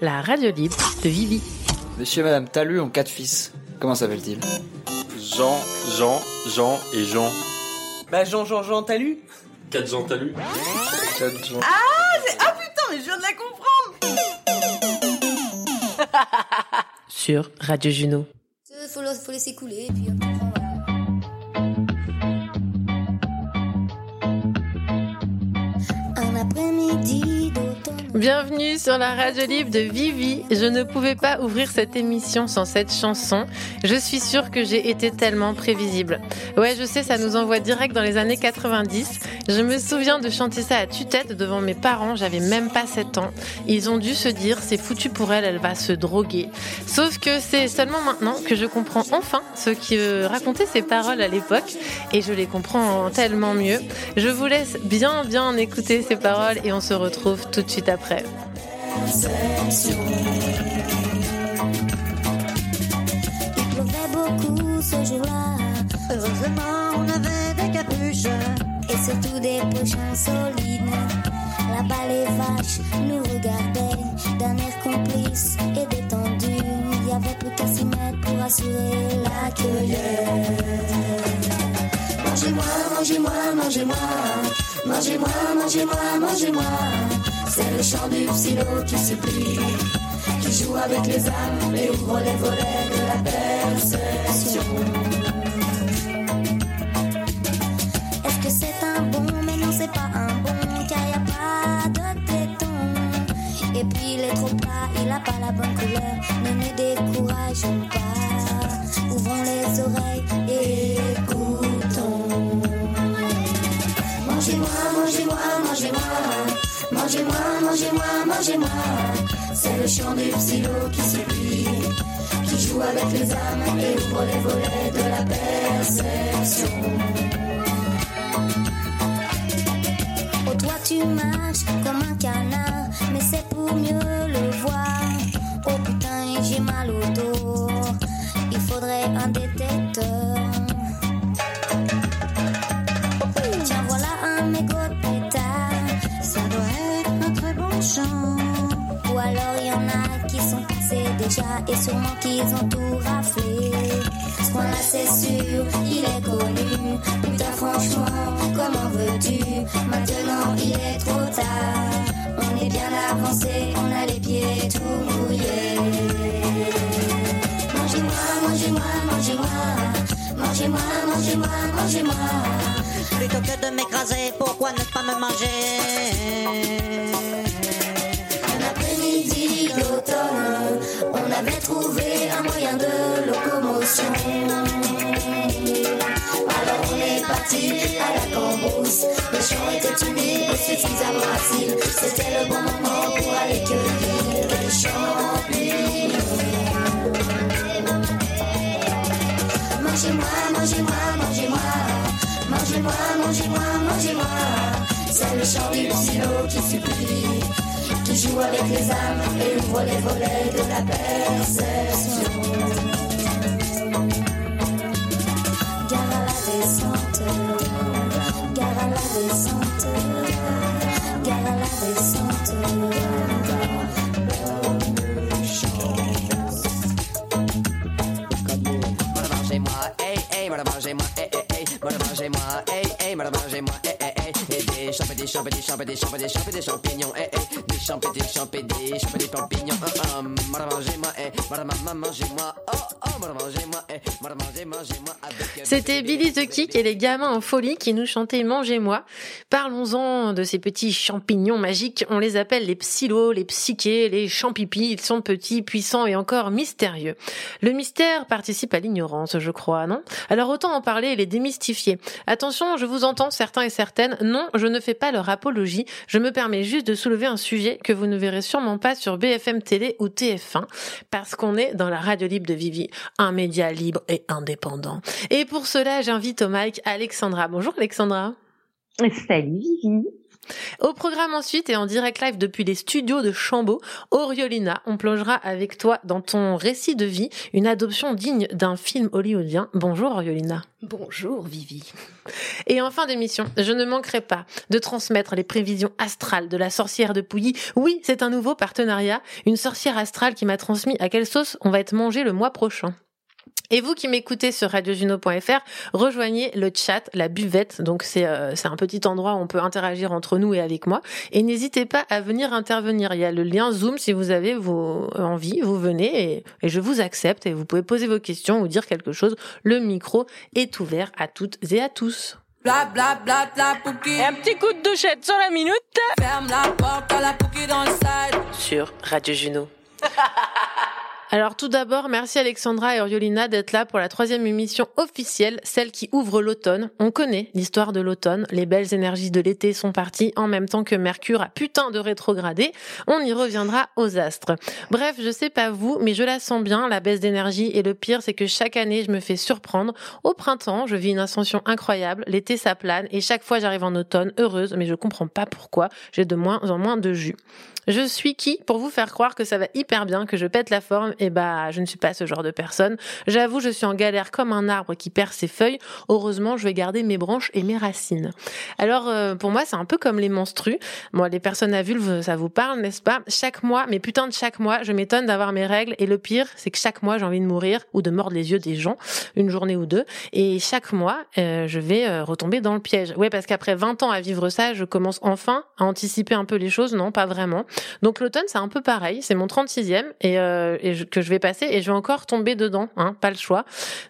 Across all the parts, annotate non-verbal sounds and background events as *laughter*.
la radio libre de Vivi. Monsieur et Madame Talus ont quatre fils. Comment s'appellent-ils? Jean, Jean, Jean et Jean. Bah Jean, Jean, Jean, t'as lu Quatre Jean Talus Quatre Jean. Ah, c'est... ah putain, mais je viens de la comprendre *laughs* Sur Radio Juno. Faut, faut laisser couler, et puis hop, Bienvenue sur la radio libre de Vivi. Je ne pouvais pas ouvrir cette émission sans cette chanson. Je suis sûre que j'ai été tellement prévisible. Ouais, je sais, ça nous envoie direct dans les années 90. Je me souviens de chanter ça à tue-tête devant mes parents, j'avais même pas 7 ans. Ils ont dû se dire, c'est foutu pour elle, elle va se droguer. Sauf que c'est seulement maintenant que je comprends enfin ce qui racontait ces paroles à l'époque et je les comprends tellement mieux. Je vous laisse bien bien écouter ces paroles et on se retrouve tout de suite après. Il pleuvait beaucoup ce jour-là. Heureusement, on avait des capuches. Et surtout des pochons solides. Là-bas, les vaches nous regardaient d'un air complice et détendu. Il y avait plus qu'à s'y mettre pour assurer la cueillette. Mangez-moi, mangez-moi, mangez-moi. Mangez-moi, mangez-moi, mangez-moi. C'est le chant du psylo qui supplie qui joue avec les âmes et ouvre les volets de la perception. Est-ce que c'est un bon? Mais non, c'est pas un bon, car y a pas de téton. Et puis il est trop plat, il a pas la bonne couleur. Ne nous décourageons pas. Ouvrons les oreilles et écoutons. Mangez-moi, mangez-moi, mangez-moi. Mangez-moi, mangez-moi, mangez-moi. C'est le chant du psylo qui supplie, qui joue avec les âmes et ouvre les volets de la perception. Oh, toi tu marches comme un canard, mais c'est pour mieux le voir. Oh putain, j'ai mal au dos, il faudrait un détecteur. Ou alors il y en a qui sont passés déjà et sûrement qu'ils ont tout raflé. Ce coin-là, c'est sûr, il est connu. Putain, franchement, comment veux-tu? Maintenant, il est trop tard. On est bien avancé, on a les pieds tout mouillés. Mangez-moi, mangez-moi, mangez-moi. Mangez-moi, mangez-moi, mangez-moi. Plutôt que de m'écraser, pourquoi ne pas me manger? D'automne, on avait trouvé un moyen de locomotion. Alors on est parti à la cambrousse. Le champ était humide et suffisamment acide. C'était le bon moment pour aller cueillir les champignons. Mangez-moi, mangez-moi, mangez-moi. Mangez-moi, mangez-moi, mangez-moi. C'est le chant du silo qui supplie, qui joue avec les âmes et ouvre les volets de la perception. Gare à la descente, gare à la descente, gare à la descente. Mangez-moi, hey, hey, mangez-moi, hey, hey, hey, mangez-moi, hey, hey, mangez-moi, hey, hey, hey, des des des des des champignons, des des des des champignons, mangez-moi, mangez-moi, oh, oh, mangez-moi, mangez-moi, avec... C'était Billy the Kick et les gamins en folie qui nous chantaient Mangez-moi. Parlons-en de ces petits champignons magiques. On les appelle les psylos, les psychés, les champipis. Ils sont petits, puissants et encore mystérieux. Le mystère participe à l'ignorance, je crois, non? Alors autant en parler et les démystifier. Attention, je vous entends, certains et certaines. Non, je ne fais pas leur apologie. Je me permets juste de soulever un sujet que vous ne verrez sûrement pas sur BFM Télé ou TF1 parce qu'on est dans la radio libre de Vivi, un média libre et indépendant. Et pour cela, j'invite au mic Alexandra. Bonjour Alexandra. Salut Vivi. Au programme ensuite et en direct live depuis les studios de Chambaud, Oriolina, on plongera avec toi dans ton récit de vie, une adoption digne d'un film hollywoodien. Bonjour Oriolina. Bonjour Vivi. Et en fin d'émission, je ne manquerai pas de transmettre les prévisions astrales de la sorcière de Pouilly. Oui, c'est un nouveau partenariat, une sorcière astrale qui m'a transmis à quelle sauce on va être mangé le mois prochain. Et vous qui m'écoutez sur radiojuno.fr, rejoignez le chat, la buvette. Donc c'est euh, c'est un petit endroit où on peut interagir entre nous et avec moi. Et n'hésitez pas à venir intervenir. Il y a le lien Zoom si vous avez vos envies, vous venez et, et je vous accepte et vous pouvez poser vos questions ou dire quelque chose. Le micro est ouvert à toutes et à tous. Bla bla bla bla pouki. Et un petit coup de douchette sur la minute. Ferme la porte à la pouki dans le side. sur Radio Juno. *laughs* Alors tout d'abord, merci Alexandra et Oriolina d'être là pour la troisième émission officielle, celle qui ouvre l'automne. On connaît l'histoire de l'automne, les belles énergies de l'été sont parties en même temps que Mercure a putain de rétrogradé. On y reviendra aux astres. Bref, je sais pas vous, mais je la sens bien, la baisse d'énergie, et le pire c'est que chaque année je me fais surprendre. Au printemps, je vis une ascension incroyable, l'été ça plane, et chaque fois j'arrive en automne, heureuse, mais je comprends pas pourquoi, j'ai de moins en moins de jus. Je suis qui pour vous faire croire que ça va hyper bien, que je pète la forme Eh bah, je ne suis pas ce genre de personne. J'avoue, je suis en galère comme un arbre qui perd ses feuilles. Heureusement, je vais garder mes branches et mes racines. Alors, euh, pour moi, c'est un peu comme les menstrues. Moi, les personnes à vulve, ça vous parle, n'est-ce pas? Chaque mois, mais putain de chaque mois, je m'étonne d'avoir mes règles. Et le pire, c'est que chaque mois, j'ai envie de mourir ou de mordre les yeux des gens, une journée ou deux. Et chaque mois, euh, je vais euh, retomber dans le piège. Ouais, parce qu'après 20 ans à vivre ça, je commence enfin à anticiper un peu les choses. Non, pas vraiment. Donc l'automne, c'est un peu pareil. C'est mon 36e et, euh, et je- que je vais passer et je vais encore tomber dedans. Hein, pas le choix.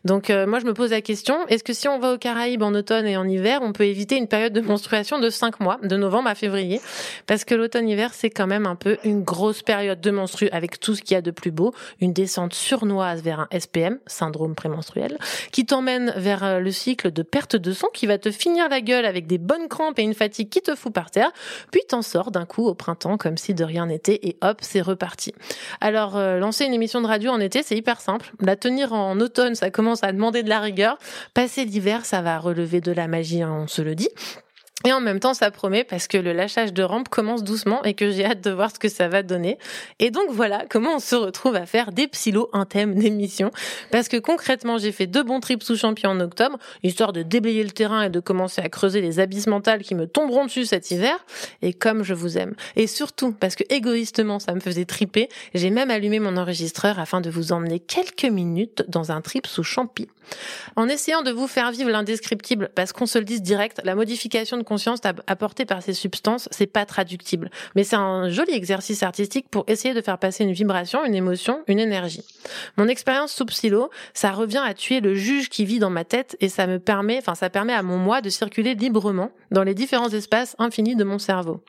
Donc euh, moi, je me pose la question est-ce que si on va aux Caraïbes en automne et en hiver, on peut éviter une période de menstruation de 5 mois, de novembre à février? Parce que l'automne-hiver, c'est quand même un peu une grosse période de menstru avec tout ce qu'il y a de plus beau, une descente surnoise vers un SPM, syndrome prémenstruel, qui t'emmène vers euh, le cycle de perte de sang qui va te finir la gueule avec des bonnes crampes et une fatigue qui te fout par terre, puis t'en sors d'un coup au printemps comme si de rien n'était et hop, c'est reparti. Alors, euh, lancer une émission de radio en été, c'est hyper simple. La tenir en automne, ça commence à demander de la rigueur. Passer l'hiver, ça va relever de la magie, hein, on se le dit. Et en même temps, ça promet parce que le lâchage de rampe commence doucement et que j'ai hâte de voir ce que ça va donner. Et donc voilà comment on se retrouve à faire des psylos, un thème d'émission. Parce que concrètement, j'ai fait deux bons trips sous champion en octobre, histoire de déblayer le terrain et de commencer à creuser les abysses mentales qui me tomberont dessus cet hiver. Et comme je vous aime. Et surtout, parce que égoïstement, ça me faisait triper, j'ai même allumé mon enregistreur afin de vous emmener quelques minutes dans un trip sous champi. En essayant de vous faire vivre l'indescriptible, parce qu'on se le dise direct, la modification de conscience ap- apportée par ces substances, c'est pas traductible. Mais c'est un joli exercice artistique pour essayer de faire passer une vibration, une émotion, une énergie. Mon expérience sous psylo, ça revient à tuer le juge qui vit dans ma tête et ça me permet, enfin, ça permet à mon moi de circuler librement dans les différents espaces infinis de mon cerveau.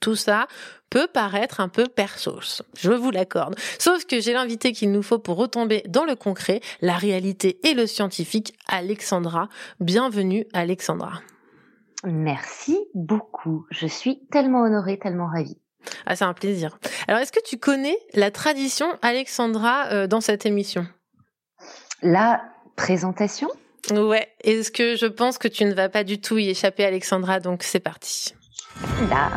Tout ça peut paraître un peu persos, je vous l'accorde. Sauf que j'ai l'invité qu'il nous faut pour retomber dans le concret, la réalité et le scientifique, Alexandra. Bienvenue Alexandra. Merci beaucoup. Je suis tellement honorée, tellement ravie. Ah, c'est un plaisir. Alors, est-ce que tu connais la tradition Alexandra euh, dans cette émission? La présentation? Ouais. Est-ce que je pense que tu ne vas pas du tout y échapper, Alexandra? Donc, c'est parti. Là.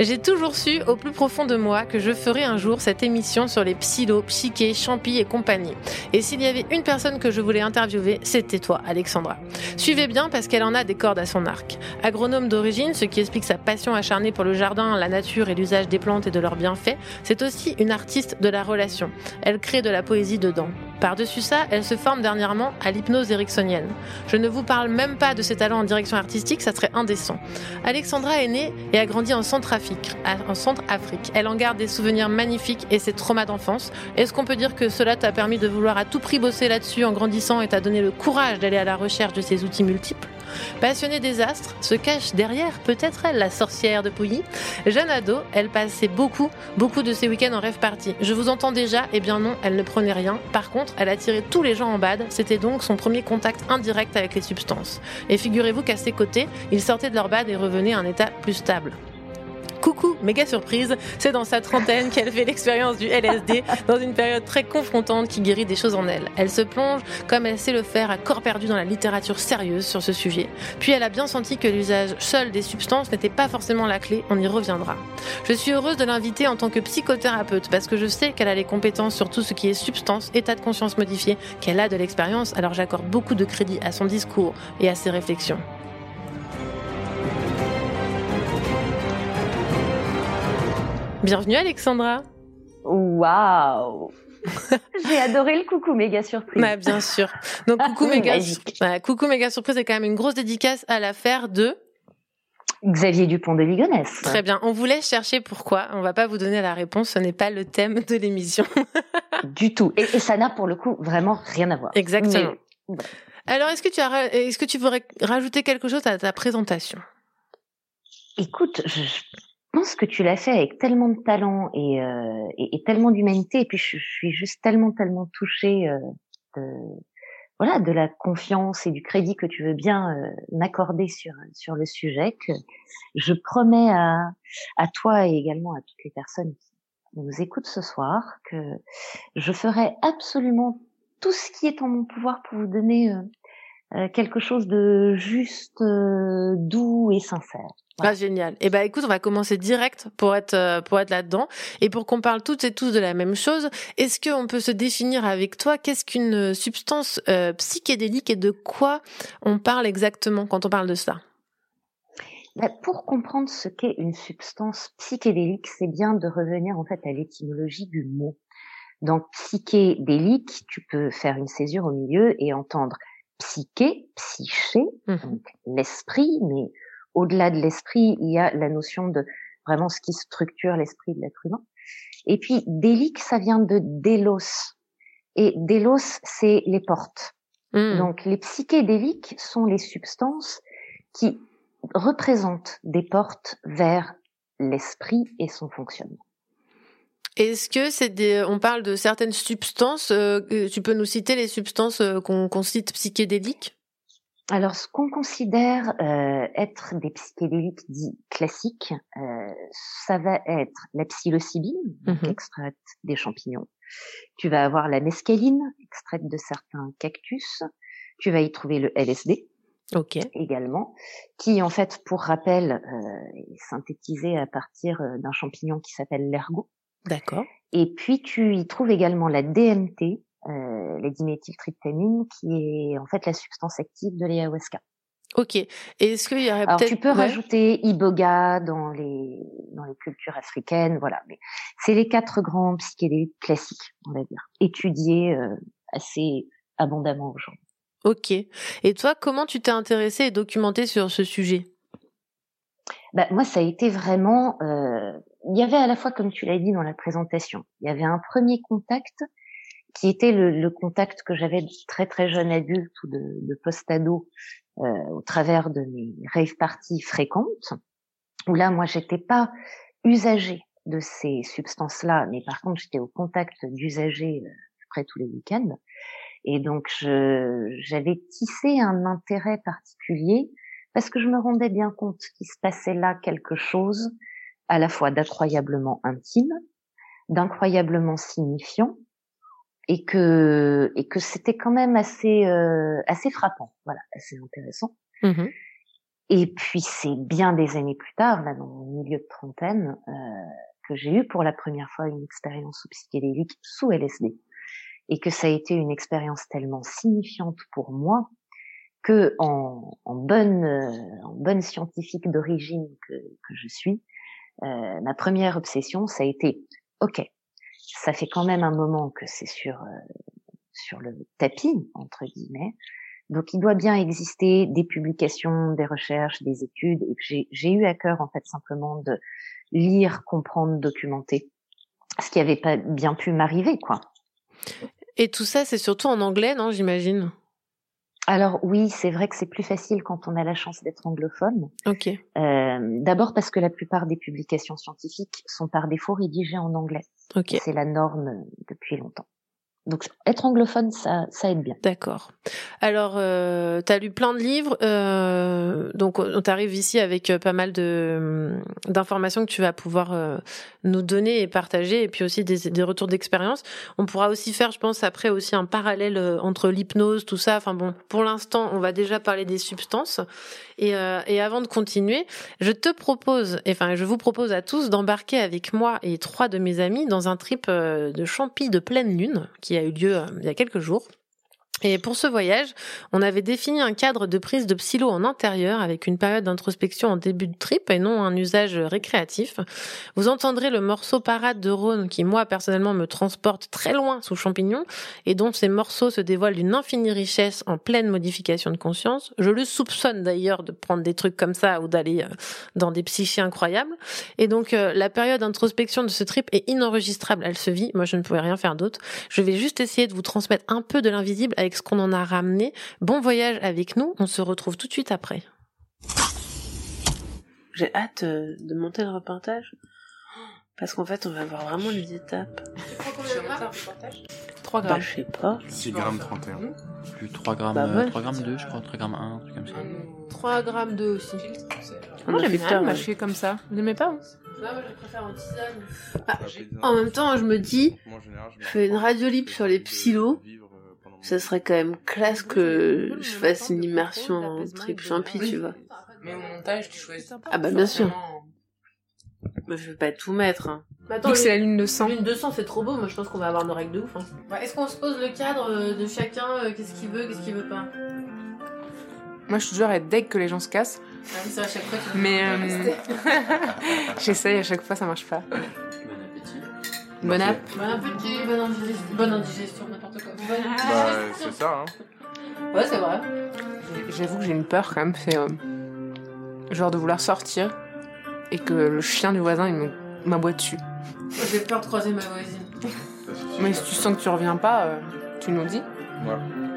J'ai toujours su au plus profond de moi que je ferais un jour cette émission sur les psylos, psychés, champis et compagnie. Et s'il y avait une personne que je voulais interviewer, c'était toi, Alexandra. Suivez bien parce qu'elle en a des cordes à son arc. Agronome d'origine, ce qui explique sa passion acharnée pour le jardin, la nature et l'usage des plantes et de leurs bienfaits, c'est aussi une artiste de la relation. Elle crée de la poésie dedans. Par-dessus ça, elle se forme dernièrement à l'hypnose ericksonienne. Je ne vous parle même pas de ses talents en direction artistique, ça serait indécent. Alexandra est née et a grandi en Centrafrique. En Centrafrique. Elle en garde des souvenirs magnifiques et ses traumas d'enfance. Est-ce qu'on peut dire que cela t'a permis de vouloir à tout prix bosser là-dessus en grandissant et t'a donné le courage d'aller à la recherche de ces outils multiples? Passionnée des astres, se cache derrière peut-être elle, la sorcière de Pouilly. Jeune ado, elle passait beaucoup, beaucoup de ses week-ends en rêve party. Je vous entends déjà, eh bien non, elle ne prenait rien. Par contre, elle attirait tous les gens en bad. C'était donc son premier contact indirect avec les substances. Et figurez-vous qu'à ses côtés, ils sortaient de leur bad et revenaient à un état plus stable. Coucou, méga surprise, c'est dans sa trentaine qu'elle fait l'expérience du LSD dans une période très confrontante qui guérit des choses en elle. Elle se plonge, comme elle sait le faire, à corps perdu dans la littérature sérieuse sur ce sujet. Puis elle a bien senti que l'usage seul des substances n'était pas forcément la clé, on y reviendra. Je suis heureuse de l'inviter en tant que psychothérapeute parce que je sais qu'elle a les compétences sur tout ce qui est substance, état de conscience modifié, qu'elle a de l'expérience, alors j'accorde beaucoup de crédit à son discours et à ses réflexions. Bienvenue Alexandra. Waouh *laughs* J'ai adoré le coucou méga surprise. Bah, bien sûr. Donc coucou *laughs* méga, bah, coucou méga surprise est quand même une grosse dédicace à l'affaire de Xavier Dupont de Ligonnès. Très bien. On voulait chercher pourquoi. On va pas vous donner la réponse. Ce n'est pas le thème de l'émission. *laughs* du tout. Et, ça n'a pour le coup vraiment rien à voir. Exactement. Alors, est-ce que tu as, est-ce que tu voudrais rajouter quelque chose à ta présentation? Écoute, je pense que tu l'as fait avec tellement de talent et, euh, et, tellement d'humanité. Et puis, je, suis juste tellement, tellement touchée euh, de, voilà, de la confiance et du crédit que tu veux bien euh, m'accorder sur sur le sujet. Que je promets à à toi et également à toutes les personnes qui nous écoutent ce soir que je ferai absolument tout ce qui est en mon pouvoir pour vous donner euh, euh, quelque chose de juste, doux et sincère. Ah, génial. Eh ben, écoute, on va commencer direct pour être euh, pour être là-dedans et pour qu'on parle toutes et tous de la même chose. Est-ce qu'on peut se définir avec toi? Qu'est-ce qu'une substance euh, psychédélique et de quoi on parle exactement quand on parle de ça ben, Pour comprendre ce qu'est une substance psychédélique, c'est bien de revenir en fait à l'étymologie du mot. Donc psychédélique, tu peux faire une césure au milieu et entendre psyché, psyché, mmh donc l'esprit, mais au-delà de l'esprit, il y a la notion de vraiment ce qui structure l'esprit de l'être humain. Et puis, délique, ça vient de délos. Et délos, c'est les portes. Hmm. Donc, les psychédéliques sont les substances qui représentent des portes vers l'esprit et son fonctionnement. Est-ce que c'est des, on parle de certaines substances, euh, tu peux nous citer les substances euh, qu'on cite psychédéliques? Alors, ce qu'on considère euh, être des psychédéliques dits classiques, euh, ça va être la psilocybine, mhm. extraite des champignons. Tu vas avoir la mescaline, extraite de certains cactus. Tu vas y trouver le LSD, ok, également, qui en fait, pour rappel, euh, est synthétisé à partir euh, d'un champignon qui s'appelle l'ergot. D'accord. Et puis tu y trouves également la DMT, euh, la diméthyltryptamine, qui est en fait la substance active de l'ayahuasca. Ok. Est-ce qu'il y aurait peut-être... tu peux rajouter iboga dans les dans les cultures africaines, voilà. Mais c'est les quatre grands psychédéliques classiques, on va dire, étudiés euh, assez abondamment aujourd'hui. Ok. Et toi, comment tu t'es intéressé et documenté sur ce sujet? Bah, moi, ça a été vraiment. Euh, il y avait à la fois, comme tu l'as dit dans la présentation, il y avait un premier contact qui était le, le contact que j'avais de très très jeune adulte ou de, de post-ado euh, au travers de mes rave parties fréquentes, où là, moi, j'étais pas usagée de ces substances-là, mais par contre, j'étais au contact d'usagers euh, près tous les week-ends. Et donc, j'avais tissé un intérêt particulier parce que je me rendais bien compte qu'il se passait là quelque chose à la fois d'incroyablement intime, d'incroyablement signifiant, et que et que c'était quand même assez euh, assez frappant, voilà, assez intéressant. Mmh et puis c'est bien des années plus tard, là dans mon milieu de trentaine, euh, que j'ai eu pour la première fois une expérience psychédélique sous LSD, et que ça a été une expérience tellement signifiante pour moi que en, en bonne euh, en bonne scientifique d'origine que, que je suis, euh, ma première obsession ça a été ok ça fait quand même un moment que c'est sur euh, sur le tapis entre guillemets. Donc il doit bien exister des publications, des recherches, des études. Et j'ai eu à cœur en fait simplement de lire, comprendre, documenter, ce qui avait pas bien pu m'arriver quoi. Et tout ça, c'est surtout en anglais, non J'imagine? Alors oui, c'est vrai que c'est plus facile quand on a la chance d'être anglophone. Ok. Euh, D'abord parce que la plupart des publications scientifiques sont par défaut rédigées en anglais. Ok. C'est la norme depuis longtemps. Donc être anglophone, ça, ça aide bien. D'accord. Alors, euh, tu as lu plein de livres, euh, donc on t'arrive ici avec euh, pas mal de d'informations que tu vas pouvoir euh, nous donner et partager, et puis aussi des, des retours d'expérience. On pourra aussi faire, je pense, après aussi un parallèle euh, entre l'hypnose, tout ça. Enfin bon, pour l'instant, on va déjà parler des substances. Et, euh, et avant de continuer, je te propose, enfin, je vous propose à tous d'embarquer avec moi et trois de mes amis dans un trip euh, de champi de pleine lune qui a eu lieu euh, il y a quelques jours. Et pour ce voyage, on avait défini un cadre de prise de psylo en intérieur avec une période d'introspection en début de trip et non un usage récréatif. Vous entendrez le morceau Parade de Rhône qui, moi, personnellement, me transporte très loin sous champignon et dont ces morceaux se dévoilent d'une infinie richesse en pleine modification de conscience. Je le soupçonne d'ailleurs de prendre des trucs comme ça ou d'aller euh, dans des psychés incroyables. Et donc, euh, la période d'introspection de ce trip est inenregistrable. Elle se vit. Moi, je ne pouvais rien faire d'autre. Je vais juste essayer de vous transmettre un peu de l'invisible ce qu'on en a ramené. Bon voyage avec nous, on se retrouve tout de suite après. J'ai hâte euh, de monter le reportage parce qu'en fait on va voir vraiment les étapes. 3 grammes. Bah, je sais pas. 6 grammes 31. Plus 3 grammes, Bah ouais. euh, 3 grammes 2, je crois, 3 grammes 1, un truc comme ça. 3 grammes 2 aussi. Moi j'aime bien mâcher comme ça. Vous n'aimez pas hein moi je préfère en tisane. Ah, en même temps, je me dis, je fais une radio libre sur les psylos. Ça serait quand même classe que je fasse une immersion en trip champi, tu vois. Mais au montage, tu choisis. Ah bah bien sûr. Mais je vais pas tout mettre. Hein. Vu que c'est la lune de sang. Lune de sang, c'est trop beau. Moi, je pense qu'on va avoir nos règles de ouf. Hein. Ouais, Est-ce qu'on se pose le cadre euh, de chacun euh, Qu'est-ce qu'il veut, qu'est-ce qu'il veut pas? Moi je suis toujours à être deg que les gens se cassent. Ah oui, c'est à chaque fois. Tu Mais euh, *laughs* j'essaye à chaque fois, ça marche pas. Bon app. Bon appétit, bonne indigestion, bonne indigestion, n'importe quoi. Bonne Bah, c'est ça, hein. Ouais, c'est vrai. J'avoue que j'ai une peur quand même, c'est euh, genre de vouloir sortir et que le chien du voisin il m'aboie dessus. J'ai peur de croiser ma voisine. Mais si tu sens que tu reviens pas, euh, tu nous dis. Ouais.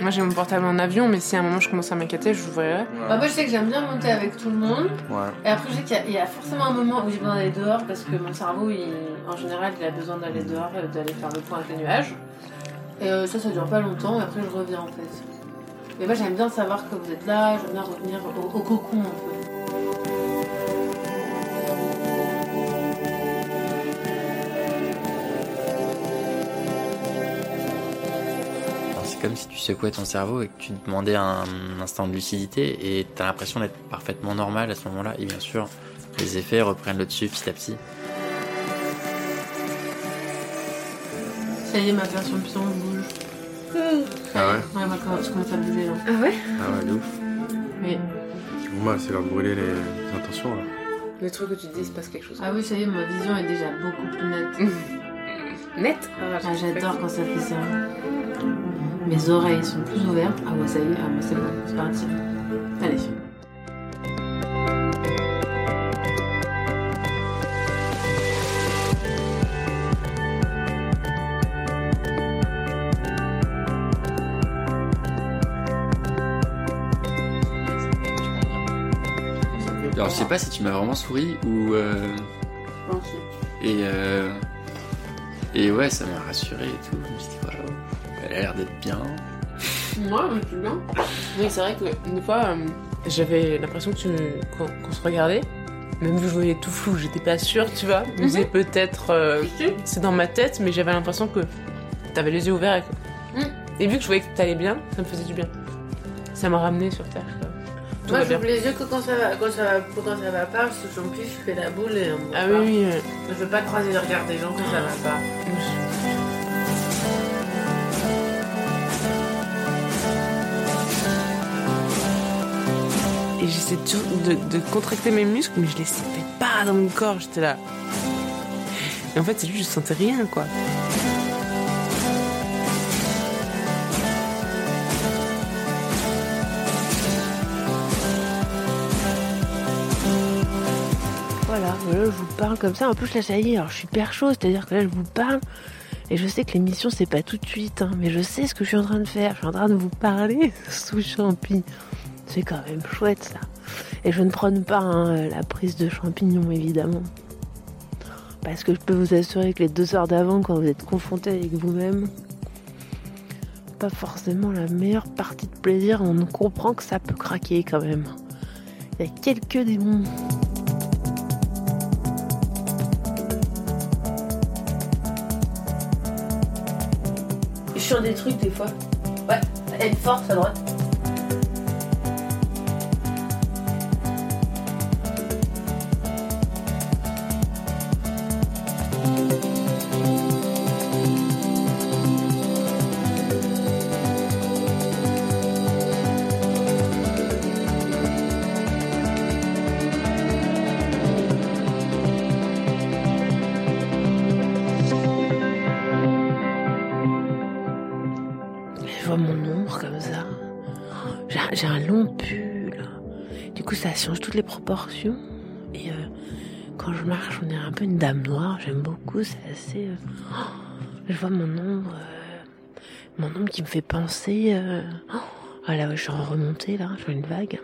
Moi j'ai mon portable en avion, mais si à un moment je commence à m'inquiéter, je l'ouvrirai. Bah, moi, je sais que j'aime bien monter avec tout le monde. Ouais. Et après, je sais qu'il y a- il y, a forcément un moment où j'ai besoin d'aller dehors parce que mon cerveau, il, en général, il a besoin d'aller dehors, d'aller faire le point avec les nuages. Et euh, ça, ça dure pas longtemps et après, je reviens en fait. Mais moi, j'aime bien savoir que vous êtes là, j'aime bien revenir au, au cocon un peu. Comme si tu secouais ton cerveau et que tu demandais un instant de lucidité et t'as l'impression d'être parfaitement normal à ce moment-là. Et bien sûr, les effets reprennent le dessus petit à petit. Ça y est, ma version de pion bouge. Ah ouais Ouais, je commence à bouger là. Ah ouais, de ouf. Mais Moi, c'est leur brûler les, les intentions, là. Le truc que tu dis, il se passe quelque chose. Ah oui, ça y est, ma vision est déjà beaucoup plus nette. *laughs* Net Ah, J'adore quand ça fait ça. Mes oreilles sont plus ouvertes. Ah y est, ah, bah, c'est bon, c'est parti. Allez. Alors je sais pas si tu m'as vraiment souri ou... euh, Et, euh, et ouais, ça m'a rassuré et tout. Je me suis dit, elle a l'air d'être bien. Moi, je suis bien. Oui, c'est vrai que une fois, euh, j'avais l'impression que tu- qu'on qu'on se regardait. Même vu que je voyais tout flou, j'étais pas sûre, tu vois. Je me disais peut-être, euh, c'est dans ma tête, mais j'avais l'impression que t'avais les yeux ouverts. Et, que- Mm. et vu que je voyais que t'allais bien, ça me faisait du bien. Ça m'a ramené sur terre. quoi. Tout Moi, j'ouvre les yeux que quand ça va, quand ça va, quand ça va pas, je suis plus, je fais la boule et on Ah oui, oui. Je veux pas croiser le regard des gens quand ça va pas. Et j'essaie toujours de, de contracter mes muscles, mais je les sentais pas dans mon corps. J'étais là. Et en fait, c'est juste, je sentais rien, quoi. Voilà, là je vous parle comme ça. En plus là ça y est, alors je suis hyper chaud, c'est-à-dire que là je vous parle et je sais que l'émission c'est pas tout de suite, hein, mais je sais ce que je suis en train de faire. Je suis en train de vous parler *laughs* sous champi. C'est quand même chouette ça. Et je ne prône pas hein, la prise de champignons évidemment. Parce que je peux vous assurer que les deux heures d'avant, quand vous êtes confronté avec vous-même, pas forcément la meilleure partie de plaisir. On comprend que ça peut craquer quand même. Il y a quelques démons. Je suis sur des trucs des fois. Ouais, elle est forte à droite. Toutes les proportions. Et euh, quand je marche, on est un peu une dame noire. J'aime beaucoup. C'est assez. euh, oh, je vois mon ombre. euh, mon ombre qui me fait penser. oh, ah là, je suis en remontée là. Je vois une vague.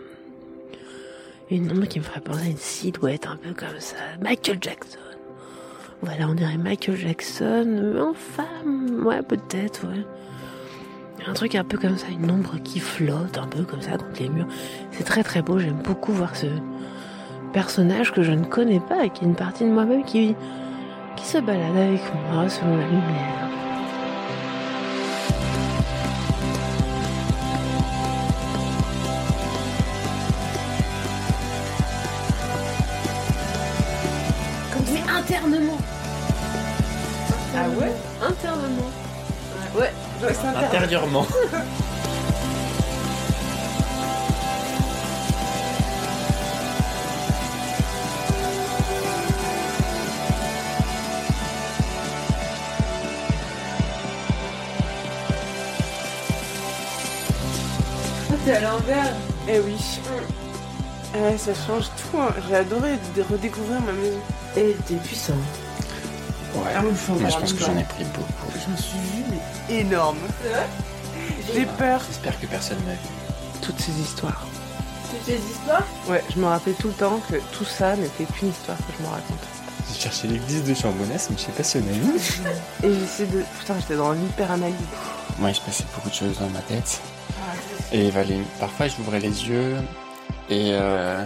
Une ombre qui me ferait penser à une silhouette un peu comme ça. Michael Jackson. Voilà, on dirait Michael Jackson en femme. Ouais, peut-être, ouais. Un truc un peu comme ça, une ombre qui flotte un peu comme ça contre les murs. C'est très très beau, j'aime beaucoup voir ce personnage que je ne connais pas et qui est une partie de moi-même qui, qui se balade avec moi selon la lumière. Intérieurement. C'est à l'envers. Eh oui. Ouais, ça change tout. hein. J'ai adoré de redécouvrir ma maison. Et t'es puissante. Ouais. Ah, oui, faut Moi, je voir pense que j'en ai pris beaucoup. Je me suis vue, mais énorme. J'ai peur. J'espère que personne m'a vu. Toutes ces histoires. C'est tes histoires Ouais, je me rappelais tout le temps que tout ça n'était qu'une histoire que je me raconte. J'ai cherché l'église de Chambonnas, mais je sais pas si on a vu. Et j'essaie de. Putain, j'étais dans l'hyper-analyse. Moi, il se passait beaucoup de choses dans ma tête. Et Valérie, parfois, j'ouvrais les yeux et euh,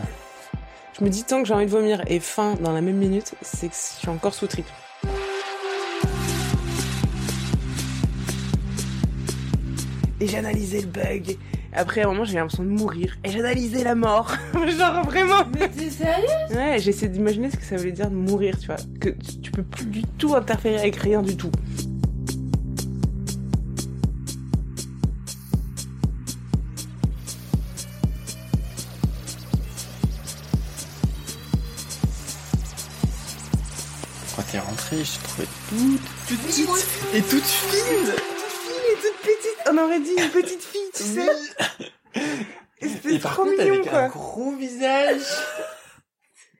Je me dis tant que j'ai envie de vomir et faim dans la même minute, c'est que je suis encore sous trip. Et j'analysais le bug. Après, à un moment, j'ai l'impression de mourir. Et j'analysais la mort. *laughs* Genre vraiment. Mais t'es sérieux? Ouais, j'essaie d'imaginer ce que ça voulait dire de mourir, tu vois. Que tu, peux plus du tout interférer avec rien du tout. quand t'es rentrée, je t'ai trouvé toute, toute petite et toute fine. Toute petite. On aurait dit une petite fille, tu sais. Et c'était trop contre, mignon, avec quoi. un gros visage.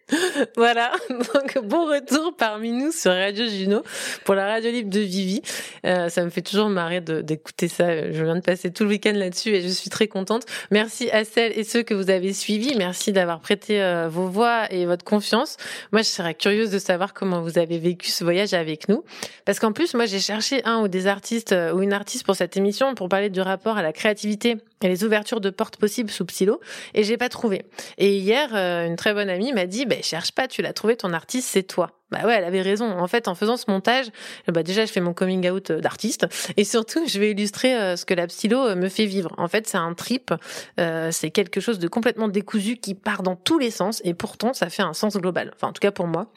*laughs* Voilà, donc bon retour parmi nous sur Radio Juno pour la radio libre de Vivi. Euh, ça me fait toujours marrer d'écouter ça. Je viens de passer tout le week-end là-dessus et je suis très contente. Merci à celles et ceux que vous avez suivis. Merci d'avoir prêté euh, vos voix et votre confiance. Moi, je serais curieuse de savoir comment vous avez vécu ce voyage avec nous. Parce qu'en plus, moi, j'ai cherché un ou des artistes euh, ou une artiste pour cette émission pour parler du rapport à la créativité les ouvertures de portes possibles sous Psylo et j'ai pas trouvé. Et hier, euh, une très bonne amie m'a dit, bah, cherche pas, tu l'as trouvé, ton artiste, c'est toi. Bah ouais, elle avait raison. En fait, en faisant ce montage, bah déjà, je fais mon coming out euh, d'artiste et surtout, je vais illustrer euh, ce que la euh, me fait vivre. En fait, c'est un trip, euh, c'est quelque chose de complètement décousu qui part dans tous les sens et pourtant, ça fait un sens global. Enfin, en tout cas pour moi.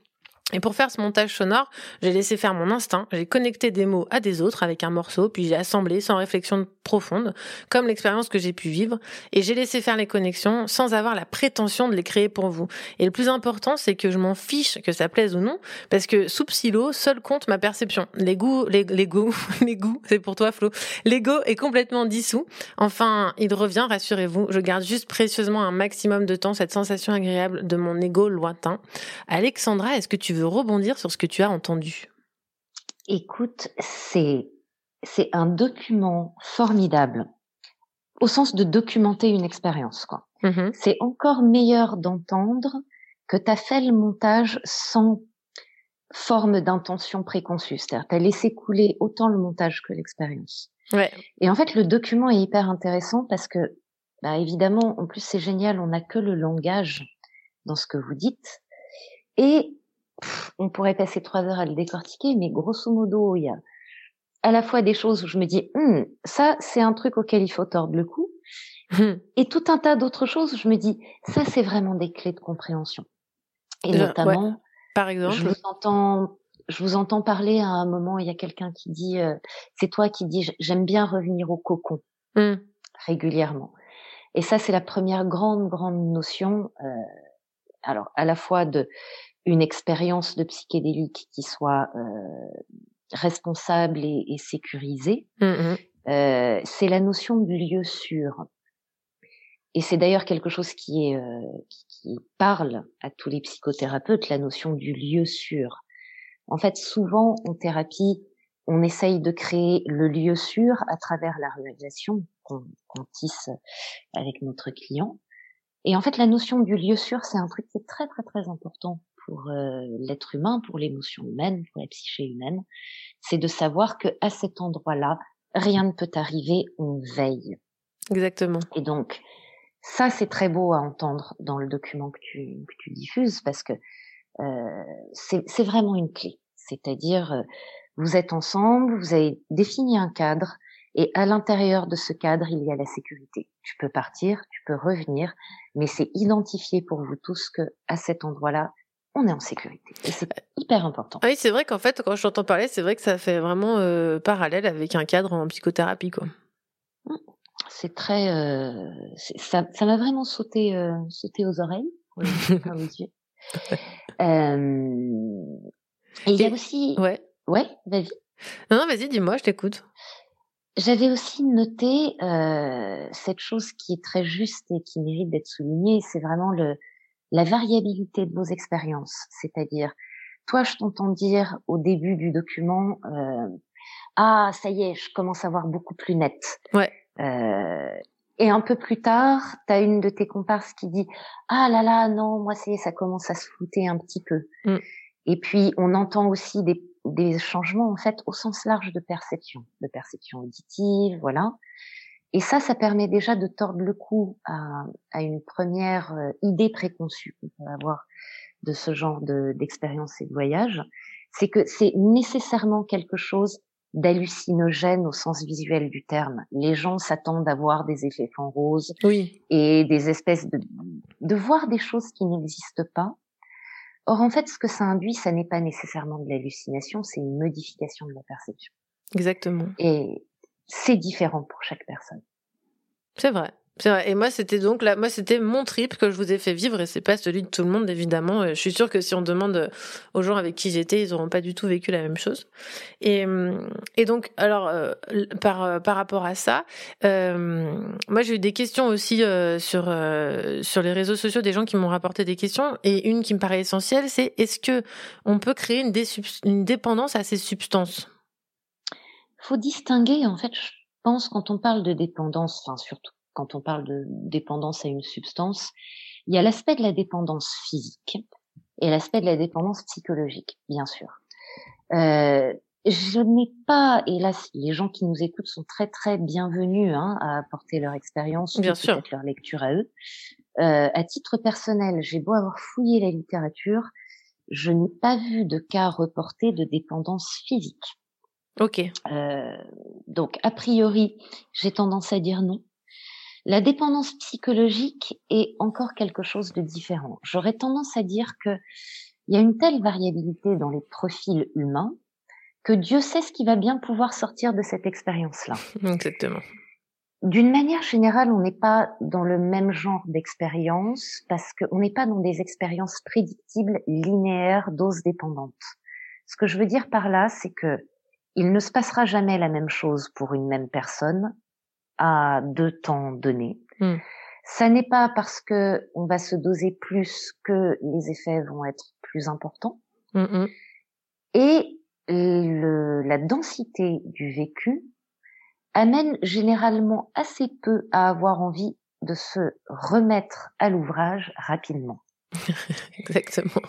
Et pour faire ce montage sonore, j'ai laissé faire mon instinct, j'ai connecté des mots à des autres avec un morceau, puis j'ai assemblé sans réflexion profonde, comme l'expérience que j'ai pu vivre, et j'ai laissé faire les connexions sans avoir la prétention de les créer pour vous. Et le plus important, c'est que je m'en fiche que ça plaise ou non, parce que sous Psylo, seul compte ma perception. Les goûts, les, goûts, *laughs* les goûts, c'est pour toi Flo. L'ego est complètement dissous. Enfin, il revient, rassurez-vous, je garde juste précieusement un maximum de temps cette sensation agréable de mon ego lointain. Alexandra, est-ce que tu veux rebondir sur ce que tu as entendu Écoute, c'est c'est un document formidable au sens de documenter une expérience quoi. Mhm. C'est encore meilleur d'entendre que tu as fait le montage sans forme d'intention préconçue, c'est-à-dire tu as laissé couler autant le montage que l'expérience. Ouais. Et en fait, le document est hyper intéressant parce que, bah, évidemment, en plus, c'est génial, on n'a que le langage dans ce que vous dites. Et pff, on pourrait passer trois heures à le décortiquer, mais grosso modo, il y a à la fois des choses où je me dis, Hum, ça, c'est un truc auquel il faut tordre le cou, et tout un tas d'autres choses où je me dis, ça, c'est vraiment des clés de compréhension. Et notamment, ouais. Par exemple. je vous entends, je vous entends parler à un moment, il y a quelqu'un qui dit, euh, c'est toi qui dis, j'aime bien revenir au cocon Hmm. régulièrement. Et ça, c'est la première grande, grande notion, euh, alors à la fois de une expérience de psychédélique qui soit euh, responsable et, et sécurisée. Mhm. Euh, c'est la notion du lieu sûr. Et c'est d'ailleurs quelque chose qui est euh, qui, parle à tous les psychothérapeutes, la notion du lieu sûr. En fait, souvent en thérapie, on essaye de créer le lieu sûr à travers la relation qu'on qu'on tisse avec notre client. Et en fait, la notion du lieu sûr, c'est un truc qui est très très très important pour euh, l'être humain, pour l'émotion humaine, pour la psyché humaine. C'est de savoir que à cet endroit-là, rien ne peut arriver, on veille. Exactement. Et donc, ça, c'est très beau à entendre dans le document que tu, que tu diffuses parce que euh, c'est vraiment une clé. C'est-à-dire, euh, vous êtes ensemble, vous avez défini un cadre et à l'intérieur de ce cadre, il y a la sécurité. Tu peux partir, tu peux revenir, mais c'est identifié pour vous tous que à cet endroit-là, on est en sécurité. Et c'est hyper important. Ah oui, c'est vrai qu'en fait, quand je t'entends parler, c'est vrai que ça fait vraiment euh, parallèle avec un cadre en psychothérapie, quoi. C'est très, euh, c'est- ça, ça m'a vraiment sauté, euh, sauté aux oreilles, pas *laughs* aux yeux. Et il y a aussi, Ouais. ouais, vas-y. Non, non, vas-y, dis-moi, je t'écoute. J'avais aussi noté cette chose qui est très juste et qui mérite d'être soulignée, c'est vraiment le la variabilité de vos expériences. C'est-à-dire, toi, je t'entends dire au début du document, euh, ah, ça y est, je commence à voir beaucoup plus net. Ouais. Euh, et un peu plus tard, tu as une de tes comparses qui dit ah là là non moi c'est ça commence à se flouter un petit peu. Mm. Et puis on entend aussi des, des changements en fait au sens large de perception, de perception auditive, voilà. Et ça, ça permet déjà de tordre le cou à, à une première euh, idée préconçue qu'on peut avoir de ce genre de- d'expérience et de voyage. C'est que c'est nécessairement quelque chose d'hallucinogène au sens visuel du terme. Les gens s'attendent à voir des effets en rose Oui. et des espèces de, de voir des choses qui n'existent pas. Or, en fait, ce que ça induit, ça n'est pas nécessairement de l'hallucination, c'est une modification de la perception. Exactement. Et c'est différent pour chaque personne. C'est vrai. C'est vrai. Et moi, c'était donc là, moi, c'était mon trip que je vous ai fait vivre et c'est pas celui de tout le monde, évidemment. Euh, Je suis sûre que si on demande aux gens avec qui j'étais, ils auront pas du tout vécu la même chose. Et, hum, et donc, alors, euh, par, euh, par rapport à ça, euh, moi, j'ai eu des questions aussi euh, sur, euh, sur les réseaux sociaux, des gens qui m'ont rapporté des questions. Et une qui me paraît essentielle, c'est est-ce que on peut créer une dépendance à ces substances? Faut distinguer, en fait, je pense, quand on parle de dépendance, enfin, surtout quand on parle de dépendance à une substance, il y a l'aspect de la dépendance physique et l'aspect de la dépendance psychologique, bien sûr. Euh, je n'ai pas, et là, les gens qui nous écoutent sont très très bienvenus hein, à apporter leur expérience, Bien sûr. peut-être leur lecture à eux. Euh, à titre personnel, j'ai beau avoir fouillé la littérature, je n'ai pas vu de cas reportés de dépendance physique. Ok. Euh, donc, a priori, j'ai tendance à dire non. La dépendance psychologique est encore quelque chose de différent. J'aurais tendance à dire que il y a une telle variabilité dans les profils humains que Dieu sait ce qui va bien pouvoir sortir de cette expérience-là. *laughs* Exactement. D'une manière générale, on n'est pas dans le même genre d'expérience parce qu'on n'est pas dans des expériences prédictibles, linéaires, doses dépendantes. Ce que je veux dire par là, c'est que il ne se passera jamais la même chose pour une même personne à deux temps donnés. Mm. Ça n'est pas parce que on va se doser plus que les effets vont être plus importants. Mm, mm. Et le- la densité du vécu amène généralement assez peu à avoir envie de se remettre à l'ouvrage rapidement. *laughs* Exactement.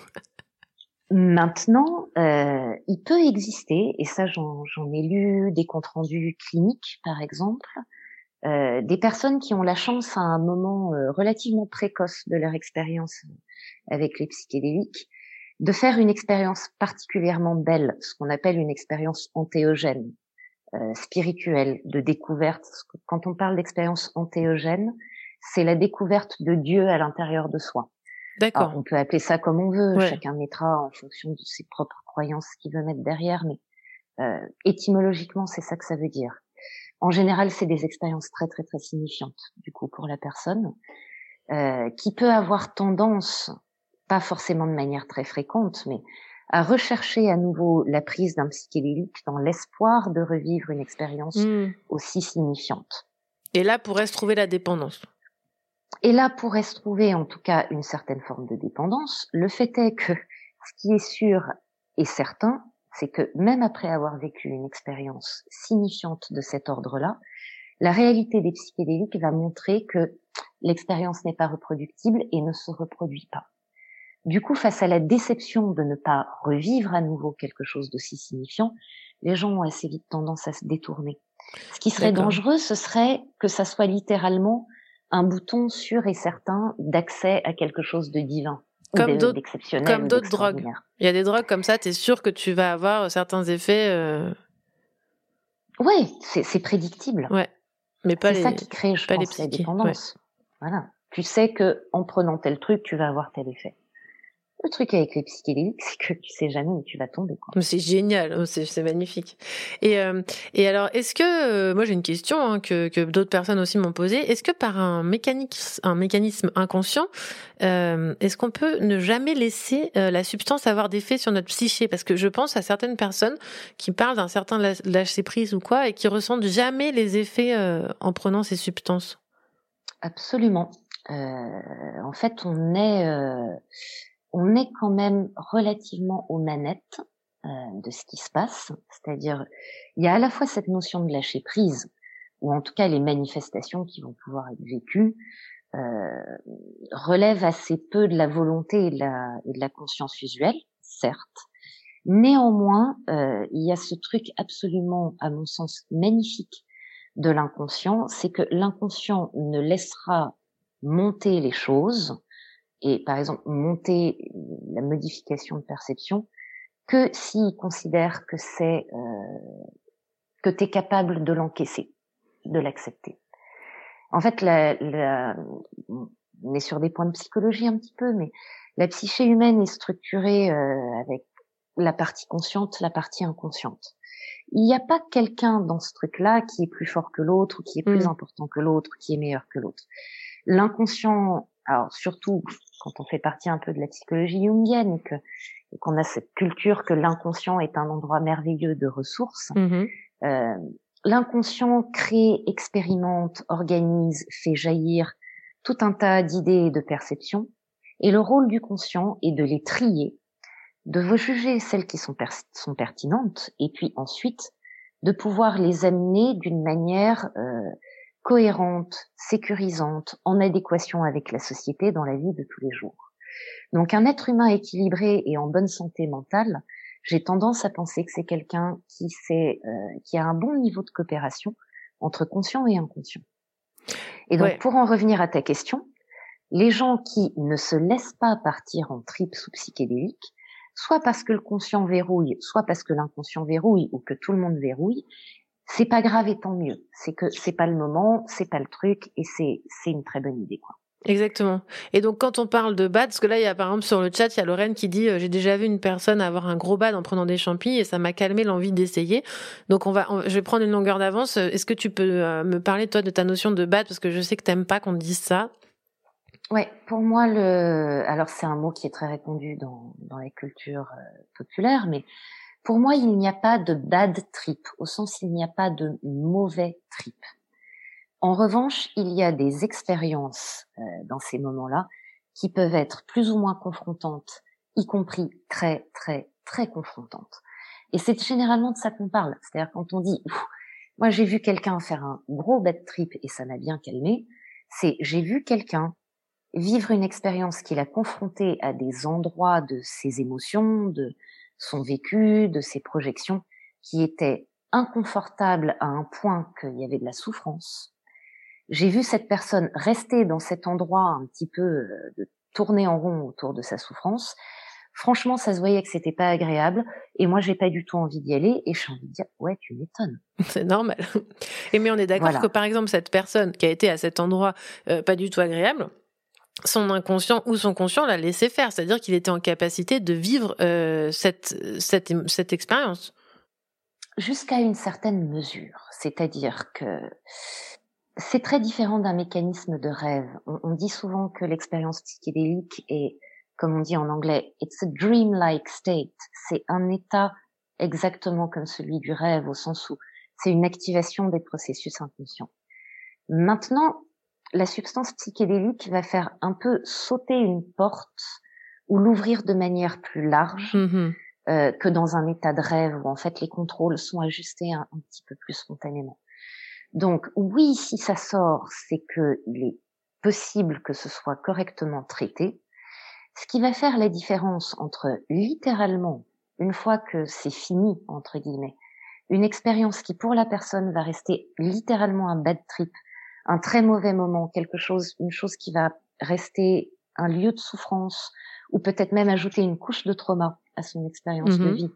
Maintenant, euh, il peut exister, et ça j'en ai lu des comptes rendus cliniques par exemple, euh, des personnes qui ont la chance à un moment euh, relativement précoce de leur expérience avec les psychédéliques de faire une expérience particulièrement belle, ce qu'on appelle une expérience antéogène, euh, spirituelle, de découverte. Quand on parle d'expérience antéogène, c'est la découverte de Dieu à l'intérieur de soi. D'accord. On peut appeler ça comme on veut, chacun mettra en fonction de ses propres croyances ce qu'il veut mettre derrière, mais euh, étymologiquement, c'est ça que ça veut dire. En général, c'est des expériences très très très signifiantes, du coup, pour la personne, euh, qui peut avoir tendance, pas forcément de manière très fréquente, mais à rechercher à nouveau la prise d'un psychédélique dans l'espoir de revivre une expérience Hmm. aussi signifiante. Et là pourrait se trouver la dépendance. Et là pourrait se trouver en tout cas une certaine forme de dépendance. Le fait est que ce qui est sûr et certain, c'est que même après avoir vécu une expérience signifiante de cet ordre-là, la réalité des psychédéliques va montrer que l'expérience n'est pas reproductible et ne se reproduit pas. Du coup, face à la déception de ne pas revivre à nouveau quelque chose d'aussi signifiant, les gens ont assez vite tendance à se détourner. Ce qui serait dangereux, ce serait que ça soit littéralement un bouton sûr et certain d'accès à quelque chose de divin. Comme d'autres- Comme d'autres drogues. Il y a des drogues comme ça, tu es sûr que tu vas avoir certains effets. euh, Ouais, c'est c'est prédictible. Ouais. Mais pas C'est les. ça qui crée, je pas les pense, la dépendance. Voilà. Tu sais que en prenant tel truc, tu vas avoir tel effet. Le truc avec les psychédéliques, *laughs* c'est que tu sais jamais où tu vas tomber. C'est génial, oh, c'est magnifique. Et, euh, et alors, est-ce que, euh, moi j'ai une question hein, que, que d'autres personnes aussi m'ont posée, est-ce que par un mécanisme, un mécanisme inconscient, euh, est-ce qu'on peut ne jamais laisser euh, la substance avoir d'effet sur notre psyché? Parce que je pense à certaines personnes qui parlent d'un certain la- lâcher prise ou quoi et qui ressentent jamais les effets euh, en prenant ces substances. Absolument. Euh, en fait, on est, euh, on est quand même relativement aux manettes euh, de ce qui se passe. C'est-à-dire, il y a à la fois cette notion de lâcher prise, ou en tout cas les manifestations qui vont pouvoir être vécues, euh, relèvent assez peu de la volonté et de la, et de la conscience usuelle, certes. Néanmoins, euh, il y a ce truc absolument, à mon sens, magnifique de l'inconscient, c'est que l'inconscient ne laissera monter les choses et par exemple monter la modification de perception que s'il considère que c'est euh, que tu es capable de l'encaisser, de l'accepter. En fait, la, la, on est sur des points de psychologie un petit peu, mais la psyché humaine est structurée euh, avec la partie consciente, la partie inconsciente. Il n'y a pas quelqu'un dans ce truc-là qui est plus fort que l'autre, ou qui est plus Mm. important que l'autre, qui est meilleur que l'autre. L'inconscient, alors surtout quand on fait partie un peu de la psychologie jungienne et que et qu'on a cette culture que l'inconscient est un endroit merveilleux de ressources, Mhm. euh, l'inconscient crée, expérimente, organise, fait jaillir tout un tas d'idées et de perceptions. Et le rôle du conscient est de les trier, de vous juger celles qui sont, per- sont pertinentes, et puis ensuite de pouvoir les amener d'une manière euh, cohérente, sécurisante, en adéquation avec la société dans la vie de tous les jours. Donc un être humain équilibré et en bonne santé mentale, j'ai tendance à penser que c'est quelqu'un qui sait, euh, qui a un bon niveau de coopération entre conscient et inconscient. Et donc Ouais. pour en revenir à ta question, les gens qui ne se laissent pas partir en trip sous psychédélique, soit parce que le conscient verrouille, soit parce que l'inconscient verrouille ou que tout le monde verrouille, c'est pas grave et tant mieux. C'est que c'est pas le moment, c'est pas le truc et c'est c'est une très bonne idée quoi. Exactement. Et donc quand on parle de bad, parce que là il y a par exemple sur le chat il y a Lorraine qui dit euh, j'ai déjà vu une personne avoir un gros bad en prenant des champis et ça m'a calmé l'envie d'essayer. Donc on va, on- je vais prendre une longueur d'avance. Est-ce que tu peux euh, me parler toi de ta notion de bad? Parce que je sais que t'aimes pas qu'on te dise ça. Ouais, pour moi le alors c'est un mot qui est très répandu dans dans la culture euh, populaire mais pour moi il n'y a pas de bad trip au sens il n'y a pas de mauvais trip. En revanche, il y a des expériences euh, dans ces moments-là qui peuvent être plus ou moins confrontantes, y compris très très très confrontantes. Et c'est généralement de ça qu'on parle. C'est-à-dire quand on dit moi j'ai vu quelqu'un faire un gros bad trip et ça m'a bien calmé, c'est j'ai vu quelqu'un vivre une expérience qui l'a confronté à des endroits de ses émotions, de son vécu, de ses projections, qui étaient inconfortables à un point qu'il y avait de la souffrance. J'ai vu cette personne rester dans cet endroit un petit peu euh, de tourner en rond autour de sa souffrance. Franchement, ça se voyait que c'était pas agréable et moi j'ai pas du tout envie d'y aller et j'ai envie de dire ouais, tu m'étonnes. *laughs* C'est normal. Et mais on est d'accord que par exemple cette personne qui a été à cet endroit euh, pas du tout agréable, son inconscient ou son conscient l'a laissé faire, c'est-à-dire qu'il était en capacité de vivre euh, cette, cette, cette expérience. Jusqu'à une certaine mesure, c'est-à-dire que c'est très différent d'un mécanisme de rêve. On, on dit souvent que l'expérience psychédélique est, comme on dit en anglais, it's a dream-like state. C'est un état exactement comme celui du rêve au sens où c'est une activation des processus inconscients. Maintenant, la substance psychédélique va faire un peu sauter une porte ou l'ouvrir de manière plus large mm-hmm. euh, que dans un état de rêve où en fait les contrôles sont ajustés un, un petit peu plus spontanément. Donc oui, si ça sort, c'est que il est possible que ce soit correctement traité. Ce qui va faire la différence entre littéralement, une fois que c'est fini, entre guillemets, une expérience qui pour la personne va rester littéralement un bad trip, un très mauvais moment, quelque chose, une chose qui va rester un lieu de souffrance, ou peut-être même ajouter une couche de trauma à son expérience de Mhm. vie,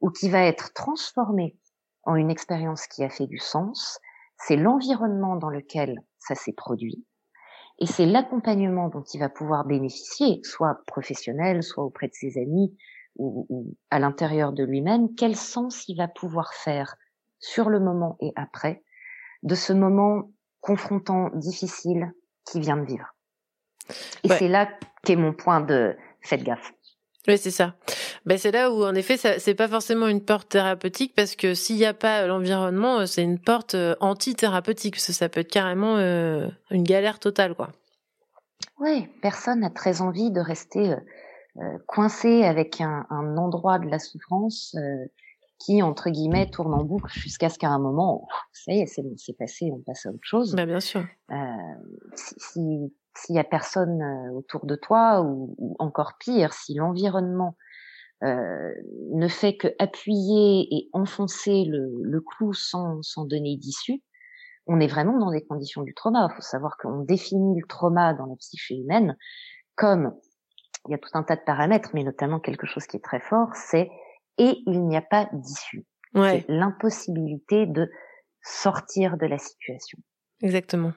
ou qui va être transformée en une expérience qui a fait du sens, c'est l'environnement dans lequel ça s'est produit, et c'est l'accompagnement dont il va pouvoir bénéficier, soit professionnel, soit auprès de ses amis, ou, ou à l'intérieur de lui-même, quel sens il va pouvoir faire sur le moment et après de ce moment confrontant, difficile qu'il vient de vivre. Et c'est là qu'est mon point de faites gaffe. Oui, c'est ça. Ben, c'est là où, en effet, ça, c'est pas forcément une porte thérapeutique parce que s'il n'y a pas l'environnement, euh, c'est une porte euh, anti-thérapeutique. parce que Ça peut être carrément euh, une galère totale, quoi. Ouais, personne n'a très envie de rester euh, coincé avec un, un endroit de la souffrance euh, qui, entre guillemets, tourne en boucle jusqu'à ce qu'à un moment, oh, ça y est, c'est c'est passé, on passe à autre chose. Ben, bien sûr. Euh, si si- s'il y a personne euh, autour de toi ou, ou encore pire, si l'environnement euh, ne fait que appuyer et enfoncer le, le clou sans, sans donner d'issue, on est vraiment dans des conditions du trauma. Il faut savoir qu'on définit le trauma dans la psyché humaine comme il y a tout un tas de paramètres, mais notamment quelque chose qui est très fort, c'est et il n'y a pas d'issue. Ouais. C'est l'impossibilité de sortir de la situation. Exactement.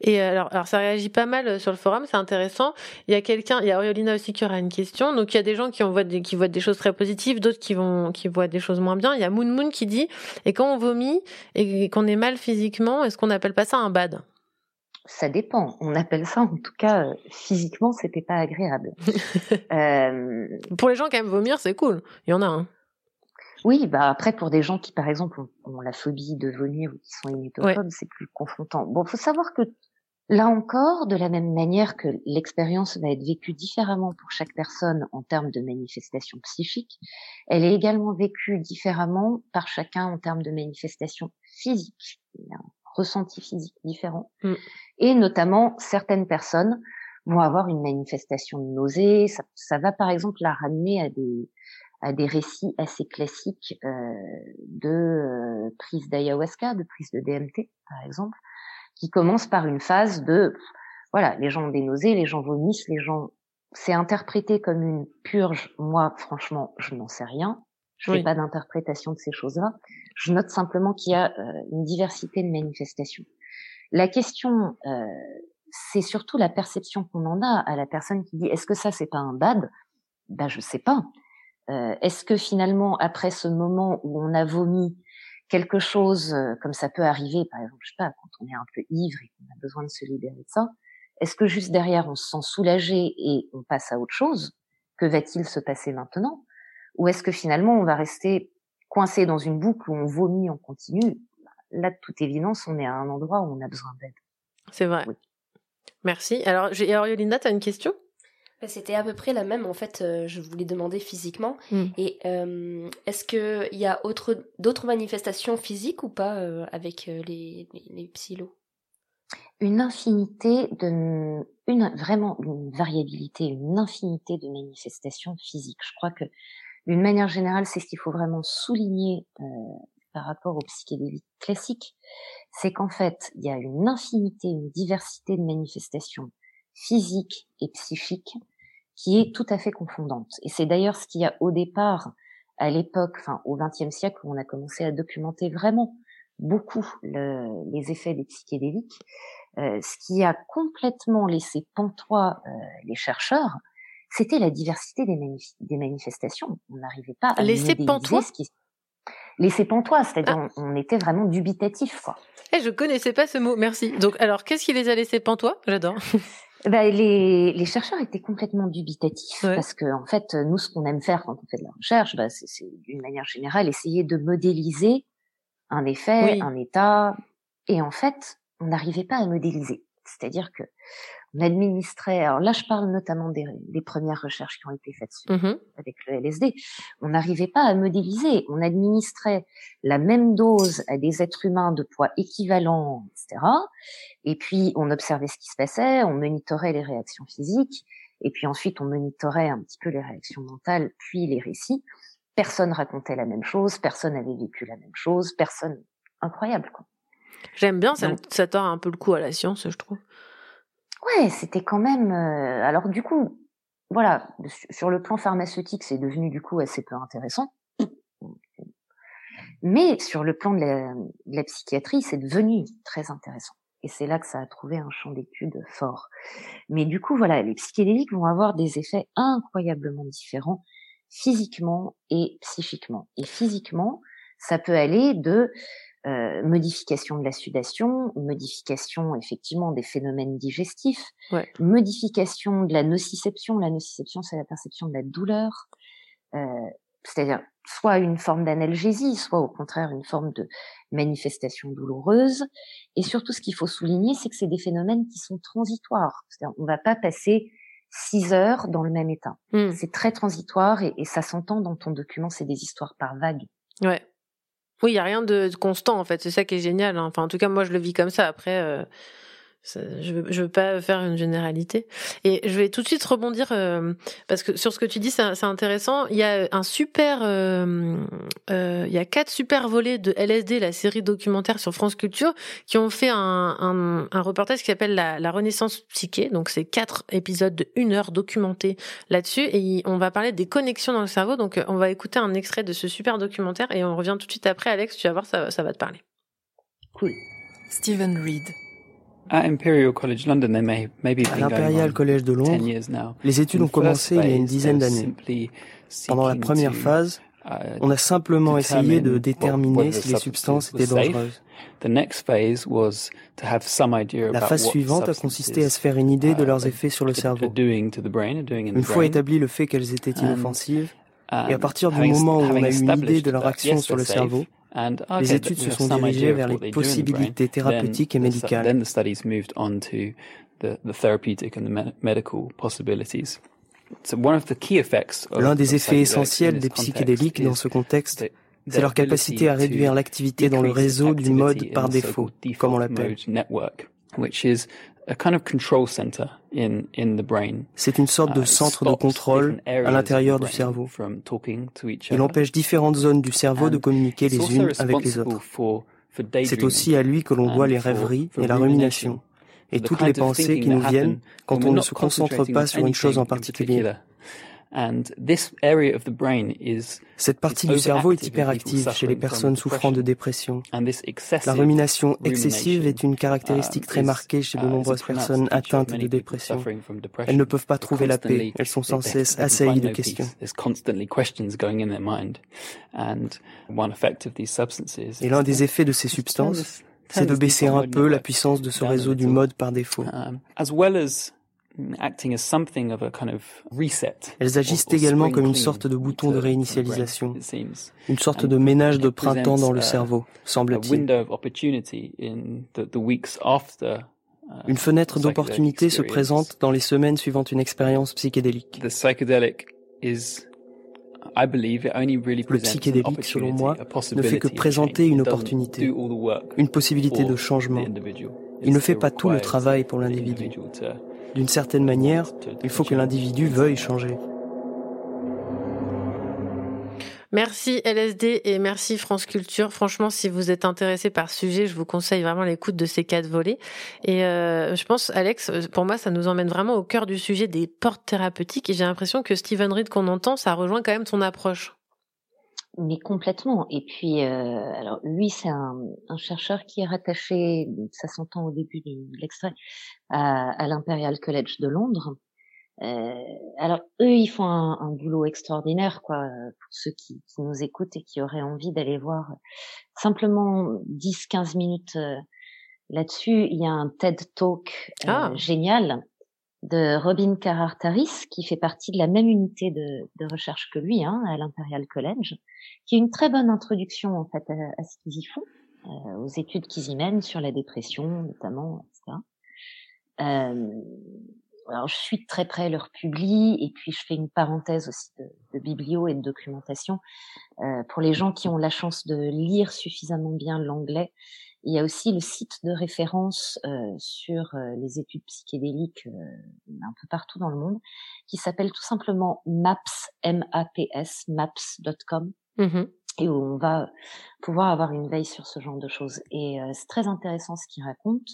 Et euh, alors, alors ça réagit pas mal euh, sur le forum, c'est intéressant. Il y a quelqu'un, il y a Oriolina aussi qui aura une question. Donc il y a des gens qui en voient des, qui voient des choses très positives, d'autres qui vont qui voient des choses moins bien. Il y a Moon Moon qui dit et quand on vomit et qu'on est mal physiquement, est-ce qu'on appelle pas ça un bad? Ça dépend. On appelle ça, en tout cas, euh, physiquement, c'était pas agréable. *laughs* euh, Pour les gens qui aiment vomir, c'est cool. Il y en a un. oui, bah après pour des gens qui, par exemple, ont, ont la phobie de vomir ou qui sont hémétophobes, c'est plus confrontant. Bon, faut savoir que là encore, de la même manière que l'expérience va être vécue différemment pour chaque personne en termes de manifestation psychique, elle est également vécue différemment par chacun en termes de manifestation physique. Il y a un ressenti physique différent. Mm. Et notamment, certaines personnes vont avoir une manifestation de nausée. Ça, ça va par exemple la ramener à des à des récits assez classiques euh, de euh, prise d'ayahuasca, de prise de DMT par exemple, qui commencent par une phase de voilà, les gens ont des nausées, les gens vomissent, les gens c'est interprété comme une purge. Moi, franchement, je n'en sais rien. Je fais Oui. pas d'interprétation de ces choses-là. Je note simplement qu'il y a euh, une diversité de manifestations. La question, euh, c'est surtout la perception qu'on en a à la personne qui dit est-ce que ça c'est pas un bad? Ben je sais pas. Euh, est-ce que finalement après ce moment où on a vomi quelque chose euh, comme ça peut arriver, par exemple, je sais pas, quand on est un peu ivre et qu'on a besoin de se libérer de ça, est-ce que juste derrière on se sent soulagé et on passe à autre chose? Que va-t-il se passer maintenant? Ou est-ce que finalement on va rester coincé dans une boucle où on vomit en continu? Là, de toute évidence, on est à un endroit où on a besoin d'aide. C'est vrai. Merci. Alors, j'ai alors, Yolinda, tu as une question? Bah, C'était à peu près la même en fait. euh, je voulais demander physiquement. Mm. Et euh, est-ce que il y a autre d'autres manifestations physiques ou pas euh, avec les, les, les psylos? Une infinité de, une, vraiment une variabilité, une infinité de manifestations physiques. Je crois que d'une manière générale, c'est ce qu'il faut vraiment souligner euh, par rapport aux psychédéliques classiques, c'est qu'en fait, il y a une infinité, une diversité de manifestations physiques et psychiques qui est tout à fait confondante. Et c'est d'ailleurs ce qu'il y a au départ, à l'époque, enfin au XXe siècle, où on a commencé à documenter vraiment beaucoup le, les effets des psychédéliques, euh, ce qui a complètement laissé pantois euh, les chercheurs, c'était la diversité des, des manifestations. On n'arrivait pas à laisser pantois ce qui laisser pantois, c'est-à-dire ah. on, on, était vraiment dubitatif quoi. Eh, je connaissais pas ce mot, merci. Donc alors qu'est-ce qui les a laissés pantois J'adore. *laughs* Bah, les, les, chercheurs étaient complètement dubitatifs parce que en fait nous ce qu'on aime faire quand on fait de la recherche, bah, c'est d'une manière générale essayer de modéliser un effet, un état, et en fait on n'arrivait pas à modéliser. C'est-à-dire que on administrait, alors là je parle notamment des, des premières recherches qui ont été faites sur, mmh avec le LSD, on n'arrivait pas à modéliser, on administrait la même dose à des êtres humains de poids équivalent, etc. Et puis on observait ce qui se passait, on monitorait les réactions physiques, et puis ensuite on monitorait un petit peu les réactions mentales, puis les récits. Personne racontait la même chose, personne n'avait vécu la même chose, personne incroyable quoi. J'aime bien, ça, ça tord un peu le coup à la science, je trouve. Ouais, c'était quand même. Euh, alors du coup, voilà, sur le plan pharmaceutique, c'est devenu du coup assez peu intéressant. Mais sur le plan de la, de la psychiatrie, c'est devenu très intéressant. Et c'est là que ça a trouvé un champ d'étude fort. Mais du coup, voilà, les psychédéliques vont avoir des effets incroyablement différents physiquement et psychiquement. Et physiquement, ça peut aller de euh, modification de la sudation, modification effectivement des phénomènes digestifs, ouais. modification de la nociception. La nociception, c'est la perception de la douleur, euh, c'est-à-dire soit une forme d'analgésie, soit au contraire une forme de manifestation douloureuse. Et surtout, ce qu'il faut souligner, c'est que c'est des phénomènes qui sont transitoires. C'est-à-dire, on va pas passer six heures dans le même état. Mmh. C'est très transitoire et, et ça s'entend dans ton document. C'est des histoires par vague. Ouais. Oui, il y a rien de constant en fait. C'est ça qui est génial. Hein. Enfin, en tout cas, moi, je le vis comme ça. Après, euh, je veux, je veux pas faire une généralité. Et je vais tout de suite rebondir euh, parce que sur ce que tu dis, c'est intéressant. Il y a un super, euh, euh, il y a quatre super volets de LSD, la série documentaire sur France Culture, qui ont fait un, un, un reportage qui s'appelle la, la, Renaissance psyché. Donc c'est quatre épisodes de une heure documentés là-dessus, et on va parler des connexions dans le cerveau. Donc on va écouter un extrait de ce super documentaire et on revient tout de suite après. Alex, tu vas voir, ça, ça va te parler. Cool. Stephen Reed. À l'Imperial College de Londres, les études ont commencé il y a une dizaine d'années. Pendant la première phase, uh, on a simplement essayé de déterminer si les substances étaient dangereuses. La phase suivante a consisté à se faire une idée de uh, leurs effets sur le cerveau. Une fois établi le fait qu'elles étaient inoffensives, et à partir du moment où on a eu une idée de leur action sur le cerveau, les études se sont dirigées vers les possibilités thérapeutiques et médicales. L'un des effets essentiels des psychédéliques dans ce contexte, c'est leur capacité à réduire l'activité dans le réseau du mode par défaut, comme on l'appelle. C'est une sorte de uh, centre de contrôle à l'intérieur du cerveau. Il empêche différentes zones du cerveau de communiquer les unes avec les autres. C'est aussi à lui que l'on doit les rêveries et la rumination, et toutes les pensées qui nous viennent quand on ne se concentre pas sur une chose en particulier. Cette partie du cerveau est hyperactive chez les personnes souffrant de dépression. La rumination excessive est une caractéristique très marquée chez de uh, nombreuses personnes atteintes de dépression. Elles ne peuvent pas trouver la paix, elles sont sans cesse assaillies de questions. Et l'un des effets de ces substances, c'est de baisser un peu la puissance de ce réseau du mode par défaut. Elles agissent également comme une sorte de bouton de réinitialisation, une sorte de ménage de printemps dans le cerveau, semble-t-il. Une fenêtre d'opportunité se présente dans les semaines suivant une expérience psychédélique. Le psychédélique, selon moi, ne fait que présenter une opportunité, une possibilité de changement, il ne fait pas tout le travail pour l'individu. D'une certaine manière, il faut que l'individu veuille changer. Merci LSD et merci France Culture. Franchement, si vous êtes intéressé par ce sujet, je vous conseille vraiment l'écoute de ces quatre volets. Et euh, je pense, Alex, pour moi, ça nous emmène vraiment au cœur du sujet des portes thérapeutiques. Et j'ai l'impression que Steven Reed qu'on entend, ça rejoint quand même ton approche. Mais complètement. Et puis, euh, alors lui, c'est un, un, chercheur qui est rattaché, ça s'entend au début de l'extrait, à, à l'Imperial College de Londres. Euh, alors eux, ils font un, un, boulot extraordinaire, quoi, pour ceux qui, qui, nous écoutent et qui auraient envie d'aller voir simplement 10-15 minutes euh, là-dessus. Il y a un TED Talk euh, ah. génial de Robin Carhart-Harris, qui fait partie de la même unité de, de recherche que lui, hein, à l'Imperial College, qui est une très bonne introduction en fait à, ce qu'ils y font, euh, aux études qu'ils y mènent sur la dépression notamment, etc. Euh, alors je suis très près leur publie et puis je fais une parenthèse aussi de, de et de documentation euh, pour les gens qui ont la chance de lire suffisamment bien l'anglais. Il y a aussi le site de référence euh, sur euh, les études psychédéliques euh, un peu partout dans le monde qui s'appelle tout simplement MAPS, M-A-P-S, maps.com. Mm-hmm. Et où on va pouvoir avoir une veille sur ce genre de choses. Et euh, c'est très intéressant ce qu'il raconte.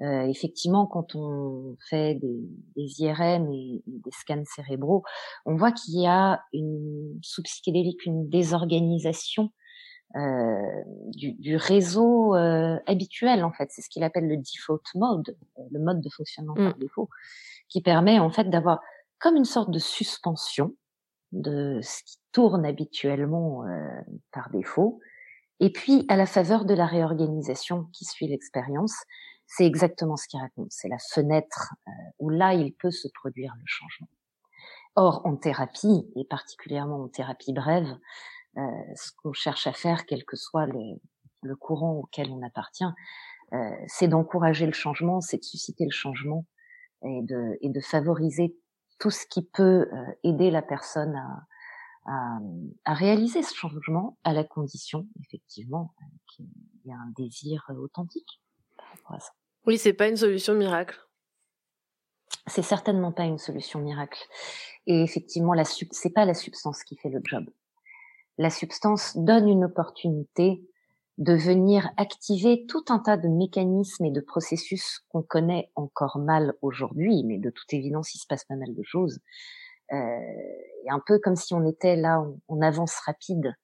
Euh, effectivement, quand on fait des, des IRM et, des scans cérébraux, on voit qu'il y a une, sous psychédélique une désorganisation euh, du, du, réseau euh, habituel, en fait. C'est ce qu'il appelle le default mode, le mode de fonctionnement par mm. défaut, qui permet en fait d'avoir comme une sorte de suspension de ce qui tourne habituellement euh, par défaut, et puis à la faveur de la réorganisation qui suit l'expérience, c'est exactement ce qu'il raconte. C'est la fenêtre euh, où là, il peut se produire le changement. Or, en thérapie, et particulièrement en thérapie brève, euh, ce qu'on cherche à faire, quel que soit le, le courant auquel on appartient, euh, c'est d'encourager le changement, c'est de susciter le changement et de, et de favoriser tout ce qui peut euh, aider la personne à, à, à, réaliser ce changement, à la condition, effectivement, euh, qu'il y a un désir authentique par rapport à ça. Oui, c'est pas une solution miracle. C'est certainement pas une solution miracle. Et effectivement, la c'est pas la substance qui fait le job. La substance donne une opportunité de venir activer tout un tas de mécanismes et de processus qu'on connaît encore mal aujourd'hui, mais de toute évidence, il se passe pas mal de choses. Euh, un peu comme si on était là en, avance rapide.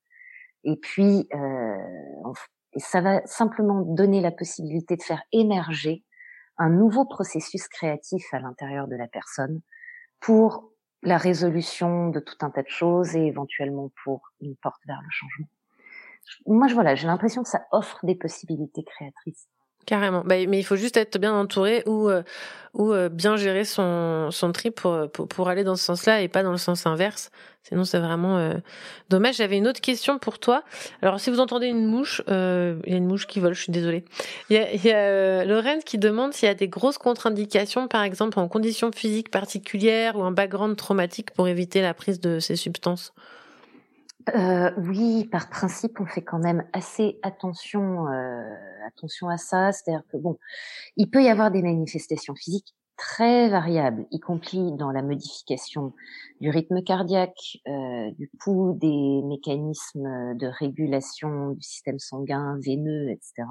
Et puis, euh, et ça va simplement donner la possibilité de faire émerger un nouveau processus créatif à l'intérieur de la personne pour la résolution de tout un tas de choses et éventuellement pour une porte vers le changement. Moi, je voilà, j'ai l'impression que ça offre des possibilités créatrices. Carrément. Bah, mais il faut juste être bien entouré ou euh, ou euh, bien gérer son son trip pour, pour, pour aller dans ce sens-là et pas dans le sens inverse. Sinon, c'est vraiment euh, dommage. J'avais une autre question pour toi. Alors, si vous entendez une mouche, il y a une mouche qui vole. Je suis désolée. Il y a, y Lorraine qui demande s'il y a des grosses contre-indications, par exemple en conditions physiques particulières ou un background traumatique pour éviter la prise de ces substances euh, oui, par principe, on fait quand même assez attention, euh, attention à ça. C'est-à-dire que bon, il peut y avoir des manifestations physiques très variables, y compris dans la modification du rythme cardiaque, euh, du pouls, des mécanismes de régulation du système sanguin, veineux, etc.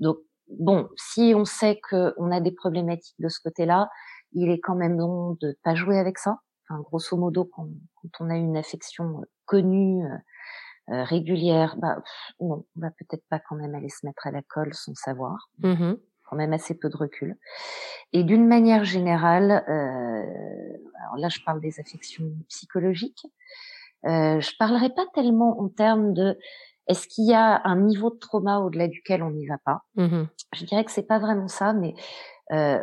Donc bon, si on sait qu'on a des problématiques de ce côté-là, il est quand même bon de pas jouer avec ça. Enfin, grosso modo, quand, quand on a une affection connue, euh, euh, régulière, bah non, on va peut-être pas quand même aller se mettre à la colle sans savoir. Mmh quand même assez peu de recul. Et d'une manière générale, euh, alors là je parle des affections psychologiques. Euh, je parlerai pas tellement en termes de est-ce qu'il y a un niveau de trauma au-delà duquel on n'y va pas? Mmh je dirais que c'est pas vraiment ça, mais euh,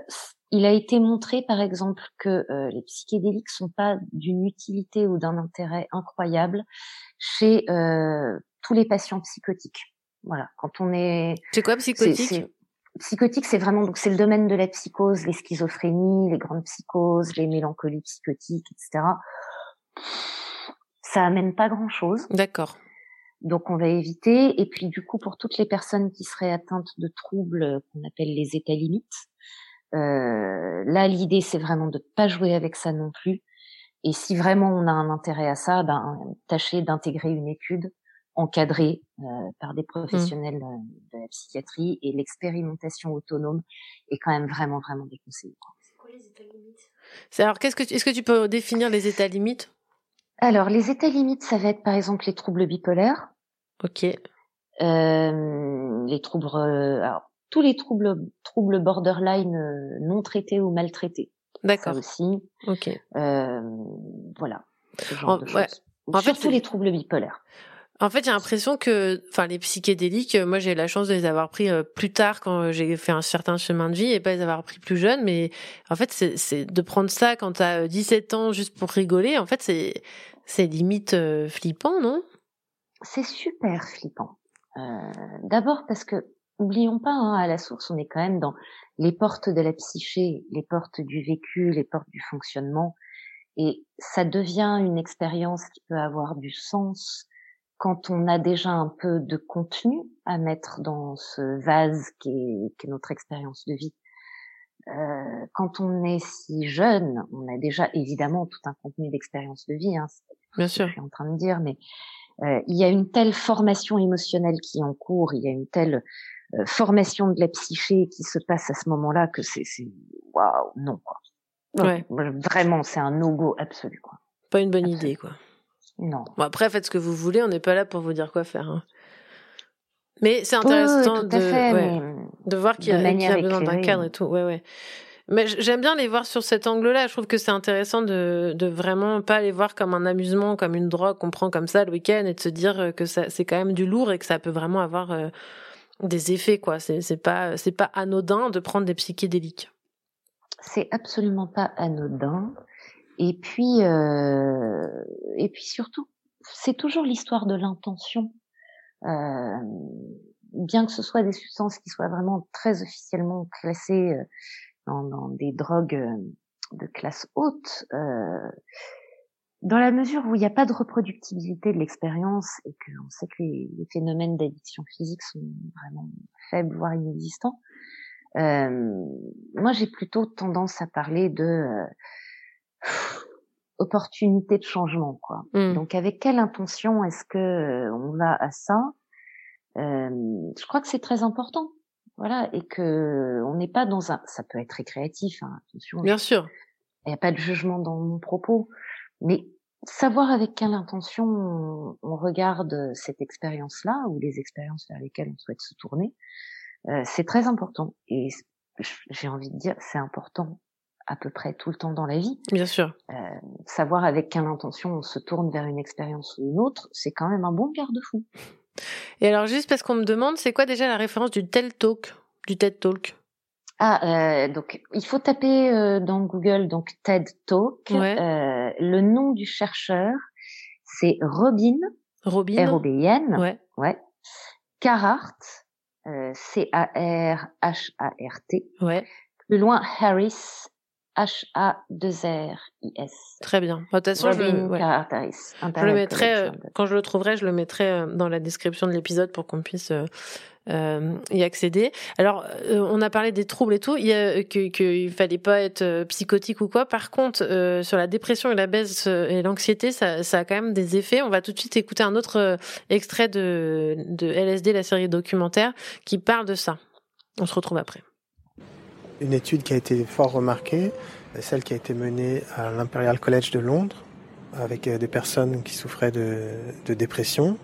il a été montré, par exemple, que euh, les psychédéliques sont pas d'une utilité ou d'un intérêt incroyable chez euh, tous les patients psychotiques. Voilà, quand on est. C'est quoi psychotique? Psychotique, c'est vraiment donc c'est le domaine de la psychose, les schizophrénies, les grandes psychoses, les mélancolies psychotiques, etc. Ça amène pas grand chose. D'accord. Donc on va éviter. Et puis du coup, pour toutes les personnes qui seraient atteintes de troubles qu'on appelle les états limites, euh, là l'idée c'est vraiment de pas jouer avec ça non plus. Et si vraiment on a un intérêt à ça, ben tâcher d'intégrer une étude encadrée euh, par des professionnels mmh. euh, de la psychiatrie et l'expérimentation autonome est quand même vraiment vraiment déconseillée. C'est quoi les états limites? Alors qu'est-ce que est-ce que tu peux définir les états limites? Alors les états limites, ça va être par exemple les troubles bipolaires. Ok. Euh, les troubles, alors tous les troubles troubles borderline non traités ou maltraités. D'accord. aussi. Ok. Euh, voilà. Ce genre en, de ouais. choses. En Surtout fait, les troubles bipolaires. En fait, j'ai l'impression que, enfin, les psychédéliques, moi, j'ai la chance de les avoir pris plus tard quand j'ai fait un certain chemin de vie et pas les avoir pris plus jeune. Mais en fait, c'est de prendre ça quand t'as 17 ans juste pour rigoler. En fait, c'est c'est limite flippant, non? C'est super flippant. Euh, D'abord parce que, oublions pas, hein, à la source, on est quand même dans les portes de la psyché, les portes du vécu, les portes du fonctionnement. Et ça devient une expérience qui peut avoir du sens quand on a déjà un peu de contenu à mettre dans ce vase qui est, notre expérience de vie. Euh, quand on est si jeune, on a déjà évidemment tout un contenu d'expérience de vie. Hein, Bien sûr. je suis en train de dire, mais euh, il y a une telle formation émotionnelle qui est en cours, il y a une telle formation de la psyché qui se passe à ce moment-là que c'est waouh non quoi. Ouais. Vraiment, c'est un no-go absolu quoi. Pas une bonne idée quoi. Non. Bon, après, faites ce que vous voulez, on n'est pas là pour vous dire quoi faire. Hein. Mais c'est intéressant oui, de, fait, ouais, de voir qu'il y, a, qu y a besoin d'un cadre et tout. Ouais, ouais. Mais j'aime bien les voir sur cet angle-là. Je trouve que c'est intéressant de, de vraiment pas les voir comme un amusement, comme une drogue qu'on prend comme ça le week-end et de se dire que ça, c'est quand même du lourd et que ça peut vraiment avoir euh, des effets, quoi. C'est, pas, c'est pas anodin de prendre des psychédéliques. C'est absolument pas anodin. Et puis, euh, et puis surtout, c'est toujours l'histoire de l'intention. Euh, bien que ce soit des substances qui soient vraiment très officiellement classées dans, dans des drogues de classe haute, euh, dans la mesure où il n'y a pas de reproductibilité de l'expérience et qu'on sait que les, les phénomènes d'addiction physique sont vraiment faibles, voire inexistants, euh, moi j'ai plutôt tendance à parler de euh, opportunité de changement quoi. Mmh. Donc avec quelle intention est-ce que euh, on va à ça? Euh, Je crois que c'est très important, voilà, et que on n'est pas dans un. Ça peut être récréatif, hein, attention. Bien sûr. Il n'y a pas de jugement dans mon propos, mais savoir avec quelle intention on, on regarde cette expérience-là ou les expériences vers lesquelles on souhaite se tourner, euh, c'est très important. Et j'ai envie de dire, c'est important à peu près tout le temps dans la vie. Bien sûr. Euh, savoir avec quelle intention on se tourne vers une expérience ou une autre, c'est quand même un bon garde-fou. Et alors, juste parce qu'on me demande, c'est quoi déjà la référence du TED Talk, du TED Talk Ah, euh, donc il faut taper euh, dans Google donc TED Talk. Ouais. Euh, le nom du chercheur, c'est Robin. Robin. R-O-B-I-N. Ouais. Ouais. Carhart. Euh, C-A-R-H-A-R-T. Ouais. Plus loin, Harris. H-A-2-R-I-S. Très bien. De toute façon, je, ouais. Harris. je le mettrai, euh, quand je le trouverai, je le mettrai euh, dans la description de l'épisode pour qu'on puisse euh, euh, y accéder. Alors, euh, on a parlé des troubles et tout, il y qu'il fallait pas être euh, psychotique ou quoi. Par contre, euh, sur la dépression et la baisse euh, et l'anxiété, ça, a quand même des effets. On va tout de suite écouter un autre euh, extrait de, LSD, la série documentaire, qui parle de ça. On se retrouve après. Une étude qui a été fort remarquée, celle qui a été menée à l'Imperial College de Londres, avec euh, des personnes qui souffraient de dépression,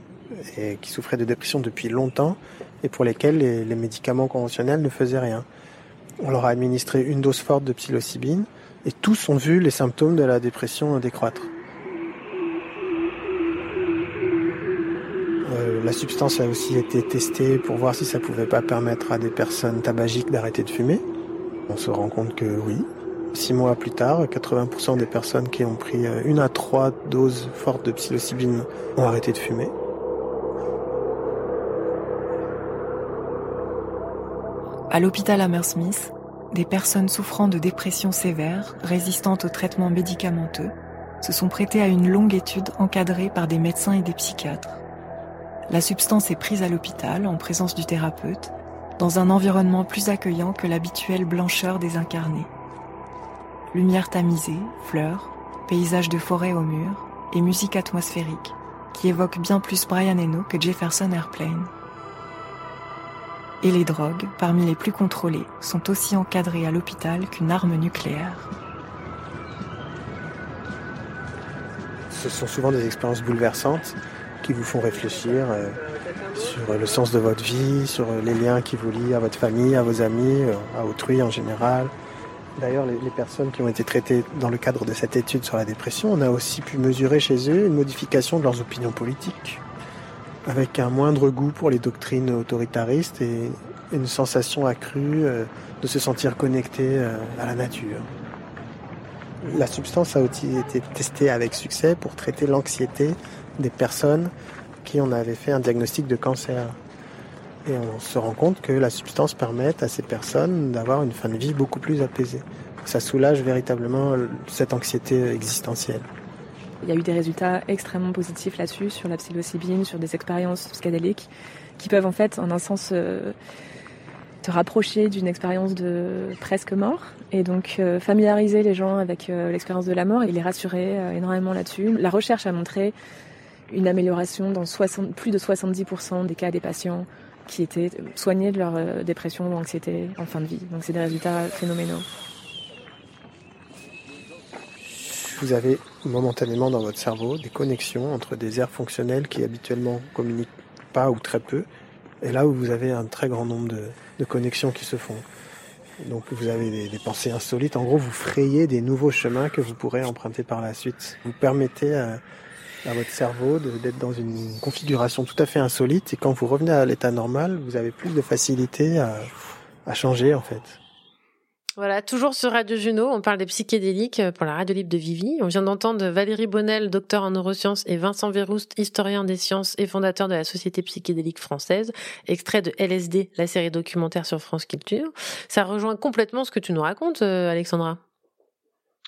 et qui souffraient de dépression depuis longtemps, et pour lesquelles les, les médicaments conventionnels ne faisaient rien. On leur a administré une dose forte de psilocybine, et tous ont vu les symptômes de la dépression décroître. Euh, la substance a aussi été testée pour voir si ça pouvait pas permettre à des personnes tabagiques d'arrêter de fumer. On se rend compte que oui. Six mois plus tard, 80% des personnes qui ont pris euh, une à trois doses fortes de psilocybine ont arrêté de fumer. À l'hôpital Hammersmith, des personnes souffrant de dépression sévère, résistantes aux traitements médicamenteux, se sont prêtées à une longue étude encadrée par des médecins et des psychiatres. la substance est prise à l'hôpital en présence du thérapeute, dans un environnement plus accueillant que l'habituelle blancheur des incarnés. Lumière tamisée, fleurs, paysages de forêt au mur et musique atmosphérique qui évoque bien plus Brian Eno que Jefferson Airplane. Et les drogues, parmi les plus contrôlées, sont aussi encadrées à l'hôpital qu'une arme nucléaire. Ce sont souvent des expériences bouleversantes qui vous font réfléchir euh, sur le sens de votre vie, sur les liens qui vous lient à votre famille, à vos amis, euh, à autrui en général. D'ailleurs, les, personnes qui ont été traitées dans le cadre de cette étude sur la dépression, on a aussi pu mesurer chez eux une modification de leurs opinions politiques, avec un moindre goût pour les doctrines autoritaristes et une sensation accrue euh, de se sentir connecté euh, à la nature. La substance a aussi été testée avec succès pour traiter l'anxiété des personnes qui en avaient fait un diagnostic de cancer. Et on se rend compte que la substance permet à ces personnes d'avoir une fin de vie beaucoup plus apaisée. Ça soulage véritablement cette anxiété existentielle. Il y a eu des résultats extrêmement positifs là-dessus, sur la psilocybine, sur des expériences psychédéliques, qui peuvent en fait, en un sens, euh, te rapprocher d'une expérience de presque mort, et donc euh, familiariser les gens avec euh, l'expérience de la mort et les rassurer énormément là-dessus. La recherche a montré une amélioration dans 60, plus de 70% des cas des patients qui étaient soignés de leur dépression ou anxiété en fin de vie. Donc c'est des résultats phénoménaux. Vous avez momentanément dans votre cerveau des connexions entre des aires fonctionnelles qui habituellement communiquent pas ou très peu, et là où vous avez un très grand nombre de, connexions qui se font. Donc vous avez des, pensées insolites. En gros, vous frayez des nouveaux chemins que vous pourrez emprunter par la suite. Vous permettez à, votre cerveau d'être dans une configuration tout à fait insolite et quand vous revenez à l'état normal, vous avez plus de facilité à changer en fait. Voilà, toujours sur Radio Juno, on parle des psychédéliques pour la radio libre de Vivi. On vient d'entendre Valérie Bonnel, docteur en neurosciences, et Vincent Verroust, historien des sciences et fondateur de la Société psychédélique française, extrait de LSD, la série documentaire sur France Culture. Ça rejoint complètement ce que tu nous racontes, euh, Alexandra.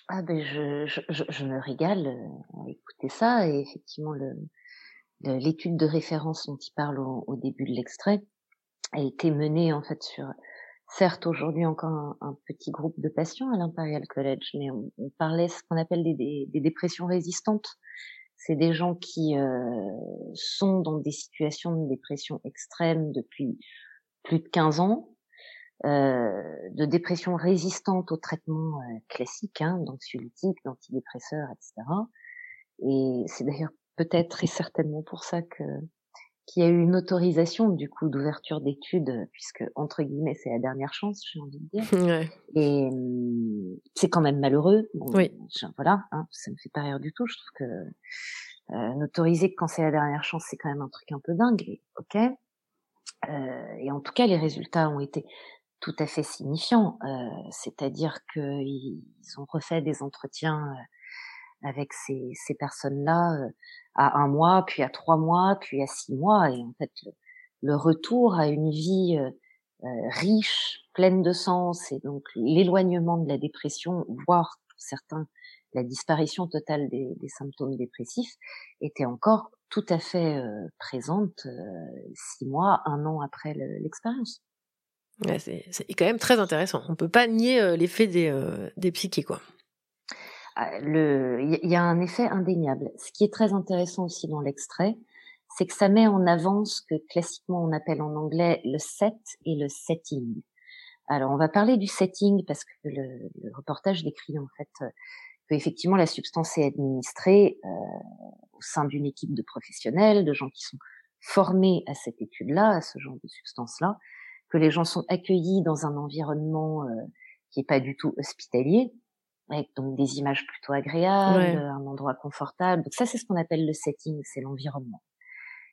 Ah ben je, me régale euh, à ça et effectivement l'étude de référence dont il parle au, début de l'extrait a été menée en fait sur certes aujourd'hui encore un, petit groupe de patients à l'Imperial College mais on, parlait ce qu'on appelle des, des, dépressions résistantes c'est des gens qui euh, sont dans des situations de dépression extrême depuis plus de 15 ans euh, de dépression résistante aux traitements euh, classiques, hein, d'anxiolytiques, d'antidépresseurs, etc. Et c'est d'ailleurs peut-être et certainement pour ça que qu'il y a eu une autorisation du coup d'ouverture d'études, puisque entre guillemets c'est la dernière chance, j'ai envie de dire. *laughs* Ouais. Et hum, c'est quand même malheureux. oui. voilà, hein, ça me fait pas rire du tout. Je trouve que euh, n'autoriser que quand c'est la dernière chance, c'est quand même un truc un peu dingue. ok. Euh, et en tout cas, les résultats ont été tout à fait signifiant. Euh, c'est-à-dire qu'ils ont refait des entretiens euh, avec ces, ces personnes-là euh, à un mois, puis à trois mois, puis à six mois, et en fait le, retour à une vie riche, pleine de sens, et donc l'éloignement de la dépression, voire pour certains la disparition totale des, des symptômes dépressifs, était encore tout à fait présente six mois, un an après l'expérience. Ouais, c'est quand même très intéressant. On peut pas nier euh, l'effet des, euh, des psychés, quoi. Ah, il y a un effet indéniable. Ce qui est très intéressant aussi dans l'extrait, c'est que ça met en avant ce que classiquement on appelle en anglais le set et le setting. Alors on va parler du setting parce que le, reportage décrit en fait euh, que effectivement la substance est administrée euh, au sein d'une équipe de professionnels, de gens qui sont formés à cette étude-là, à ce genre de substance-là, que les gens sont accueillis dans un environnement euh, qui est pas du tout hospitalier, avec donc des images plutôt agréables, un endroit confortable. Donc ça, c'est ce qu'on appelle le setting, c'est l'environnement.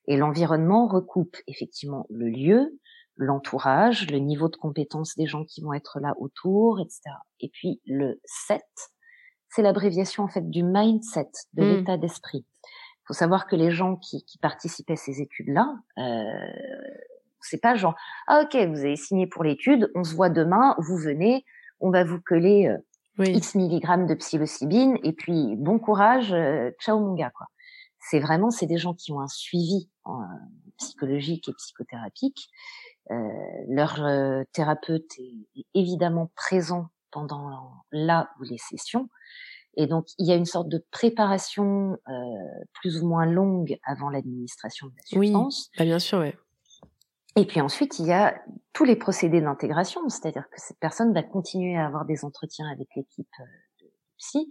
Et l'environnement recoupe effectivement le lieu, l'entourage, le niveau de compétence des gens qui vont être là autour, etc. Et puis le set, c'est l'abréviation en fait du mindset, de mmh. l'état d'esprit. Il faut savoir que les gens qui, qui participaient à ces études-là, euh, c'est pas genre ah ok vous avez signé pour l'étude, on se voit demain, vous venez, on va vous coller euh, X milligrammes de psilocybine et puis bon courage, euh, ciao mon gars quoi. C'est vraiment c'est des gens qui ont un suivi, psychologiques et psychothérapiques. Euh, leur euh, thérapeute est, évidemment présent pendant là ou les sessions. Et donc, il y a une sorte de préparation euh, plus ou moins longue avant l'administration de la substance. Oui, bah bien sûr, oui. Et puis ensuite, il y a tous les procédés d'intégration, c'est-à-dire que cette personne va continuer à avoir des entretiens avec l'équipe de psy,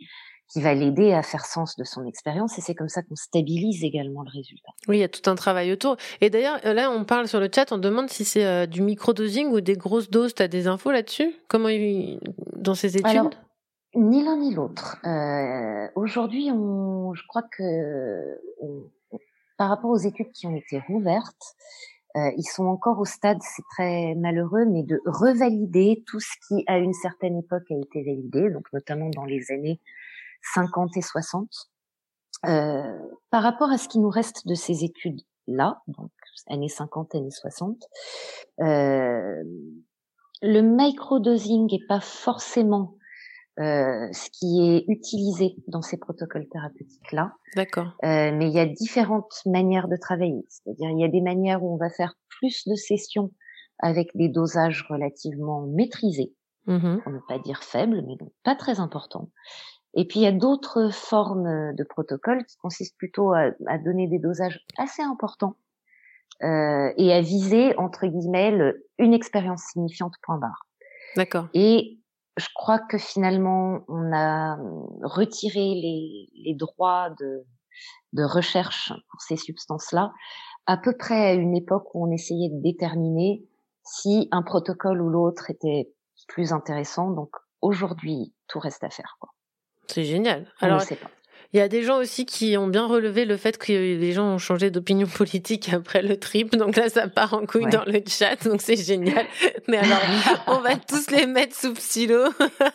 qui va l'aider à faire sens de son expérience et c'est comme ça qu'on stabilise également le résultat. Oui, il y a tout un travail autour. Et d'ailleurs, là, on parle sur le chat, on demande si c'est euh, du microdosing ou des grosses doses. Tu as des infos là-dessus? Comment il... dans ces études? Alors, Ni l'un ni l'autre. Euh, Aujourd'hui, on, je crois que on, par rapport aux études qui ont été rouvertes, euh, ils sont encore au stade, c'est très malheureux, mais de revalider tout ce qui, à une certaine époque, a été validé, donc notamment dans les années 50 et 60. Euh, par rapport à ce qui nous reste de ces études-là, donc années 50, années 60, euh, le microdosing n'est pas forcément euh, ce qui est utilisé dans ces protocoles thérapeutiques-là. D'accord. Euh, mais il y a différentes manières de travailler. C'est-à-dire, il y a des manières où on va faire plus de sessions avec des dosages relativement maîtrisés, mmh pour ne pas dire faibles, mais donc pas très importants. Et puis il y a d'autres formes de protocoles qui consistent plutôt à, à donner des dosages assez importants euh, et à viser entre guillemets une expérience signifiante point barre. D'accord. Et je crois que finalement on a retiré les, les droits de, de recherche pour ces substances-là à peu près à une époque où on essayait de déterminer si un protocole ou l'autre était plus intéressant. Donc aujourd'hui, tout reste à faire. Quoi. C'est génial. Alors, il y a des gens aussi qui ont bien relevé le fait que les gens ont changé d'opinion politique après le trip. Donc là, ça part en couille dans le chat. Donc c'est génial. *laughs* Mais alors, on va tous les mettre sous psylo.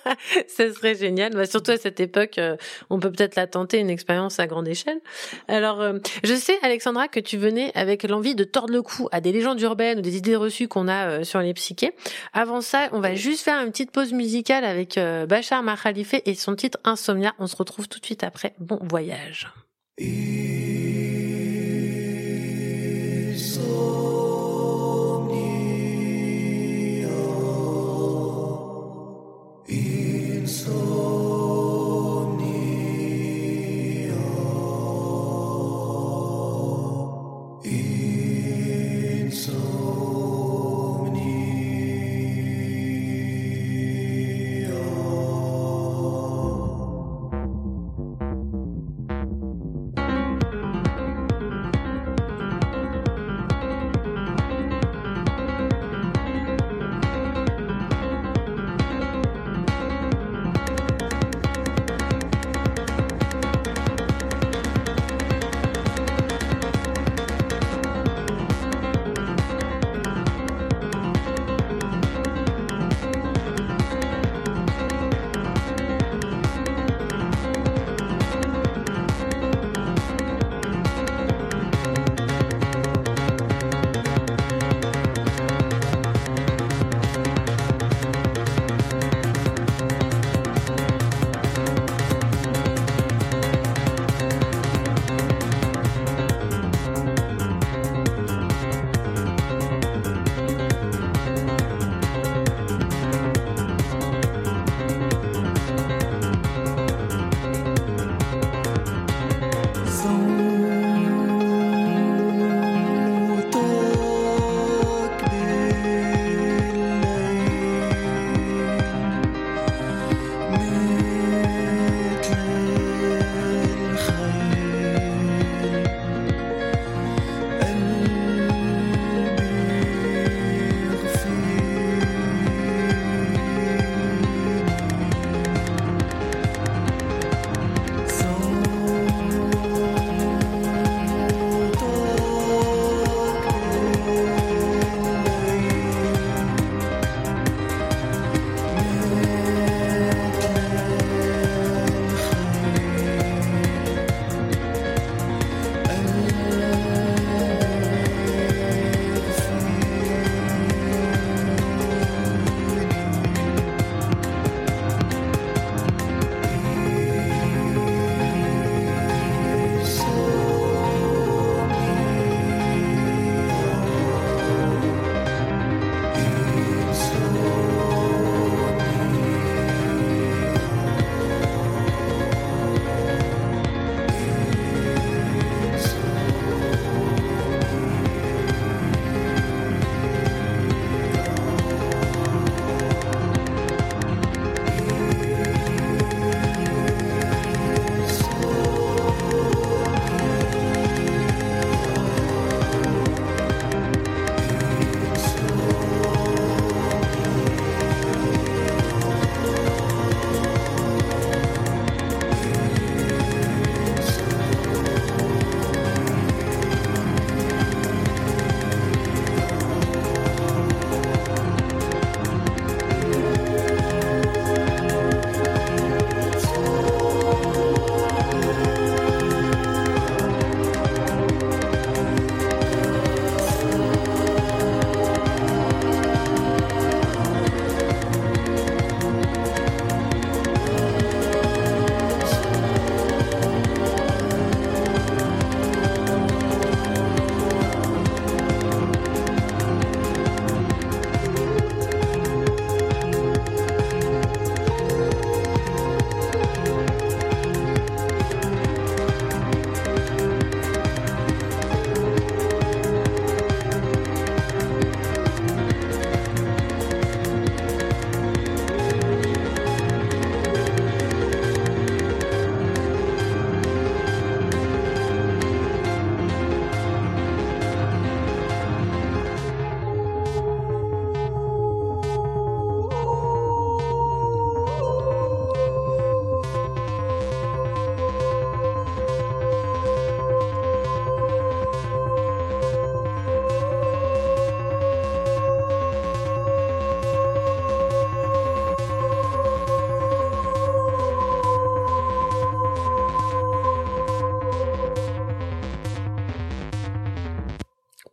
*laughs* ça serait génial. Bah, surtout à cette époque, euh, on peut peut-être la tenter, une expérience à grande échelle. Alors, euh, je sais, Alexandra, que tu venais avec l'envie de tordre le cou à des légendes urbaines ou des idées reçues qu'on a euh, sur les psychés. Avant ça, on va juste faire une petite pause musicale avec Bachar Mahalife et son titre Insomnia. On se retrouve tout de suite après bon voyage.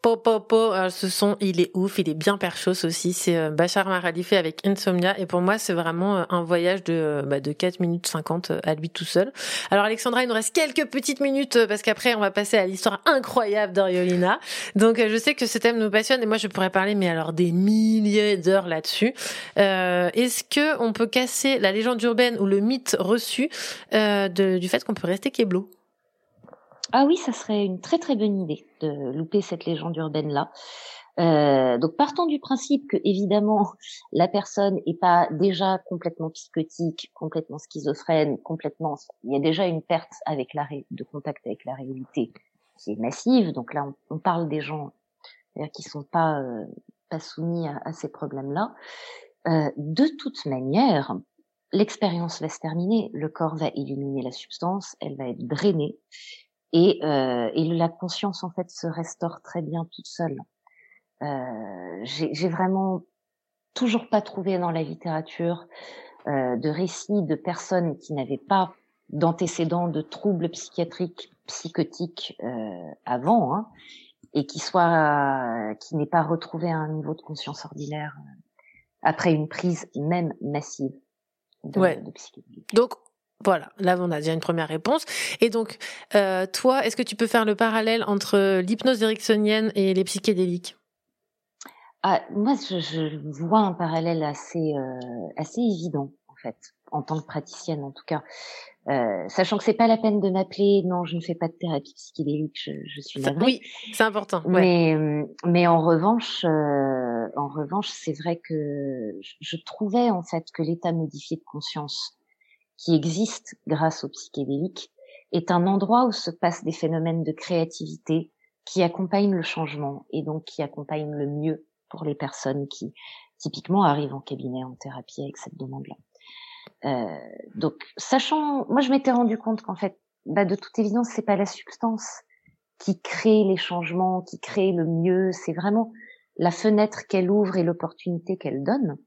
Popopo, euh, ce son, il est ouf, il est bien perchos aussi. C'est euh, Bachar Maralife avec Insomnia. Et pour moi, c'est vraiment euh, un voyage de, bah, de 4 minutes 50 à lui tout seul. Alors, Alexandra, il nous reste quelques petites minutes parce qu'après, on va passer à l'histoire incroyable d'Oriolina. Donc, je sais que ce thème nous passionne et moi, je pourrais parler, mais alors des milliers d'heures là-dessus. Est-ce que on peut casser la légende urbaine ou le mythe reçu du fait qu'on peut rester Keblo? Ah oui, ça serait une très très bonne idée de louper cette légende urbaine là. Euh, donc partons du principe que évidemment la personne est pas déjà complètement psychotique, complètement schizophrène, complètement il y a déjà une perte avec la de contact avec la réalité qui est massive. Donc là on, parle des gens qui sont pas euh, pas soumis à, ces problèmes-là. Euh, de toute manière, l'expérience va se terminer, le corps va éliminer la substance, elle va être drainée et, euh, et la conscience en fait se restaure très bien toute seule. Euh, J'ai vraiment toujours pas trouvé dans la littérature euh, de récits de personnes qui n'avaient pas d'antécédents de troubles psychiatriques, psychotiques euh, avant, hein, et qui soit, qui n'ait pas retrouvé un niveau de conscience ordinaire euh, après une prise même massive de, ouais. de Donc voilà, là on a déjà une première réponse. Et donc, euh, toi, est-ce que tu peux faire le parallèle entre l'hypnose ericksonienne et les psychédéliques? Ah, Moi, je, je, vois un parallèle assez, euh, assez évident, en fait, en tant que praticienne en tout cas. Euh, sachant que c'est pas la peine de m'appeler, non, je ne fais pas de thérapie psychédélique, je, je suis navrée. Oui, c'est important. Ouais. Mais, mais en revanche, euh, en revanche, c'est vrai que je trouvais en fait que l'état modifié de conscience qui existe grâce aux psychédéliques, est un endroit où se passent des phénomènes de créativité qui accompagnent le changement et donc qui accompagnent le mieux pour les personnes qui typiquement arrivent en cabinet en thérapie avec cette demande-là. Euh, donc, sachant, moi je m'étais rendu compte qu'en fait, bah, de toute évidence, c'est pas la substance qui crée les changements, qui crée le mieux, c'est vraiment la fenêtre qu'elle ouvre et l'opportunité qu'elle donne.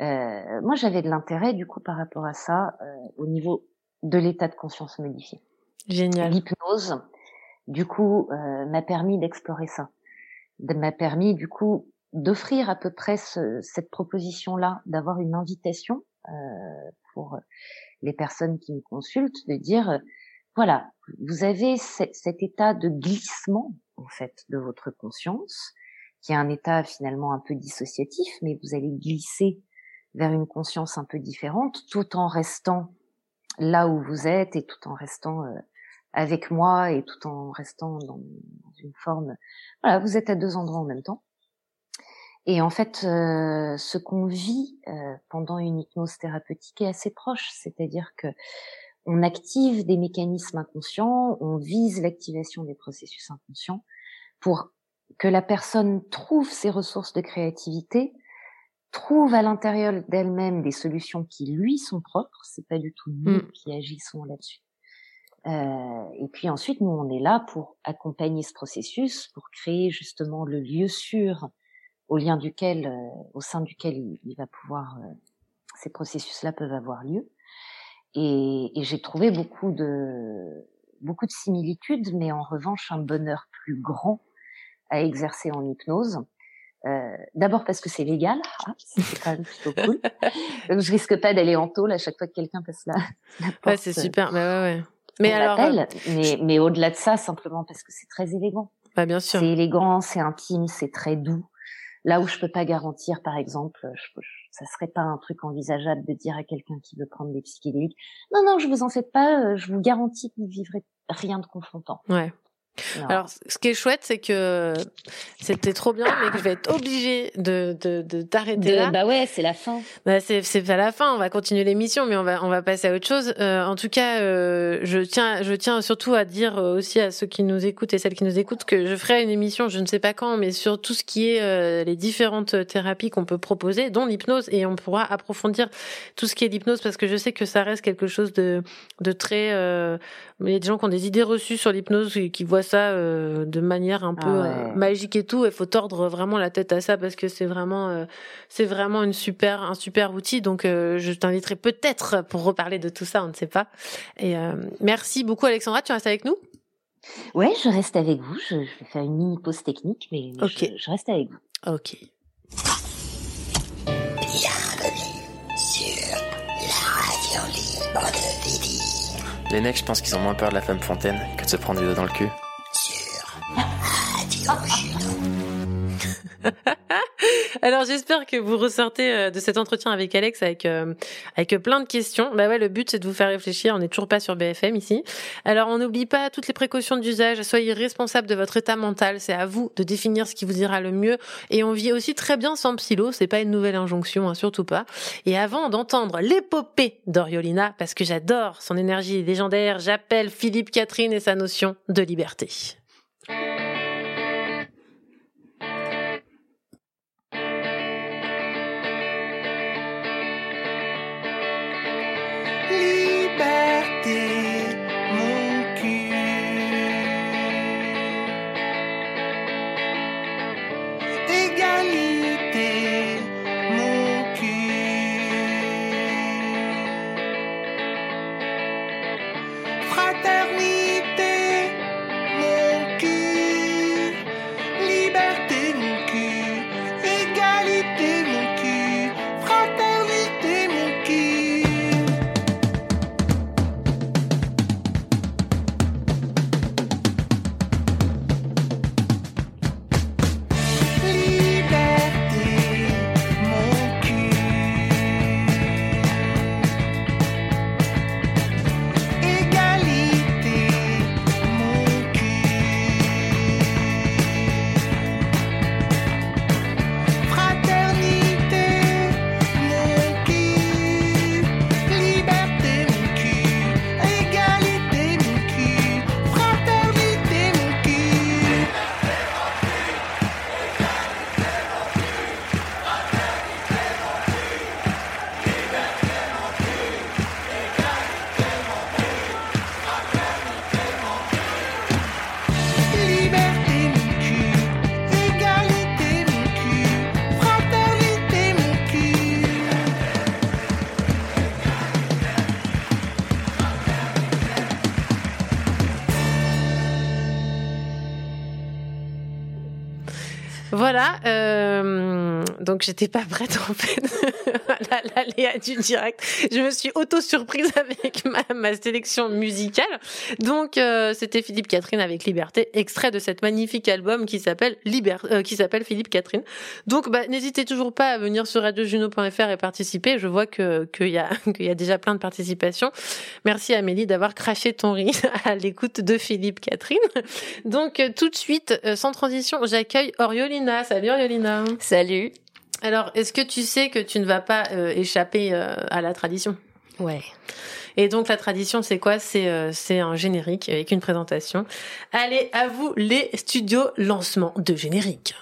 Euh, moi, j'avais de l'intérêt du coup par rapport à ça euh, au niveau de l'état de conscience modifié. Génial. L'hypnose, du coup, euh, m'a permis d'explorer ça, m'a permis du coup d'offrir à peu près ce, cette proposition-là, d'avoir une invitation euh, pour les personnes qui me consultent, de dire voilà, vous avez cet état de glissement en fait de votre conscience, qui est un état finalement un peu dissociatif, mais vous allez glisser vers une conscience un peu différente, tout en restant là où vous êtes et tout en restant euh, avec moi et tout en restant dans, une forme. Voilà, vous êtes à deux endroits en même temps. Et en fait, euh, ce qu'on vit euh, pendant une hypnose thérapeutique est assez proche, c'est-à-dire que on active des mécanismes inconscients, on vise l'activation des processus inconscients pour que la personne trouve ses ressources de créativité trouve à l'intérieur d'elle-même des solutions qui lui sont propres. C'est pas du tout nous mm. qui agissons là-dessus. Euh, et puis ensuite, nous, on est là pour accompagner ce processus, pour créer justement le lieu sûr au lien duquel, euh, au sein duquel il, va pouvoir, euh, ces processus-là peuvent avoir lieu. Et, et j'ai trouvé beaucoup de beaucoup de similitudes, mais en revanche un bonheur plus grand à exercer en hypnose euh, D'abord parce que c'est légal, ah, c'est quand même plutôt cool. *laughs* Donc je risque pas d'aller en tôle à chaque fois que quelqu'un passe là. *laughs* Ouais, c'est super. Mais ouais, ouais. Mais alors, euh, mais, mais au-delà de ça, simplement parce que c'est très élégant. Bah, bien sûr. C'est élégant, c'est intime, c'est très doux. Là où je peux pas garantir, par exemple, je, ça serait pas un truc envisageable de dire à quelqu'un qui veut prendre des psychédéliques, non, non, je vous en fais pas, euh, je vous garantis que vous vivrez rien de confrontant. Ouais. Alors, ce qui est chouette, c'est que c'était trop bien, mais que je vais être obligée de, de, de t'arrêter là. Bah ouais, c'est la fin. Bah c'est c'est pas la fin. On va continuer l'émission, mais on va on va passer à autre chose. Euh, en tout cas, euh, je tiens je tiens surtout à dire euh, aussi à ceux qui nous écoutent et celles qui nous écoutent que je ferai une émission, je ne sais pas quand, mais sur tout ce qui est euh, les différentes thérapies qu'on peut proposer, dont l'hypnose, et on pourra approfondir tout ce qui est l'hypnose parce que je sais que ça reste quelque chose de de très. Euh, il y a des gens qui ont des idées reçues sur l'hypnose et qui voient ça euh, de manière un peu ah euh, magique et tout. Il faut tordre vraiment la tête à ça parce que c'est vraiment, euh, c'est vraiment une super, un super outil. Donc, je t'inviterai peut-être pour reparler de tout ça, on ne sait pas. Et merci beaucoup, Alexandra. Tu restes avec nous? Ouais, je reste avec vous. Je, vais faire une mini pause technique, mais, Ok. je, je reste avec vous. Ok. Bienvenue sur la radio libre. Les mecs, je pense qu'ils ont moins peur de la femme fontaine que de se prendre des doigts dans le cul. *laughs* Alors j'espère que vous ressortez euh, de cet entretien avec Alex avec euh, avec plein de questions. Bah ouais, le but c'est de vous faire réfléchir. On n'est toujours pas sur BFM ici. Alors on n'oublie pas toutes les précautions d'usage. Soyez responsable de votre état mental. C'est à vous de définir ce qui vous ira le mieux. Et on vit aussi très bien sans psylo. C'est pas une nouvelle injonction, hein, surtout pas. Et avant d'entendre l'épopée d'Oriolina, parce que j'adore son énergie légendaire, j'appelle Philippe Catherine et sa notion de liberté. Liberté, donc j'étais pas prête en fait *laughs* à du direct. Je me suis auto-surprise *laughs* avec ma, ma sélection musicale. Donc euh, c'était Philippe Catherine avec Liberté, extrait de cet magnifique album qui s'appelle Liber euh, qui s'appelle Philippe Catherine. Donc bah, n'hésitez toujours pas à venir sur radiojuno.fr et participer. Je vois que qu'il y a *laughs* qu'il y a déjà plein de participations. Merci Amélie d'avoir craché ton riz à l'écoute de Philippe Catherine. Donc euh, tout de suite, euh, sans transition, j'accueille Oriolina. Salut Oriolina. Salut. Alors, est-ce que tu sais que tu ne vas pas euh, échapper euh, à la tradition? Ouais. Et donc la tradition, c'est quoi? C'est euh, c'est un générique avec une présentation. Allez, à vous les studios lancement de générique.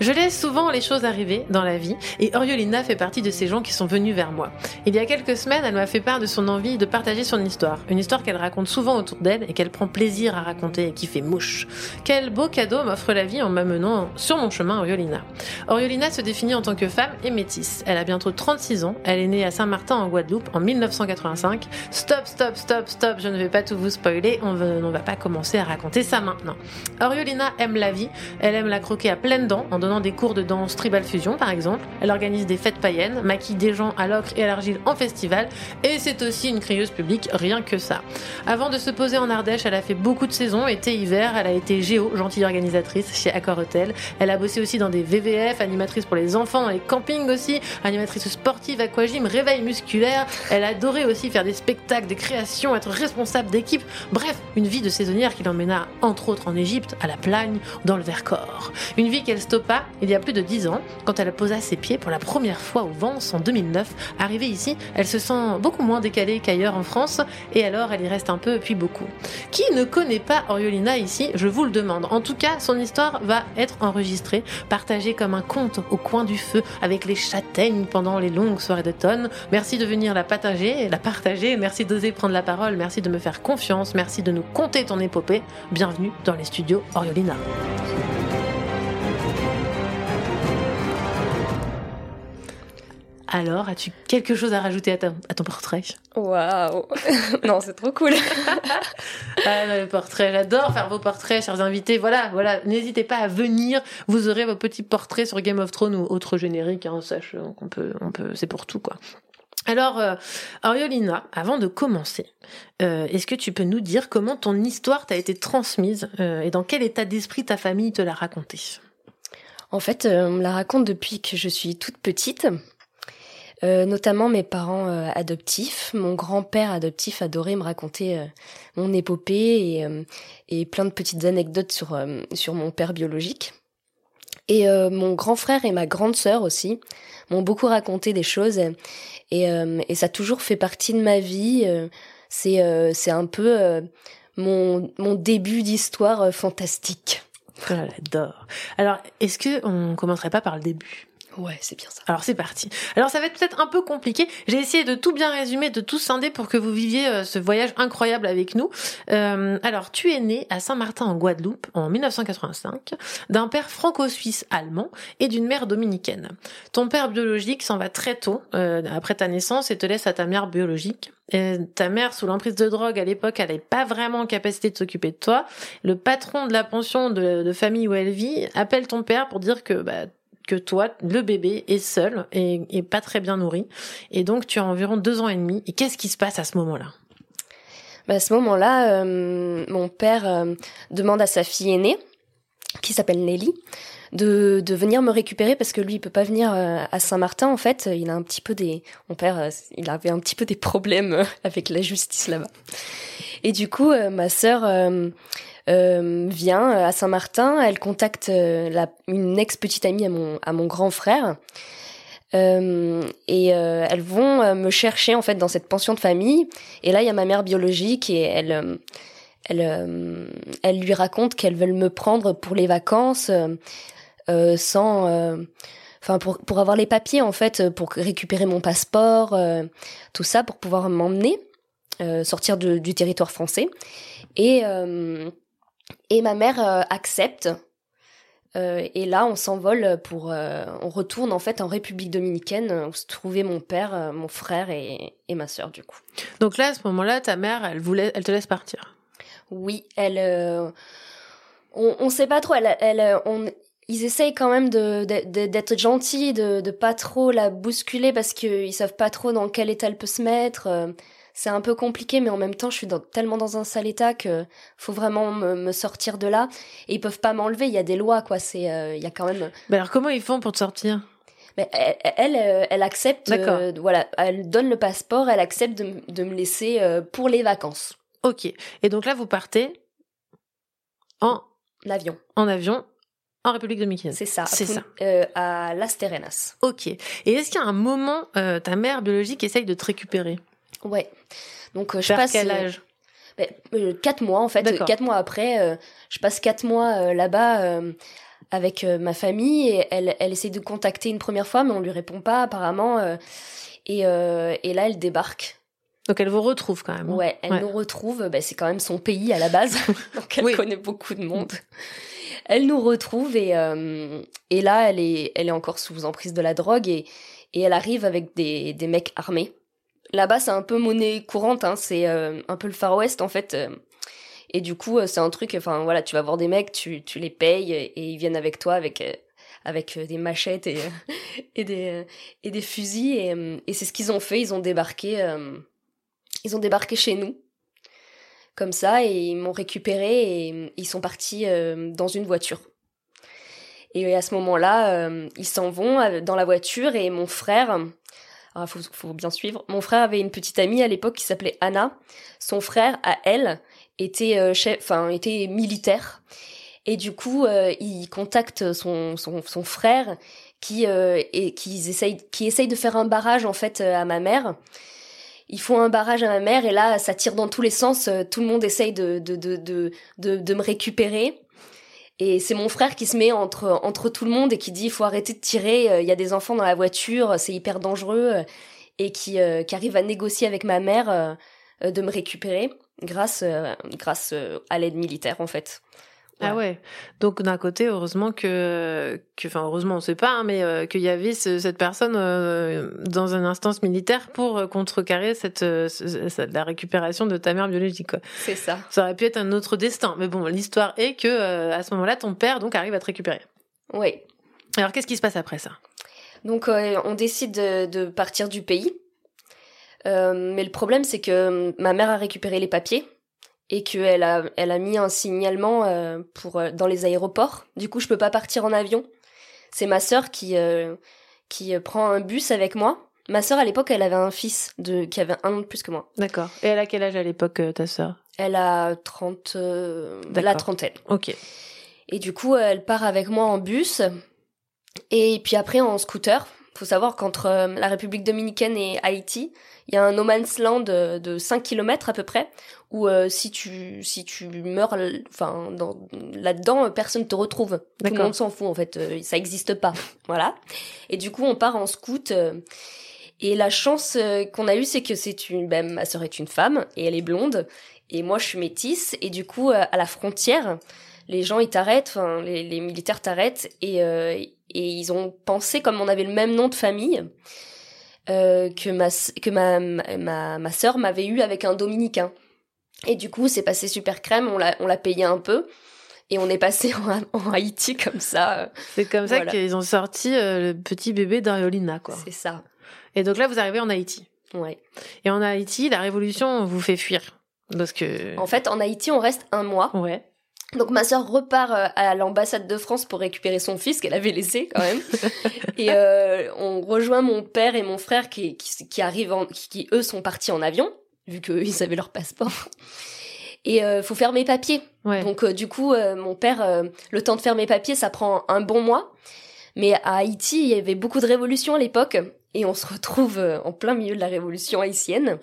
Je laisse souvent les choses arriver dans la vie et Oriolina fait partie de ces gens qui sont venus vers moi. Il y a quelques semaines, elle m'a fait part de son envie de partager son histoire. Une histoire qu'elle raconte souvent autour d'elle et qu'elle prend plaisir à raconter et qui fait mouche. Quel beau cadeau m'offre la vie en m'amenant sur mon chemin Oriolina. Oriolina se définit en tant que femme et métisse. Elle a bientôt 36 ans. Elle est née à Saint-Martin en Guadeloupe en 1985. Stop, stop, stop, stop, je ne vais pas tout vous spoiler. On on va pas commencer à raconter ça maintenant. Oriolina aime la vie. Elle aime la croquer à pleines dents en des cours de danse tribal fusion par exemple. Elle organise des fêtes païennes, maquille des gens à l'ocre et à l'argile en festival et c'est aussi une crieuse publique, rien que ça. Avant de se poser en Ardèche, elle a fait beaucoup de saisons, été, hiver, elle a été géo, gentille organisatrice chez Accor Hotel. Elle a bossé aussi dans des VVF, animatrice pour les enfants, dans les campings aussi, animatrice sportive, aquagym, réveil musculaire. Elle adorait aussi faire des spectacles, des créations, être responsable d'équipe. Bref, une vie de saisonnière qui l'emmena entre autres en Égypte, à la Plagne, dans le Vercors. Une vie qu'elle stoppa il y a plus de 10 ans, quand elle posa ses pieds pour la première fois au Vence en 2009. Arrivée ici, elle se sent beaucoup moins décalée qu'ailleurs en France, et alors elle y reste un peu, puis beaucoup. Qui ne connaît pas Oriolina ici Je vous le demande. En tout cas, son histoire va être enregistrée, partagée comme un conte au coin du feu, avec les châtaignes pendant les longues soirées d'automne. Merci de venir la partager, la partager. Merci d'oser prendre la parole. Merci de me faire confiance. Merci de nous conter ton épopée. Bienvenue dans les studios Oriolina. Alors, as-tu quelque chose à rajouter à, à ton portrait? Waouh *laughs* Non, c'est trop cool. *laughs* ah, le portrait, j'adore faire vos portraits, chers invités. Voilà, voilà, n'hésitez pas à venir. Vous aurez vos petits portraits sur Game of Thrones ou autre générique. Hein, sache qu'on peut, on peut, c'est pour tout quoi. Alors, euh, Oriolina, avant de commencer, euh, est-ce que tu peux nous dire comment ton histoire t'a été transmise euh, et dans quel état d'esprit ta famille te l'a racontée? En fait, on me la raconte depuis que je suis toute petite. Euh, notamment mes parents euh, adoptifs. Mon grand-père adoptif adorait me raconter euh, mon épopée et, et, plein de petites anecdotes sur, sur mon père biologique. Et mon grand frère et ma grande sœur aussi m'ont beaucoup raconté des choses et, et, ça a toujours fait partie de ma vie. c'est c'est un peu mon, mon début d'histoire fantastique. Oh, j'adore. Alors, est-ce que on commencerait pas par le début? Ouais, c'est bien ça. Alors c'est parti. Alors ça va être peut-être un peu compliqué. J'ai essayé de tout bien résumer, de tout scinder pour que vous viviez euh, ce voyage incroyable avec nous. Euh, alors tu es né à Saint-Martin en Guadeloupe en 1985 d'un père franco-suisse allemand et d'une mère dominicaine. Ton père biologique s'en va très tôt euh, après ta naissance et te laisse à ta mère biologique. Et ta mère, sous l'emprise de drogue à l'époque, elle n'est pas vraiment en capacité de s'occuper de toi. Le patron de la pension de, de famille où elle vit appelle ton père pour dire que bah, que toi, le bébé est seul et, pas très bien nourri. Et donc, tu as environ deux ans et demi. Et qu'est-ce qui se passe à ce moment-là? Bah, À ce moment-là, euh, mon père euh, demande à sa fille aînée, qui s'appelle Nelly, de, venir me récupérer parce que lui il peut pas venir euh, à Saint-Martin en fait il a un petit peu des mon père il avait un petit peu des problèmes avec la justice là-bas et du coup ma sœur euh, vient euh, à Saint-Martin, elle contacte euh, une ex petite amie à mon à mon grand frère. Et elles vont me chercher en fait dans cette pension de famille. Et là, il y a ma mère biologique et elle, elle, elle lui raconte qu'elles veulent me prendre pour les vacances sans, enfin pour pour avoir les papiers en fait, pour récupérer mon passeport, tout ça pour pouvoir m'emmener sortir du territoire français. Et et ma mère euh, accepte. Euh, et là, on s'envole pour, euh, on retourne en fait en République dominicaine où se trouvaient mon père, mon frère et, et ma sœur du coup. Donc là, à ce moment-là, ta mère, elle voulait, elle te laisse partir. Oui, elle, on, on sait pas trop. Elle, elle, on, ils essayent quand même de d'être gentils, de, de pas trop la bousculer parce qu'ils savent pas trop dans quel état elle peut se mettre c'est un peu compliqué, mais en même temps, je suis tellement dans un sale état que faut vraiment me, sortir de là. Et ils peuvent pas m'enlever. Il y a des lois, quoi. C'est, euh, il y a quand même. Mais alors, comment ils font pour te sortir? Mais elle, elle, accepte. Euh, voilà, elle donne le passeport. Elle accepte de, de me laisser euh, pour les vacances. Ok. Et donc là, vous partez en avion. En avion en République dominicaine. C'est ça. C'est ça. à Las Terrenas. Ok. Et est-ce qu'il y a un moment, ta mère biologique essaye de te récupérer? Ouais. Donc euh, je passe. quel euh, âge ben, euh, Quatre mois en fait. Quatre mois après, je passe quatre mois là-bas avec ma famille et elle, elle essaie de contacter une première fois mais on lui répond pas apparemment et, et là elle débarque. Donc elle vous retrouve quand même. Hein. Ouais, elle nous retrouve. Ben, c'est quand même son pays à la base, *laughs* *laughs* donc elle connaît beaucoup de monde. Elle nous retrouve et et là elle est elle est encore sous emprise de la drogue et et elle arrive avec des des mecs armés Là-bas, c'est un peu monnaie courante, hein, c'est euh, un peu le Far West en fait. Euh. et du coup, euh, c'est un truc, enfin voilà, tu vas voir des mecs, tu, tu les payes et, ils viennent avec toi avec avec des machettes et *laughs* et des et des fusils et, et c'est ce qu'ils ont fait. Ils ont débarqué, ils ont débarqué chez nous comme ça et ils m'ont récupéré et ils sont partis dans une voiture. Et à ce moment-là, ils s'en vont dans la voiture et mon frère ah, faut, bien suivre. Mon frère avait une petite amie à l'époque qui s'appelait Anna. Son frère, à elle, était euh, chef, enfin était militaire. Et du coup, euh, il contacte son, son, frère qui euh, et qui essaye qui essaye de faire un barrage en fait à ma mère. Ils font un barrage à ma mère et là, ça tire dans tous les sens. Tout le monde essaye de de de, de, de me récupérer. Et c'est mon frère qui se met entre entre tout le monde et qui dit il faut arrêter de tirer, euh, il y a des enfants dans la voiture, c'est hyper dangereux euh, et qui euh, qui arrive à négocier avec ma mère de me récupérer grâce grâce à l'aide militaire en fait. Ah ouais. Donc d'un côté, heureusement que, que, enfin heureusement, on sait pas, hein, mais euh, qu'il y avait cette personne euh, dans une instance militaire pour euh, contrecarrer cette, la récupération de ta mère biologique. C'est ça. Ça aurait pu être un autre destin, mais bon, l'histoire est que à ce moment-là, ton père donc arrive à te récupérer. Oui. Alors qu'est-ce qui se passe après ça? Donc on décide de, de, partir du pays, mais le problème c'est que ma mère a récupéré les papiers et qu'elle a, elle a mis un signalement euh, pour euh, dans les aéroports. Du coup, je peux pas partir en avion. C'est ma sœur qui euh, qui prend un bus avec moi. Ma sœur à l'époque, elle avait un fils de qui avait un an de plus que moi. D'accord. Et elle a quel âge à l'époque ta sœur? Elle a 30 la trentaine. OK. Et du coup, elle part avec moi en bus et puis après en scooter. Faut savoir qu'entre la République dominicaine et Haïti, il y a un no man's land de, de 5 km à peu près où euh, si tu si tu meurs enfin là-dedans personne te retrouve. Tout le monde s'en fout en fait euh, ça existe pas. *laughs* Voilà. Et du coup on part en scout euh, et la chance qu'on a eue c'est que c'est une ben, ma sœur est une femme et elle est blonde et moi je suis métisse et du coup à la frontière les gens ils t'arrêtent enfin les, les militaires t'arrêtent et et ils ont pensé comme on avait le même nom de famille que ma que ma ma, ma sœur m'avait eu avec un dominicain et du coup, c'est passé super crème, on l'a, on l'a payé un peu. Et on est passé *laughs* en, Haïti comme ça. C'est comme ça qu'ils ont sorti euh, le petit bébé d'Ariolina, quoi. C'est ça. Et donc là, vous arrivez en Haïti. Ouais. Et en Haïti, la révolution vous fait fuir. Parce que... En fait, en Haïti, on reste un mois. Ouais. Donc ma sœur repart euh, à l'ambassade de France pour récupérer son fils qu'elle avait laissé quand même. *laughs* et euh, on rejoint mon père et mon frère qui, qui, qui arrivent, en, qui, qui eux sont partis en avion vu qu'ils avaient leur passeport. Et euh, faut faire mes papiers. Donc euh, du coup, mon père, le temps de faire mes papiers, ça prend un bon mois. Mais à Haïti, il y avait beaucoup de révolutions à l'époque. Et on se retrouve en plein milieu de la révolution haïtienne.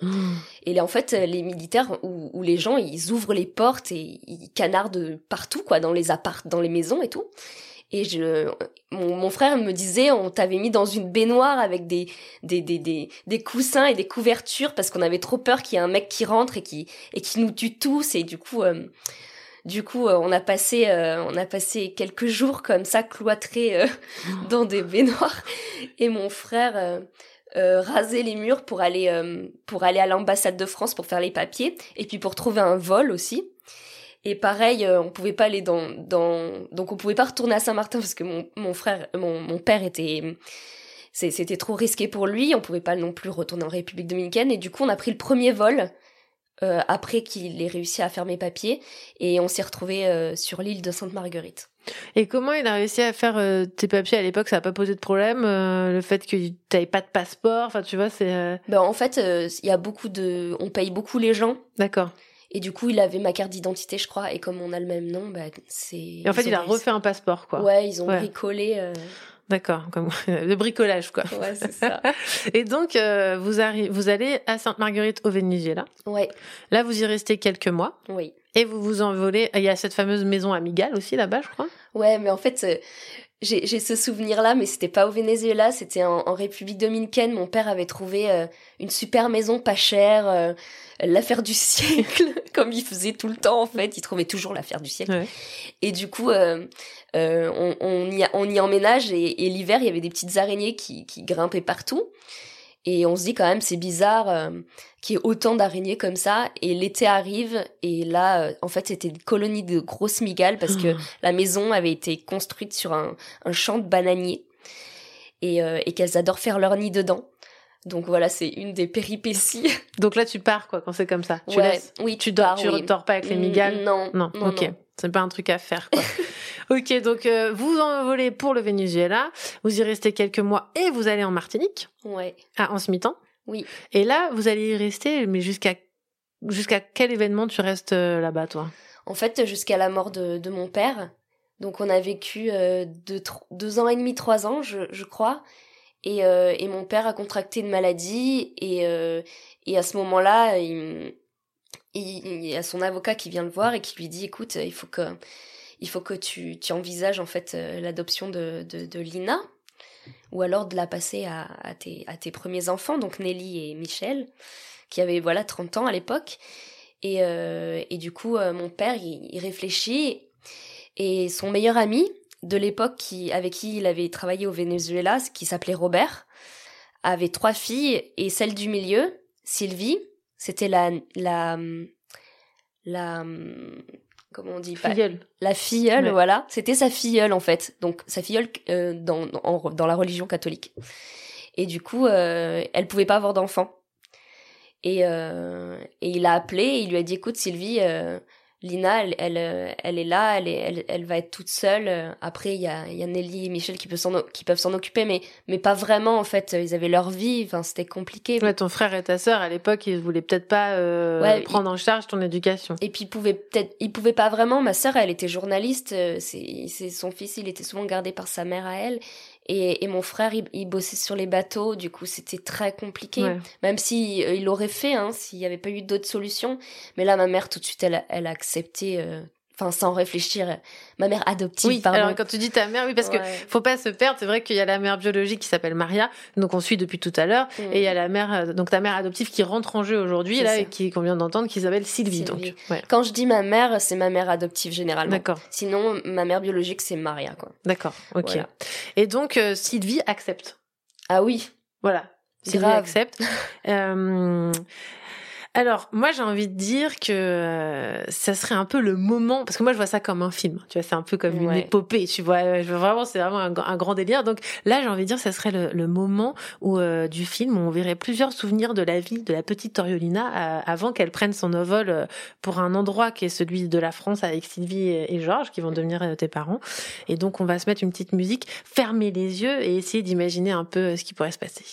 Et là, en fait, les militaires ou, les gens, ils ouvrent les portes et ils canardent partout, quoi, dans les apparts, dans les maisons et tout. Et je, mon, mon frère me disait, on t'avait mis dans une baignoire avec des, des, des, des, des coussins et des couvertures parce qu'on avait trop peur qu'il y ait un mec qui rentre et qui, et qui nous tue tous. Et du coup, euh, du coup, euh, on a passé, euh, on a passé quelques jours comme ça cloîtrés *laughs* dans des baignoires. Et mon frère rasait les murs pour aller, pour aller à l'ambassade de France pour faire les papiers et puis pour trouver un vol aussi. Et pareil, euh, on pouvait pas aller dans, dans, donc on pouvait pas retourner à Saint-Martin parce que mon, mon frère, mon, mon père était, c'était trop risqué pour lui. On pouvait pas non plus retourner en République dominicaine. Et du coup, on a pris le premier vol euh, après qu'il ait réussi à faire mes papiers et on s'est retrouvé euh, sur l'île de Sainte-Marguerite. Et comment il a réussi à faire tes papiers? À l'époque Ça a pas posé de problème Le fait que tu n'avais pas de passeport, enfin tu vois, c'est. Ben en fait, il y a beaucoup de, on paye beaucoup les gens. D'accord. Et du coup, il avait ma carte d'identité, je crois. Et comme on a le même nom, bah, c'est. Et en fait, il a refait un passeport, quoi. Ouais, ils ont bricolé. D'accord, comme *laughs* le bricolage, quoi. Ouais, c'est ça. *laughs* Et donc, euh, vous, arrivez, vous allez à Sainte-Marguerite au Venezuela. Ouais. Là, vous y restez quelques mois. Oui. Et vous vous envolez. Il y a cette fameuse maison amigale aussi là-bas, je crois. Ouais, mais en fait, euh, j'ai ce souvenir-là, mais c'était pas au Venezuela, c'était en, en, République dominicaine. Mon père avait trouvé euh, une super maison pas chère, euh, l'affaire du *laughs* siècle, comme il faisait tout le temps en fait. Il trouvait toujours l'affaire du siècle. Et du coup, euh, on, on, y, on y emménage et, et l'hiver, il y avait des petites araignées qui, qui grimpaient partout. Et on se dit quand même, c'est bizarre euh, qu'il y ait autant d'araignées comme ça. Et l'été arrive, et là, euh, en fait, c'était une colonie de grosses migales parce que *gasps* la maison avait été construite sur un, un champ de bananiers et, euh, et qu'elles adorent faire leur nid dedans. Donc voilà, c'est une des péripéties. *laughs* Donc là, tu pars quoi quand c'est comme ça. Tu ouais, laisses. Oui, tu dors. tu dors pas avec les migales. Non, non. non ok. C'est pas un truc à faire. Quoi. *laughs* ok, donc euh, vous envolez pour le Venezuela. Vous y restez quelques mois et vous allez en Martinique. Ouais. Ah, en ce mi-temps. Oui. Et là, vous allez y rester, mais jusqu'à jusqu'à quel événement tu restes euh, là-bas, toi? En fait, jusqu'à la mort de, de, mon père. Donc on a vécu euh, deux, deux ans et demi, trois ans, je, je crois. Et, euh, et mon père a contracté une maladie et, euh, et à ce moment-là, il, il, y a son avocat qui vient le voir et qui lui dit écoute, il faut que il faut que tu, tu envisages en fait euh, l'adoption de, de, de, Lina ou alors de la passer à, à, tes, à tes premiers enfants, donc Nelly et Michel, qui avaient voilà 30 ans à l'époque. Et, euh, et du coup, euh, mon père, il, il réfléchit Et son meilleur ami de l'époque qui, avec qui il avait travaillé au Venezuela, qui s'appelait Robert, avait trois filles et celle du milieu, Sylvie, c'était la, la, la, comment on dit filleule. la filleule voilà. C'était sa filleule en fait. Donc sa filleule euh, dans, dans, dans la religion catholique. Et du coup euh, elle pouvait pas avoir d'enfant. Et euh, et il a appelé et il lui a dit écoute Sylvie euh, Lina, elle, elle, euh, elle, est là, elle, est, elle, elle va être toute seule. Après, il y a, y a Nelly et Michel qui peuvent s'en, qui peuvent s'en occuper, mais, mais pas vraiment, en fait. Ils avaient leur vie, enfin, c'était compliqué. Ouais, ton frère et ta sœur, à l'époque, ils voulaient peut-être pas euh, ouais, prendre en charge ton éducation. Et puis, ils pouvaient peut-être, ils pouvaient pas vraiment. Ma sœur, elle était journaliste. C'est, c'est son fils, il était souvent gardé par sa mère à elle. Et, et, mon frère, il, il, bossait sur les bateaux, du coup c'était très compliqué. Ouais. Même si euh, il l'aurait fait, hein, s'il n'y avait pas eu d'autres solutions. Mais là, ma mère tout de suite, elle, elle a accepté. Euh, Enfin, sans réfléchir, ma mère adoptive. Oui, pardon. alors quand tu dis ta mère, oui, parce Ouais. que faut pas se perdre. C'est vrai qu'il y a la mère biologique qui s'appelle Maria, donc on suit depuis tout à l'heure, Mm. et il y a la mère, euh, donc ta mère adoptive qui rentre en jeu aujourd'hui, là, ça. et qui qu'on vient d'entendre, qui s'appelle Sylvie. Sylvie. Donc, ouais. Quand je dis ma mère, c'est ma mère adoptive généralement. D'accord. Sinon, ma mère biologique, c'est Maria, quoi. D'accord, ok. Voilà. Et donc euh, Sylvie accepte. Ah oui. Voilà. Sylvie Grave. accepte. *laughs* Euh, alors, moi, j'ai envie de dire que euh, ça serait un peu le moment, parce que moi, je vois ça comme un film. Tu vois, c'est un peu comme une Ouais. épopée. Tu vois, je vois vraiment, c'est vraiment un, gr- un grand délire. Donc là, j'ai envie de dire, ça serait le, le moment où euh, du film où on verrait plusieurs souvenirs de la vie de la petite Toriolina euh, avant qu'elle prenne son envol euh, pour un endroit qui est celui de la France avec Sylvie et, et Georges, qui vont devenir euh, tes parents. Et donc, on va se mettre une petite musique, fermer les yeux et essayer d'imaginer un peu euh, ce qui pourrait se passer.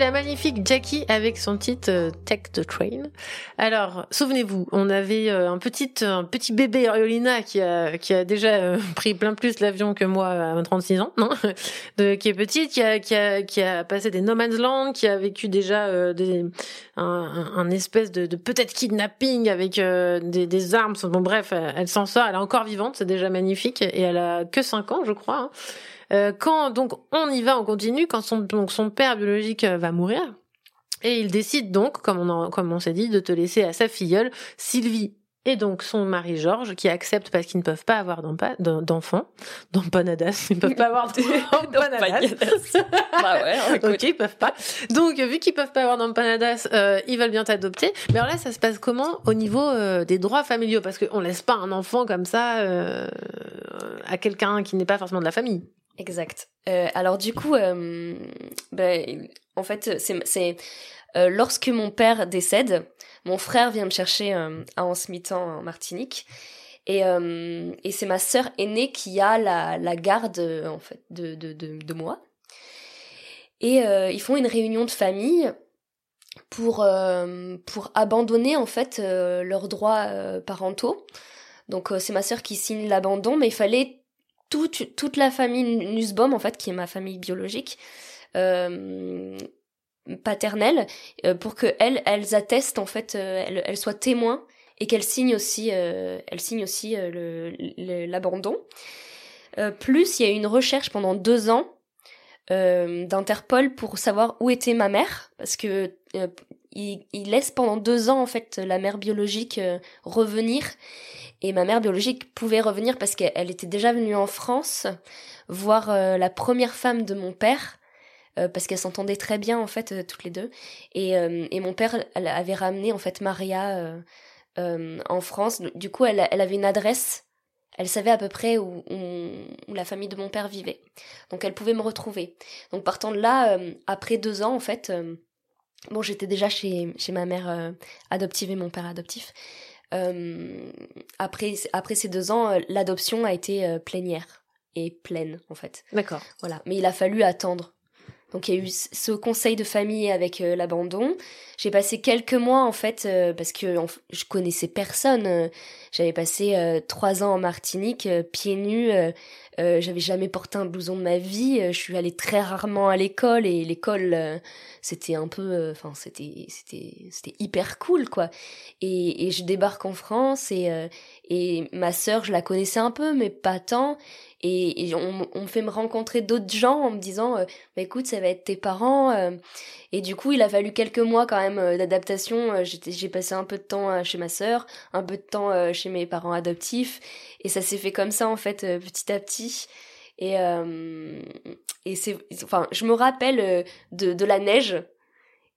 La magnifique Jackie avec son titre euh, Take the Train. Alors, souvenez-vous, on avait euh, un petit, un petit bébé Oriolina qui a, qui a déjà euh, *laughs* pris plein plus l'avion que moi à 36 ans, *laughs* qui est petite, qui a, qui, a, qui a passé des no man's land, qui a vécu déjà un, espèce de, peut-être kidnapping avec des, des armes. Bon bref, elle s'en sort, elle est encore vivante, c'est déjà magnifique, et elle a que 5 ans, je crois. Hein. Euh, quand donc on y va, on continue, quand son, donc son père biologique euh, va mourir, et il décide donc, comme on, comme on s'est dit, de te laisser à sa filleule, Sylvie et donc son mari Georges qui accepte parce qu'ils ne peuvent pas avoir d'enfants, d'empanadas, ils ne peuvent pas avoir *laughs* d'empanadas. bah ouais, *laughs* ok, ils peuvent pas. Donc vu qu'ils peuvent pas avoir d'empanadas, euh, ils veulent bien t'adopter. Mais alors là, ça se passe comment au niveau euh, des droits familiaux? Parce qu'on laisse pas un enfant comme ça euh, à quelqu'un qui n'est pas forcément de la famille. Exact. Euh, alors du coup, euh, ben, en fait, c'est euh, lorsque mon père décède, mon frère vient me chercher à Ansmitan en Martinique. Et, et c'est ma sœur aînée qui a la, la garde en fait de, de, de, de moi. Et ils font une réunion de famille pour, pour abandonner en fait leurs droits parentaux. Donc c'est ma sœur qui signe l'abandon, mais il fallait toute, la famille Nussbaum, en fait, qui est ma famille biologique, euh, paternelle, euh, pour que elles, attestent, en fait, euh, elles, soient témoins et qu'elles signent aussi, elles signent aussi l'abandon. plus, il y a eu une recherche pendant deux ans d'Interpol pour savoir où était ma mère, parce que il, laisse pendant deux ans en fait la mère biologique revenir et ma mère biologique pouvait revenir parce qu'elle était déjà venue en France voir euh, la première femme de mon père. Euh, parce qu'elles s'entendaient très bien en fait euh, toutes les deux et, et mon père avait ramené en fait Maria en France du coup elle, elle avait une adresse elle savait à peu près où, où, la famille de mon père vivait. Donc elle pouvait me retrouver. Donc partant de là, après deux ans en fait, bon j'étais déjà chez, chez ma mère adoptive et mon père adoptif. Euh, après, après ces deux ans, euh, l'adoption a été euh, plénière et pleine en fait. D'accord. Voilà. Mais il a fallu attendre. Donc il y a eu ce conseil de famille avec l'abandon. J'ai passé quelques mois en fait parce que je connaissais personne. J'avais passé trois ans en Martinique, pieds nus. J'avais jamais porté un blouson de ma vie. je suis allée très rarement à l'école et l'école c'était un peu euh, enfin c'était c'était c'était hyper cool quoi. Et, je débarque en France et euh, et ma sœur je la connaissais un peu mais pas tant. Et, on, fait me rencontrer d'autres gens en me disant euh, bah, écoute ça va être tes parents et du coup il a fallu quelques mois quand même d'adaptation j'ai passé un peu de temps chez ma sœur un peu de temps chez mes parents adoptifs. Et ça s'est fait comme ça en fait petit à petit et, euh, et c'est, enfin, je me rappelle euh, de, de la neige.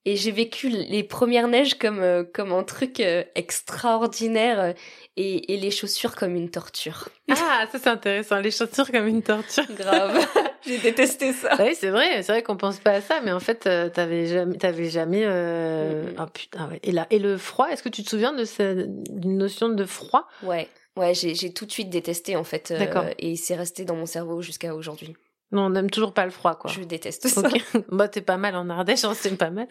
Et j'ai vécu les premières neiges comme, euh, comme un truc extraordinaire et, et les chaussures comme une torture. Ah, ça c'est intéressant, les chaussures comme une torture. Grave. *laughs* j'ai détesté ça. Oui, c'est vrai, c'est vrai qu'on pense pas à ça, mais en fait, t'avais jamais, t'avais jamais. Euh... Oh putain, ouais. Et là, et le froid, est-ce que tu te souviens de cette notion de froid? Ouais. Ouais, j'ai tout de suite détesté en fait. Euh, et c'est resté dans mon cerveau jusqu'à aujourd'hui. Non, on n'aime toujours pas le froid, quoi. Je déteste ça. *laughs* bah, t'es pas mal en Ardèche, hein, c'est pas mal.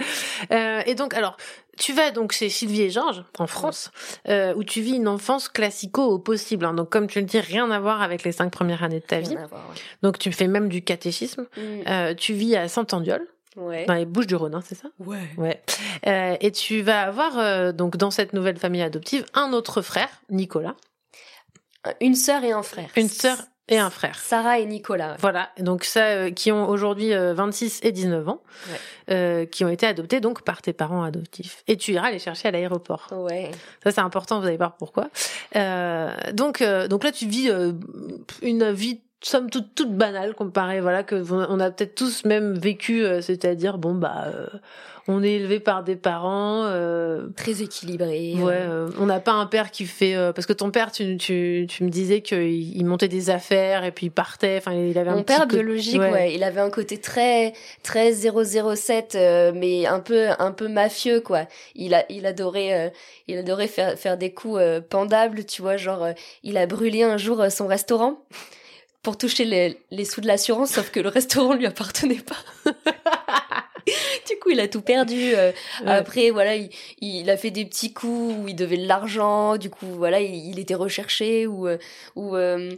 Euh, et donc, alors, tu vas donc chez Sylvie et Georges, en France, euh, où tu vis une enfance classico au possible. Hein. Donc, comme tu le dis, rien à voir avec les cinq premières années de ta vie. Voir, ouais. Donc, tu fais même du catéchisme. Mm. Euh, tu vis à Saint-Andiol. Ouais. Dans les Bouches du Rhône, hein, c'est ça? Ouais. Ouais. Euh, et tu vas avoir euh, donc dans cette nouvelle famille adoptive un autre frère, Nicolas. Une sœur et un frère. Une sœur et un frère. Sarah et Nicolas. Voilà, donc ça, euh, qui ont aujourd'hui 26 et 19 ans, ouais. euh, qui ont été adoptés donc par tes parents adoptifs. Et tu iras les chercher à l'aéroport. Ouais. Ça c'est important, vous allez voir pourquoi. Euh, donc, euh, donc là tu vis euh, une vie somme toute toute banale comparée voilà que on a peut-être tous même vécu euh, c'est-à-dire bon bah on est élevé par des parents euh, très équilibrés. Ouais, euh, on n'a pas un père qui fait euh, parce que ton père, tu, tu, tu me disais qu'il il montait des affaires et puis il partait. Enfin, il avait mon un père biologique, ouais. ouais. il avait un côté très très 007, euh, mais un peu un peu mafieux quoi. Il a il adorait il adorait faire faire des coups pendables, tu vois, genre il a brûlé un jour son restaurant pour toucher les, les sous de l'assurance, sauf que le restaurant lui appartenait pas. *laughs* du coup, il a tout perdu. euh, Après, voilà, il, il a fait des petits coups où il devait de l'argent. Du coup, voilà, il, il était recherché ou euh, ou euh,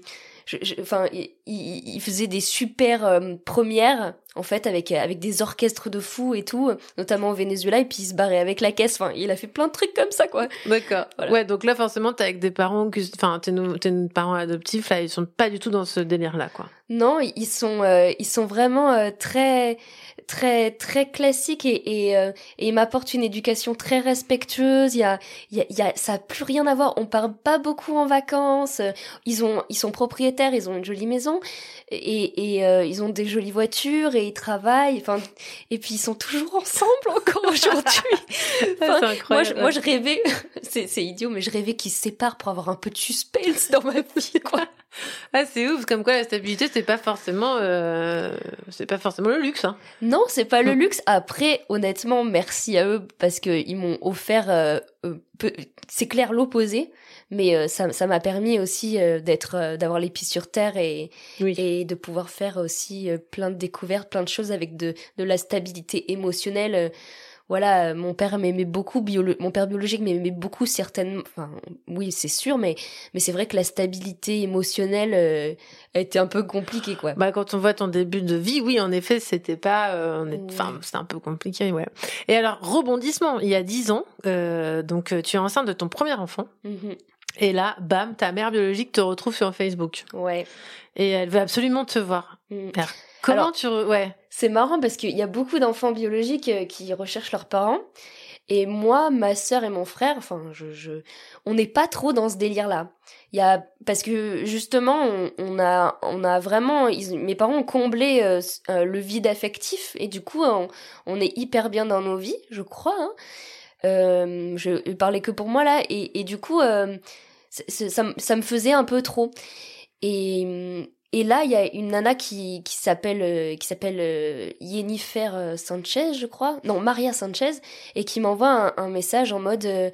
enfin, il, il- il faisait des super euh, premières en fait avec avec des orchestres de fous et tout, notamment au Venezuela. Et puis il se barrait avec la caisse. Enfin, il a fait plein de trucs comme ça, quoi. D'accord. Ouais, donc là, forcément, t'es avec des parents, que- enfin, tes, nou- tes parents adoptifs, là, ils sont pas du tout dans ce délire-là, quoi. Non, ils sont euh, ils sont vraiment euh, très très très classiques et et, euh, et ils m'apportent une éducation très respectueuse. Il y a il y a, il y a ça a plus rien à voir. On part pas beaucoup en vacances. Ils ont ils sont propriétaires, ils ont une jolie maison et et euh, ils ont des jolies voitures et ils travaillent. Enfin et puis ils sont toujours ensemble encore *laughs* aujourd'hui. Enfin. Moi je, moi je rêvais *laughs* c'est c'est idiot mais je rêvais qu'ils se séparent pour avoir un peu de suspense dans ma *laughs* vie quoi. Ah, c'est ouf, comme quoi la stabilité, c'est pas forcément, euh, c'est pas forcément le luxe, hein. Non, c'est pas le Non. luxe. Après, honnêtement, merci à eux parce que ils m'ont offert, euh, euh, peu- c'est clair l'opposé, mais euh, ça, ça m'a permis aussi euh, d'être, d'avoir les pieds sur terre et et de pouvoir faire aussi plein de découvertes, plein de choses avec de de la stabilité émotionnelle. Voilà, euh, mon père m'aimait beaucoup, biolo- mon père biologique m'aimait beaucoup certainement, enfin oui c'est sûr, mais mais c'est vrai que la stabilité émotionnelle euh, a été un peu compliquée quoi. Bah, quand on voit ton début de vie, oui, en effet, c'était pas, euh, enfin, c'était un peu compliqué, ouais. Et alors, rebondissement, il y a dix ans, euh, donc, tu es enceinte de ton premier enfant. Mhm. Et là, bam, ta mère biologique te retrouve sur Facebook. Ouais. Et elle veut absolument te voir. Mm. Alors, comment Alors, tu, re- ouais. C'est marrant parce qu'il y a beaucoup d'enfants biologiques euh, qui recherchent leurs parents. Et moi, ma sœur et mon frère, enfin, je, je, on n'est pas trop dans ce délire-là. Il y a, parce que justement, on, a, on a vraiment, mes parents ont comblé euh, euh, le vide affectif et du coup, on, est hyper bien dans nos vies, je crois. Hein. Euh, je parlais que pour moi là, et, du coup, ça, ça me faisait un peu trop. Et, et là, il y a une nana qui, qui s'appelle euh, qui s'appelle euh, Yennefer euh, Sanchez, je crois. Non, Maria Sanchez, et qui m'envoie un, message en mode euh,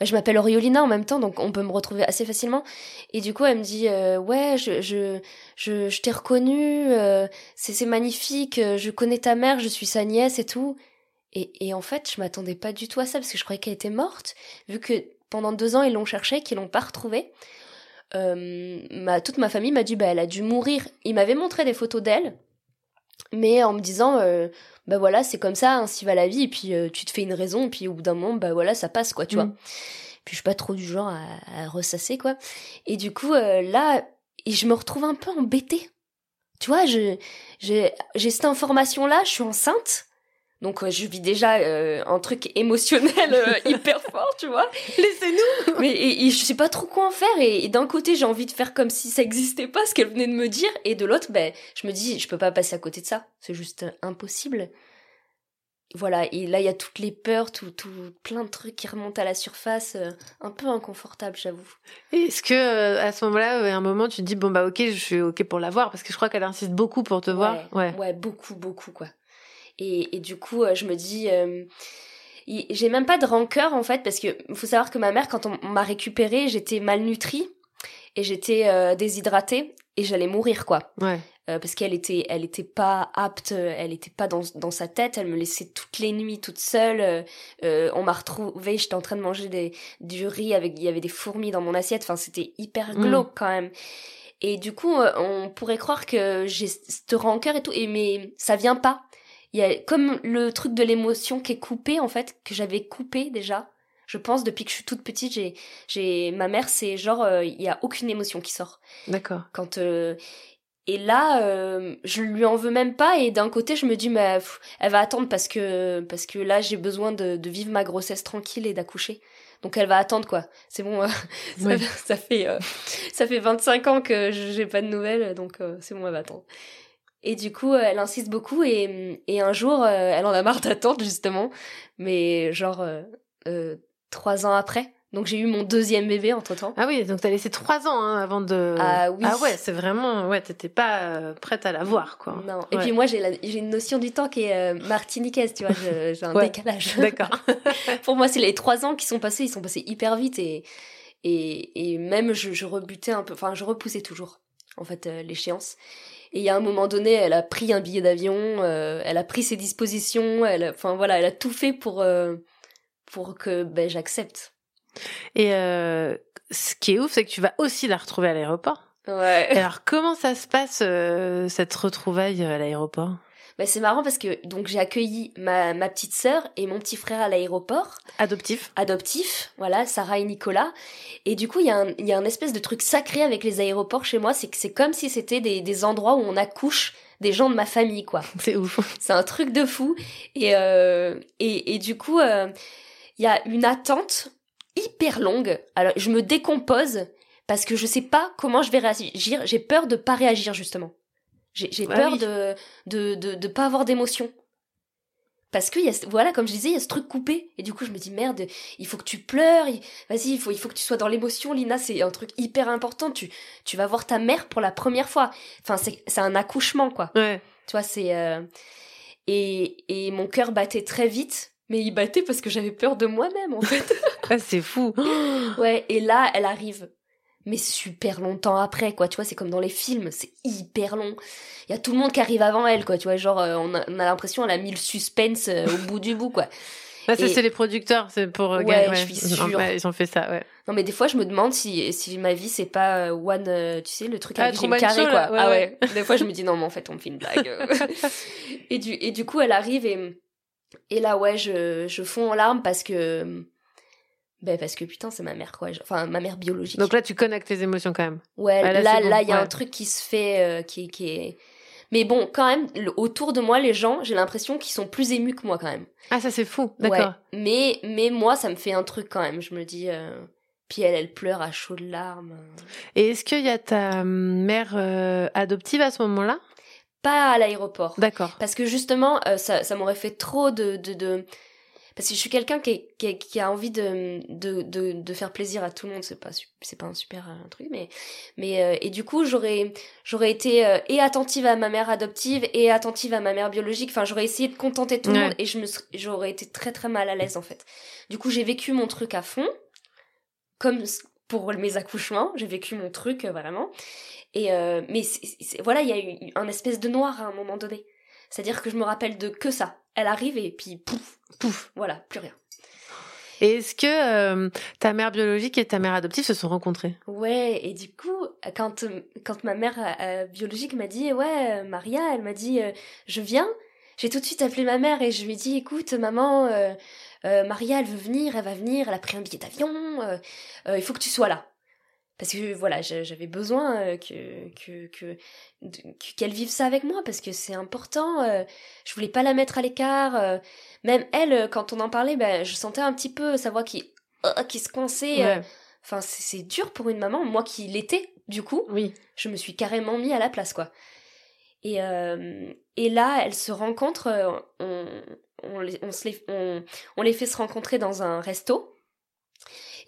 je m'appelle Oriolina en même temps, donc on peut me retrouver assez facilement. Et du coup, elle me dit ouais, je je je, je t'ai reconnue, c'est c'est magnifique, je connais ta mère, je suis sa nièce et tout. Et, et en fait, je m'attendais pas du tout à ça parce que je croyais qu'elle était morte, vu que pendant deux ans ils l'ont cherchée, qu'ils l'ont pas retrouvée. Euh, ma, toute ma famille m'a dit bah elle a dû mourir. Il m'avait montré des photos d'elle, mais en me disant euh, bah voilà c'est comme ça, ainsi va la vie. Et puis euh, tu te fais une raison, et puis au bout d'un moment bah voilà ça passe quoi, tu Mm. vois. Puis je suis pas trop du genre à, à ressasser quoi. Et du coup là, et je me retrouve un peu embêtée. Tu vois, je j'ai cette information là, je suis enceinte. Donc je vis déjà euh, un truc émotionnel euh, *laughs* hyper fort, tu vois. Laissez-nous. Mais et, et je sais pas trop quoi en faire et, et d'un côté j'ai envie de faire comme si ça existait pas ce qu'elle venait de me dire et de l'autre ben je me dis je peux pas passer à côté de ça, c'est juste euh, impossible. Voilà, et là il y a toutes les peurs, tout, tout plein de trucs qui remontent à la surface, euh, un peu inconfortable, j'avoue. Est-ce que à ce moment-là, à un moment, tu te dis bon bah ok, je suis ok pour la voir parce que je crois qu'elle insiste beaucoup pour te voir. Ouais. Ouais, beaucoup, beaucoup, quoi. Et, et du coup, euh, je me dis, euh, j'ai même pas de rancœur en fait, parce que faut savoir que ma mère, quand on, on m'a récupérée, j'étais malnutrie et j'étais euh, déshydratée et j'allais mourir, quoi. Ouais. Euh, parce qu'elle était, elle était pas apte, elle était pas dans, dans sa tête, elle me laissait toutes les nuits toute seule. euh, on m'a retrouvée, j'étais en train de manger des, du riz avec, il y avait des fourmis dans mon assiette. Enfin, c'était hyper Mm. glauque quand même. Et du coup, on pourrait croire que j'ai cette rancœur et tout, et mais ça vient pas. Il y a comme le truc de l'émotion qui est coupé en fait, que j'avais coupé déjà. Je pense depuis que je suis toute petite, j'ai, j'ai ma mère, c'est genre euh, il y a aucune émotion qui sort. D'accord. Quand euh, et là, euh, je lui en veux même pas. Et d'un côté, je me dis, mais elle va attendre parce que parce que là, j'ai besoin de, de vivre ma grossesse tranquille et d'accoucher. Donc elle va attendre quoi. C'est bon, euh, *laughs* ça, Ouais. ça fait euh, ça fait 25 ans que j'ai pas de nouvelles, donc c'est bon, elle va attendre. Et du coup, euh, elle insiste beaucoup et, et un jour, euh, elle en a marre d'attendre justement, mais genre euh, euh, trois ans après. Donc j'ai eu mon deuxième bébé entre temps. Ah oui, donc t'as laissé trois ans hein, avant de. Ah oui. Ah ouais, c'est vraiment. Ouais, t'étais pas prête à la voir, quoi. Non. Et Ouais. puis moi, j'ai la- j'ai une notion du temps qui est euh, martiniquaise, tu vois. J'ai un Ouais. décalage. *laughs* D'accord. *laughs* Pour moi, c'est les trois ans qui sont passés, ils sont passés hyper vite et et, et même je, je rebutais un peu, enfin je repoussais toujours en fait euh, l'échéance. Et il y a un moment donné, elle a pris un billet d'avion, euh, elle a pris ses dispositions, elle, enfin voilà, elle a tout fait pour euh, pour que ben, j'accepte. Et euh, ce qui est ouf, c'est que tu vas aussi la retrouver à l'aéroport. Ouais. Alors comment ça se passe euh, cette retrouvaille à l'aéroport? Bah, c'est marrant parce que donc j'ai accueilli ma, ma petite sœur et mon petit frère à l'aéroport. Adoptif. Adoptif, voilà, Sarah et Nicolas. Et du coup, il y, a un- y a un espèce de truc sacré avec les aéroports chez moi, c'est que c'est comme si c'était des, des endroits où on accouche des gens de ma famille, quoi. *laughs* C'est ouf. C'est un truc de fou. Et, euh, et, et du coup, euh, il y a une attente hyper longue. Alors, je me décompose parce que je sais pas comment je vais réagir. J'ai peur de pas réagir, justement. J'ai Ah peur oui. de, de, de, de pas avoir d'émotion. Parce que, y a, voilà, comme je disais, il y a ce truc coupé. Et du coup, je me dis, merde, il faut que tu pleures. Vas-y, il faut, il faut que tu sois dans l'émotion. Lina, c'est un truc hyper important. Tu, tu vas voir ta mère pour la première fois. Enfin, c'est c'est un accouchement, quoi. Ouais. Tu vois, c'est... euh, Et, et mon cœur battait très vite. Mais il battait parce que j'avais peur de moi-même, en fait. *laughs* Ah, c'est fou. ouais, et là, elle arrive. Mais super longtemps après, quoi. Tu vois, c'est comme dans les films, c'est hyper long. Il y a tout le monde qui arrive avant elle, quoi. Tu vois, genre, euh, on a, on a l'impression qu'elle a mis le suspense euh, au bout du bout, quoi. *laughs* Ça, Et- c'est les producteurs, c'est pour euh, Ouais, gagner- je suis sûre. ouais, ils ont fait ça, ouais. Non, mais des fois, je me demande si, si ma vie, c'est pas one, euh, tu sais, le truc Ah, avec Jim Carrey, Show, quoi. là, ouais, ah ouais. ouais. Des fois, je me dis, non, mais en fait, on me fait une blague. *laughs* et, du, et du coup, elle arrive et, et là, ouais, je, je fonds en larmes parce que, ben, parce que putain, c'est ma mère, quoi. Enfin, ma mère biologique. Donc là, tu connectes les émotions quand même. Ouais, Ah, là, bon, là, il y a ouais. un truc qui se fait, euh, qui, qui est. Mais bon, quand même, le- autour de moi, les gens, j'ai l'impression qu'ils sont plus émus que moi, quand même. Ah, ça, c'est fou. D'accord. Ouais. Mais, mais moi, ça me fait un truc quand même. Je me dis. euh, Puis elle, elle pleure à chaudes larmes. Et est-ce qu'il y a ta mère euh, adoptive à ce moment-là? Pas à l'aéroport. D'accord. Parce que justement, ça, ça m'aurait fait trop de, de, de- Parce que je suis quelqu'un qui, a envie de, de, de, de faire plaisir à tout le monde. C'est pas, c'est pas un super euh, truc, mais. mais euh, et du coup, j'aurais, j'aurais été euh, et attentive à ma mère adoptive et attentive à ma mère biologique. Enfin, j'aurais essayé de contenter tout le Ouais. monde et je me, ser- j'aurais été très très mal à l'aise en fait. Du coup, j'ai vécu mon truc à fond. Comme pour mes accouchements, j'ai vécu mon truc euh, vraiment. Et mais voilà, il y a eu un espèce de noir à un moment donné. C'est-à-dire que je me rappelle de que ça. Elle arrive et puis pouf, pouf, voilà, plus rien. Et est-ce que euh, ta mère biologique et ta mère adoptive se sont rencontrées? Ouais, et du coup, quand, euh, quand ma mère euh, biologique m'a dit, ouais, euh, Maria, elle m'a dit, je viens, j'ai tout de suite appelé ma mère et je lui ai dit, écoute, maman, Maria, elle veut venir, elle va venir, elle a pris un billet d'avion, il faut que tu sois là. Parce que voilà, j'a- j'avais besoin euh, que qu'elle vive ça avec moi parce que c'est important. euh, je voulais pas la mettre à l'écart. euh, même elle, quand on en parlait, ben je sentais un petit peu sa voix qui qui se coinçait. Ouais. Enfin, c'est dur pour une maman. Moi qui l'étais, du coup, oui. je me suis carrément mis à la place, quoi. Et, euh, et là, elles se rencontrent, on, on, les, on, se les, on, on les fait se rencontrer dans un resto.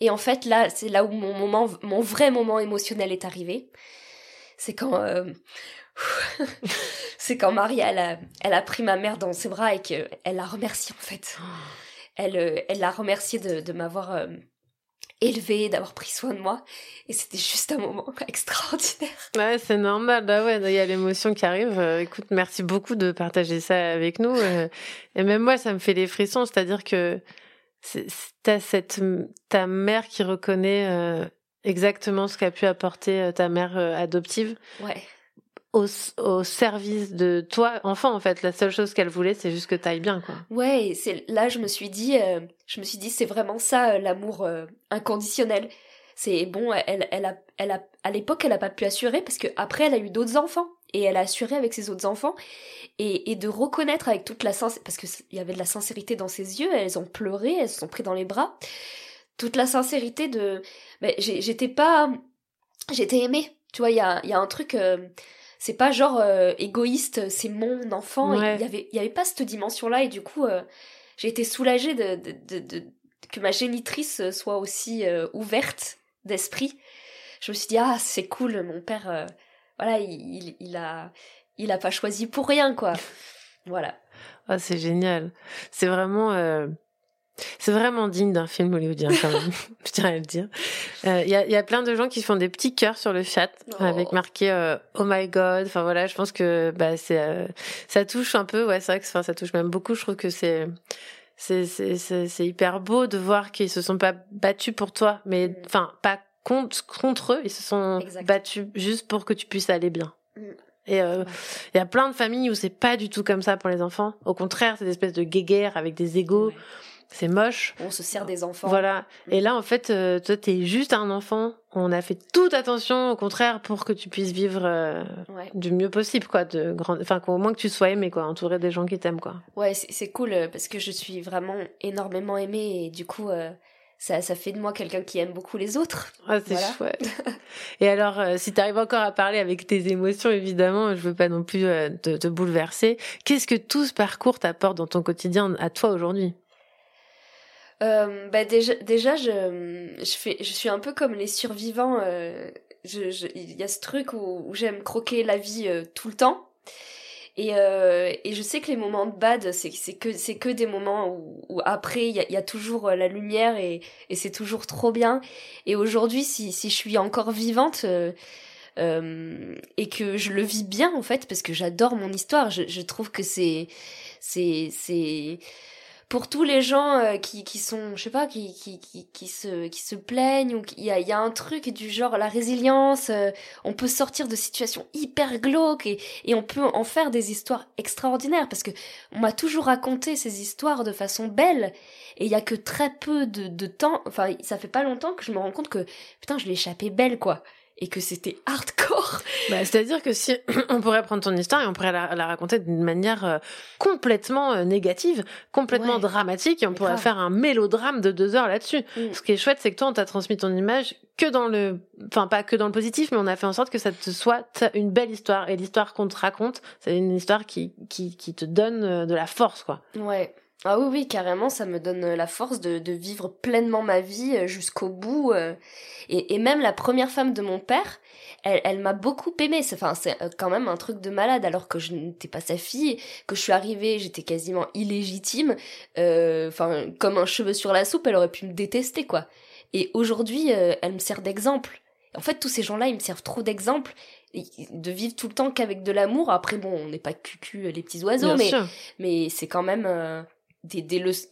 Et en fait, là, c'est là où mon moment, mon vrai moment émotionnel est arrivé. C'est quand, euh, *laughs* c'est quand Marie, elle a, elle a pris ma mère dans ses bras et qu'elle l'a remerciée, en fait. Elle, euh, elle l'a remerciée de, m'avoir euh, élevée, d'avoir pris soin de moi. Et c'était juste un moment *laughs* extraordinaire. Ouais, c'est normal. Bah ouais, il y a l'émotion qui arrive. Écoute, merci beaucoup de partager ça avec nous. Et même moi, ça me fait des frissons. C'est-à-dire que t'as cette ta mère qui reconnaît euh, exactement ce qu'a pu apporter euh, ta mère euh, adoptive. Ouais. Au, au service de toi, enfant, en fait. La seule chose qu'elle voulait, c'est juste que t'ailles bien, quoi. Ouais, et c'est là je me suis dit, je me suis dit c'est vraiment ça l'amour inconditionnel. C'est bon, elle, elle a, elle a, à l'époque elle a pas pu assurer parce que après elle a eu d'autres enfants et elle a assuré avec ses autres enfants et, et de reconnaître avec toute la sincérité parce que il y avait de la sincérité dans ses yeux, elles ont pleuré, elles se sont pris dans les bras, toute la sincérité de, j'étais pas, j'étais aimée, tu vois, il y a, y a un truc. euh, c'est pas genre euh, égoïste, c'est mon enfant. Il Ouais. y avait, il y avait pas cette dimension-là et du coup, euh, j'ai été soulagée de, de, de, de- que ma génitrice soit aussi ouverte d'esprit. Je me suis dit ah c'est cool, mon père, euh, voilà, il, il, il a, il a pas choisi pour rien quoi. *laughs* Voilà. Ah, c'est génial. C'est vraiment, euh, c'est vraiment digne d'un film hollywoodien quand même. *laughs* je tiens à le dire. Il y, a, y, a, plein de gens qui font des petits cœurs sur le chat oh. avec marqué Oh my God. Enfin voilà, je pense que bah, c'est ça touche un peu. Ouais, c'est vrai que ça touche même beaucoup. Je trouve que c'est c'est hyper beau de voir qu'ils se sont pas battus pour toi, mais mm. enfin pas contre, contre eux, ils se sont battus juste pour que tu puisses aller bien. Mm. Et euh, il y a plein de familles où c'est pas du tout comme ça pour les enfants. Au contraire, c'est des espèces de guéguerres avec des égaux. C'est moche. On se sert des enfants. Voilà. Mm. Et là, en fait, euh, toi, t'es juste un enfant. On a fait toute attention, au contraire, pour que tu puisses vivre euh, du mieux possible, quoi. De grand... Enfin, qu'au moins que tu sois aimé, quoi. Entouré des gens qui t'aiment, quoi. Ouais, c'est cool parce que je suis vraiment énormément aimée et du coup, ça, ça fait de moi quelqu'un qui aime beaucoup les autres. Ah, c'est chouette. *laughs* Et alors, euh, si tu arrives encore à parler avec tes émotions, évidemment, je veux pas non plus euh, te, te, bouleverser. Qu'est-ce que tout ce parcours t'apporte dans ton quotidien à toi aujourd'hui? Euh, bah déjà, déjà je, je, fais, je suis un peu comme les survivants. Il je, y a ce truc où, où j'aime croquer la vie tout le temps. Et, euh, et je sais que les moments de bad, c'est que c'est que des moments où, où après il y a, y a, toujours euh, la lumière et, et c'est toujours trop bien. Et aujourd'hui, si, si je suis encore vivante euh, euh, et que je le vis bien en fait, parce que j'adore mon histoire, je, je trouve que c'est c'est c'est pour tous les gens euh, qui, qui sont, je sais pas, qui, qui, qui, qui se, qui se plaignent, ou il y a, y a un truc du genre la résilience, euh, on peut sortir de situations hyper glauques et, et on peut en faire des histoires extraordinaires parce que on m'a toujours raconté ces histoires de façon belle et il y a que très peu de, de temps, enfin ça fait pas longtemps que je me rends compte que putain je l'ai échappé belle quoi et que c'était hardcore. *laughs* Bah, C'est-à-dire que si *clears throat* on pourrait prendre ton histoire et on pourrait la, la raconter d'une manière euh, complètement euh, négative, complètement dramatique, et on pourrait faire un mélodrame de deux heures là-dessus. Mm. Ce qui est chouette, c'est que toi, on t'a transmis ton image que dans le, enfin pas que dans le positif, mais on a fait en sorte que ça te soit une belle histoire. Et l'histoire qu'on te raconte, c'est une histoire qui, qui, qui te donne euh, de la force, quoi. Ouais. Ah oui, oui, carrément, ça me donne la force de, de vivre pleinement ma vie jusqu'au bout. Et, et, même la première femme de mon père, elle, elle m'a beaucoup aimé. Enfin, c'est euh, quand même un truc de malade, alors que je n'étais pas sa fille, que je suis arrivée, j'étais quasiment illégitime. Euh, enfin, comme un cheveu sur la soupe, elle aurait pu me détester, quoi. Et aujourd'hui, euh, elle me sert d'exemple. En fait, tous ces gens-là, ils me servent trop d'exemple de vivre tout le temps qu'avec de l'amour. Après, bon, on n'est pas cucu les petits oiseaux, mais mais c'est quand même des, des leçons.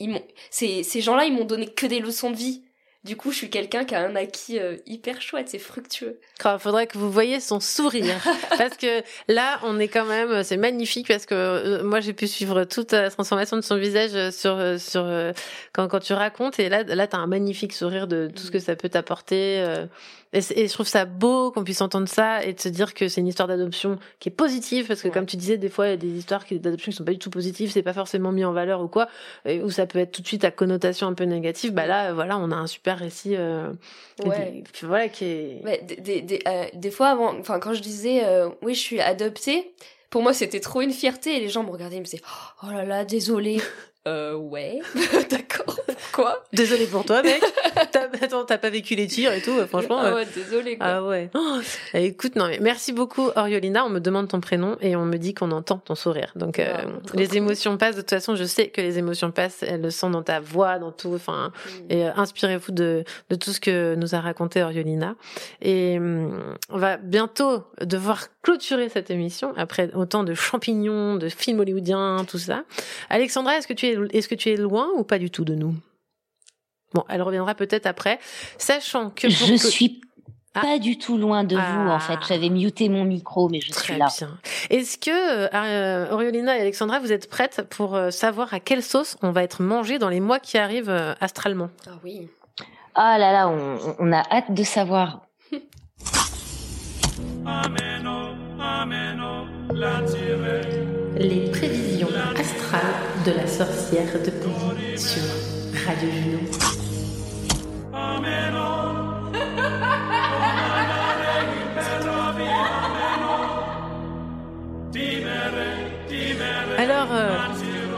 Ces, ces gens-là, ils m'ont donné que des leçons de vie. Du coup, je suis quelqu'un qui a un acquis euh, hyper chouette, c'est fructueux. Il faudrait que vous voyiez son sourire. *laughs* parce que là, on est quand même, c'est magnifique parce que euh, moi, j'ai pu suivre toute la transformation de son visage sur, sur, quand, quand tu racontes. Et là, là, t'as un magnifique sourire de tout ce que ça peut t'apporter. Euh, et, je trouve ça beau qu'on puisse entendre ça et de se dire que c'est une histoire d'adoption qui est positive, parce que comme tu disais, des fois, il y a des histoires d'adoption qui sont pas du tout positives, c'est pas forcément mis en valeur ou quoi, et où ça peut être tout de suite à connotation un peu négative. Bah là, voilà, on a un super récit, euh, ouais. voilà, qui est. Ouais, des, des, euh, des fois, avant, enfin, quand je disais, euh, oui, je suis adoptée, pour moi, c'était trop une fierté, et les gens me regardaient, ils me disaient, oh là là, désolé. *laughs* Euh, ouais. *laughs* D'accord. Quoi Désolé pour toi, mec. *laughs* Attends, t'as pas vécu les tirs et tout, franchement. Ah ouais, désolé. Quoi. Ah ouais. Oh, écoute, non, mais merci beaucoup, Oriolina. On me demande ton prénom et on me dit qu'on entend ton sourire. Donc, euh, ah, les émotions passent. De toute façon, je sais que les émotions passent. Elles le sont dans ta voix, dans tout. Enfin, mm. et euh, inspirez-vous de, de tout ce que nous a raconté Oriolina. Et hum, on va bientôt devoir clôturer cette émission après autant de champignons, de films hollywoodiens, tout ça. Alexandra, est-ce que tu es est-ce que tu es loin ou pas du tout de nous? Bon, elle reviendra peut-être après, sachant que je suis ah. pas du tout loin de vous en fait. Ah. J'avais muté mon micro, mais je suis là. Bien. Est-ce que euh, Oriolina et Alexandra, vous êtes prêtes pour euh, savoir à quelle sauce on va être mangé dans les mois qui arrivent euh, astralement? Ah oui. Ah là là, on, on a hâte de savoir. *laughs* Les prévisions astrales de la sorcière de Pouilly sur Radio Juno. Dimere *laughs* Alors, euh,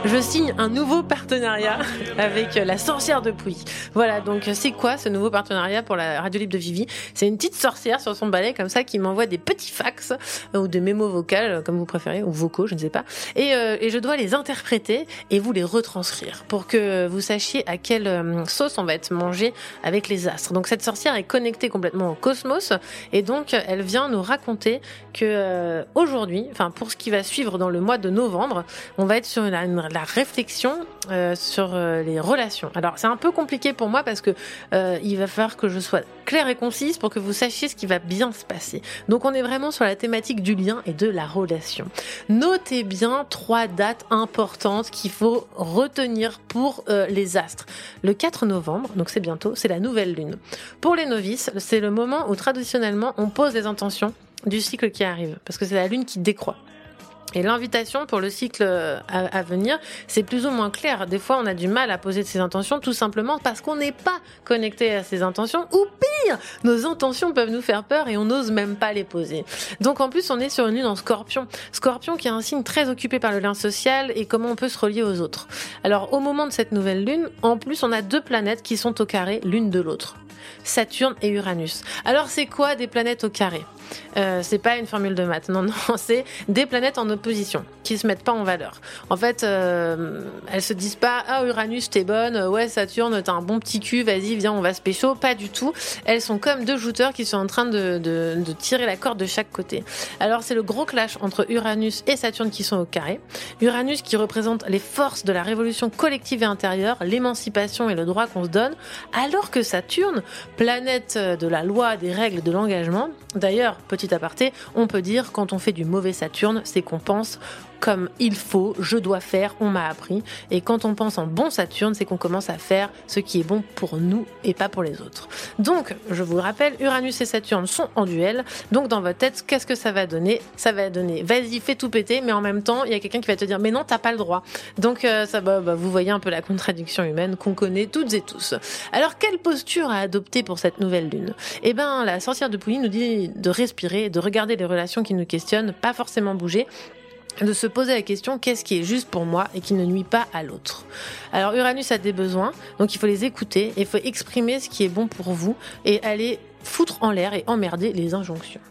je signe un nouveau partenariat avec la sorcière de Pouilly. Voilà, donc c'est quoi ce nouveau partenariat pour la radio libre de Vivi? C'est une petite sorcière sur son balai comme ça qui m'envoie des petits fax euh, ou des mémos vocales comme vous préférez ou vocaux, je ne sais pas. Et, euh, et je dois les interpréter et vous les retranscrire pour que vous sachiez à quelle euh, sauce on va être mangé avec les astres. Donc cette sorcière est connectée complètement au cosmos et donc elle vient nous raconter que aujourd'hui, enfin pour ce qui va suivre dans le mois de novembre, on va être sur la, réflexion euh, sur euh, les relations. Alors c'est un peu compliqué pour moi parce que euh, il va falloir que je sois claire et concise pour que vous sachiez ce qui va bien se passer. Donc on est vraiment sur la thématique du lien et de la relation. Notez bien trois dates importantes qu'il faut retenir pour les astres. Le 4 novembre, donc c'est bientôt, c'est la nouvelle lune. Pour les novices, c'est le moment où traditionnellement on pose les intentions du cycle qui arrive parce que c'est la lune qui décroît. Et l'invitation pour le cycle euh, à, venir, c'est plus ou moins clair. Des fois, on a du mal à poser ses intentions tout simplement parce qu'on n'est pas connecté à ses intentions ou pire, nos intentions peuvent nous faire peur et on n'ose même pas les poser. Donc en plus, on est sur une lune en scorpion. Scorpion qui est un signe très occupé par le lien social et comment on peut se relier aux autres. Alors au moment de cette nouvelle lune, en plus, on a deux planètes qui sont au carré l'une de l'autre. Saturne et Uranus. Alors c'est quoi des planètes au carré? Euh, c'est pas une formule de maths, non, non, *laughs* c'est des planètes en opposition qui se mettent pas en valeur. En fait, euh, elles se disent pas ah Uranus t'es bonne, ouais Saturne t'as un bon petit cul, vas-y viens on va se pas du tout. Elles sont comme deux jouteurs qui sont en train de tirer la corde de chaque côté. Alors c'est le gros clash entre Uranus et Saturne qui sont au carré. Uranus qui représente les forces de la révolution collective et intérieure, l'émancipation et le droit qu'on se donne, alors que Saturne, planète de la loi, des règles, de l'engagement. D'ailleurs, petit aparté, on peut dire quand on fait du mauvais Saturne, c'est qu'on pense comme il faut, je dois faire, on m'a appris. Et quand on pense en bon Saturne, c'est qu'on commence à faire ce qui est bon pour nous et pas pour les autres. Donc, je vous rappelle, Uranus et Saturne sont en duel. Donc, dans votre tête, qu'est-ce que ça va donner? Ça va donner, vas-y, fais tout péter, mais en même temps, il y a quelqu'un qui va te dire, mais non, t'as pas le droit. Donc, euh, ça va, bah, vous voyez un peu la contradiction humaine qu'on connaît toutes et tous. Alors, quelle posture à adopter pour cette nouvelle lune? Eh ben, la sorcière de Pouilly nous dit de respirer, de regarder les relations qui nous questionnent, pas forcément bouger de se poser la question qu'est-ce qui est juste pour moi et qui ne nuit pas à l'autre? Alors Uranus a des besoins, donc il faut les écouter, et il faut exprimer ce qui est bon pour vous et aller foutre en l'air et emmerder les injonctions.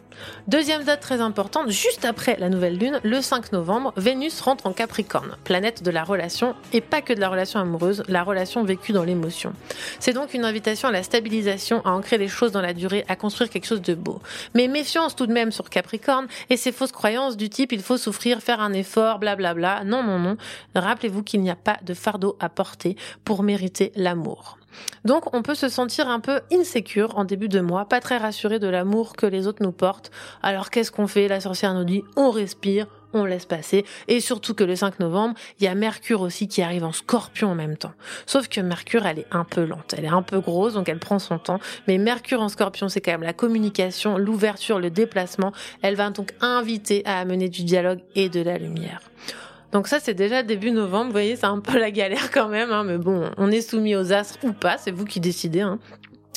Deuxième date très importante, juste après la nouvelle lune, le 5 novembre, Vénus rentre en Capricorne, planète de la relation, et pas que de la relation amoureuse, la relation vécue dans l'émotion. C'est donc une invitation à la stabilisation, à ancrer les choses dans la durée, à construire quelque chose de beau. Mais méfiance tout de même sur Capricorne et ces fausses croyances du type il faut souffrir, faire un effort, blablabla. Non, non, non. Rappelez-vous qu'il n'y a pas de fardeau à porter pour mériter l'amour. Donc on peut se sentir un peu insécure en début de mois, pas très rassuré de l'amour que les autres nous portent. Alors qu'est-ce qu'on fait? La sorcière nous dit on respire, on laisse passer. Et surtout que le 5 novembre, il y a Mercure aussi qui arrive en scorpion en même temps. Sauf que Mercure, elle est un peu lente, elle est un peu grosse, donc elle prend son temps. Mais Mercure en scorpion, c'est quand même la communication, l'ouverture, le déplacement. Elle va donc inviter à amener du dialogue et de la lumière. Donc ça, c'est déjà début novembre. Vous voyez, c'est un peu la galère quand même. Hein, mais bon, on est soumis aux astres ou pas. C'est vous qui décidez. Hein.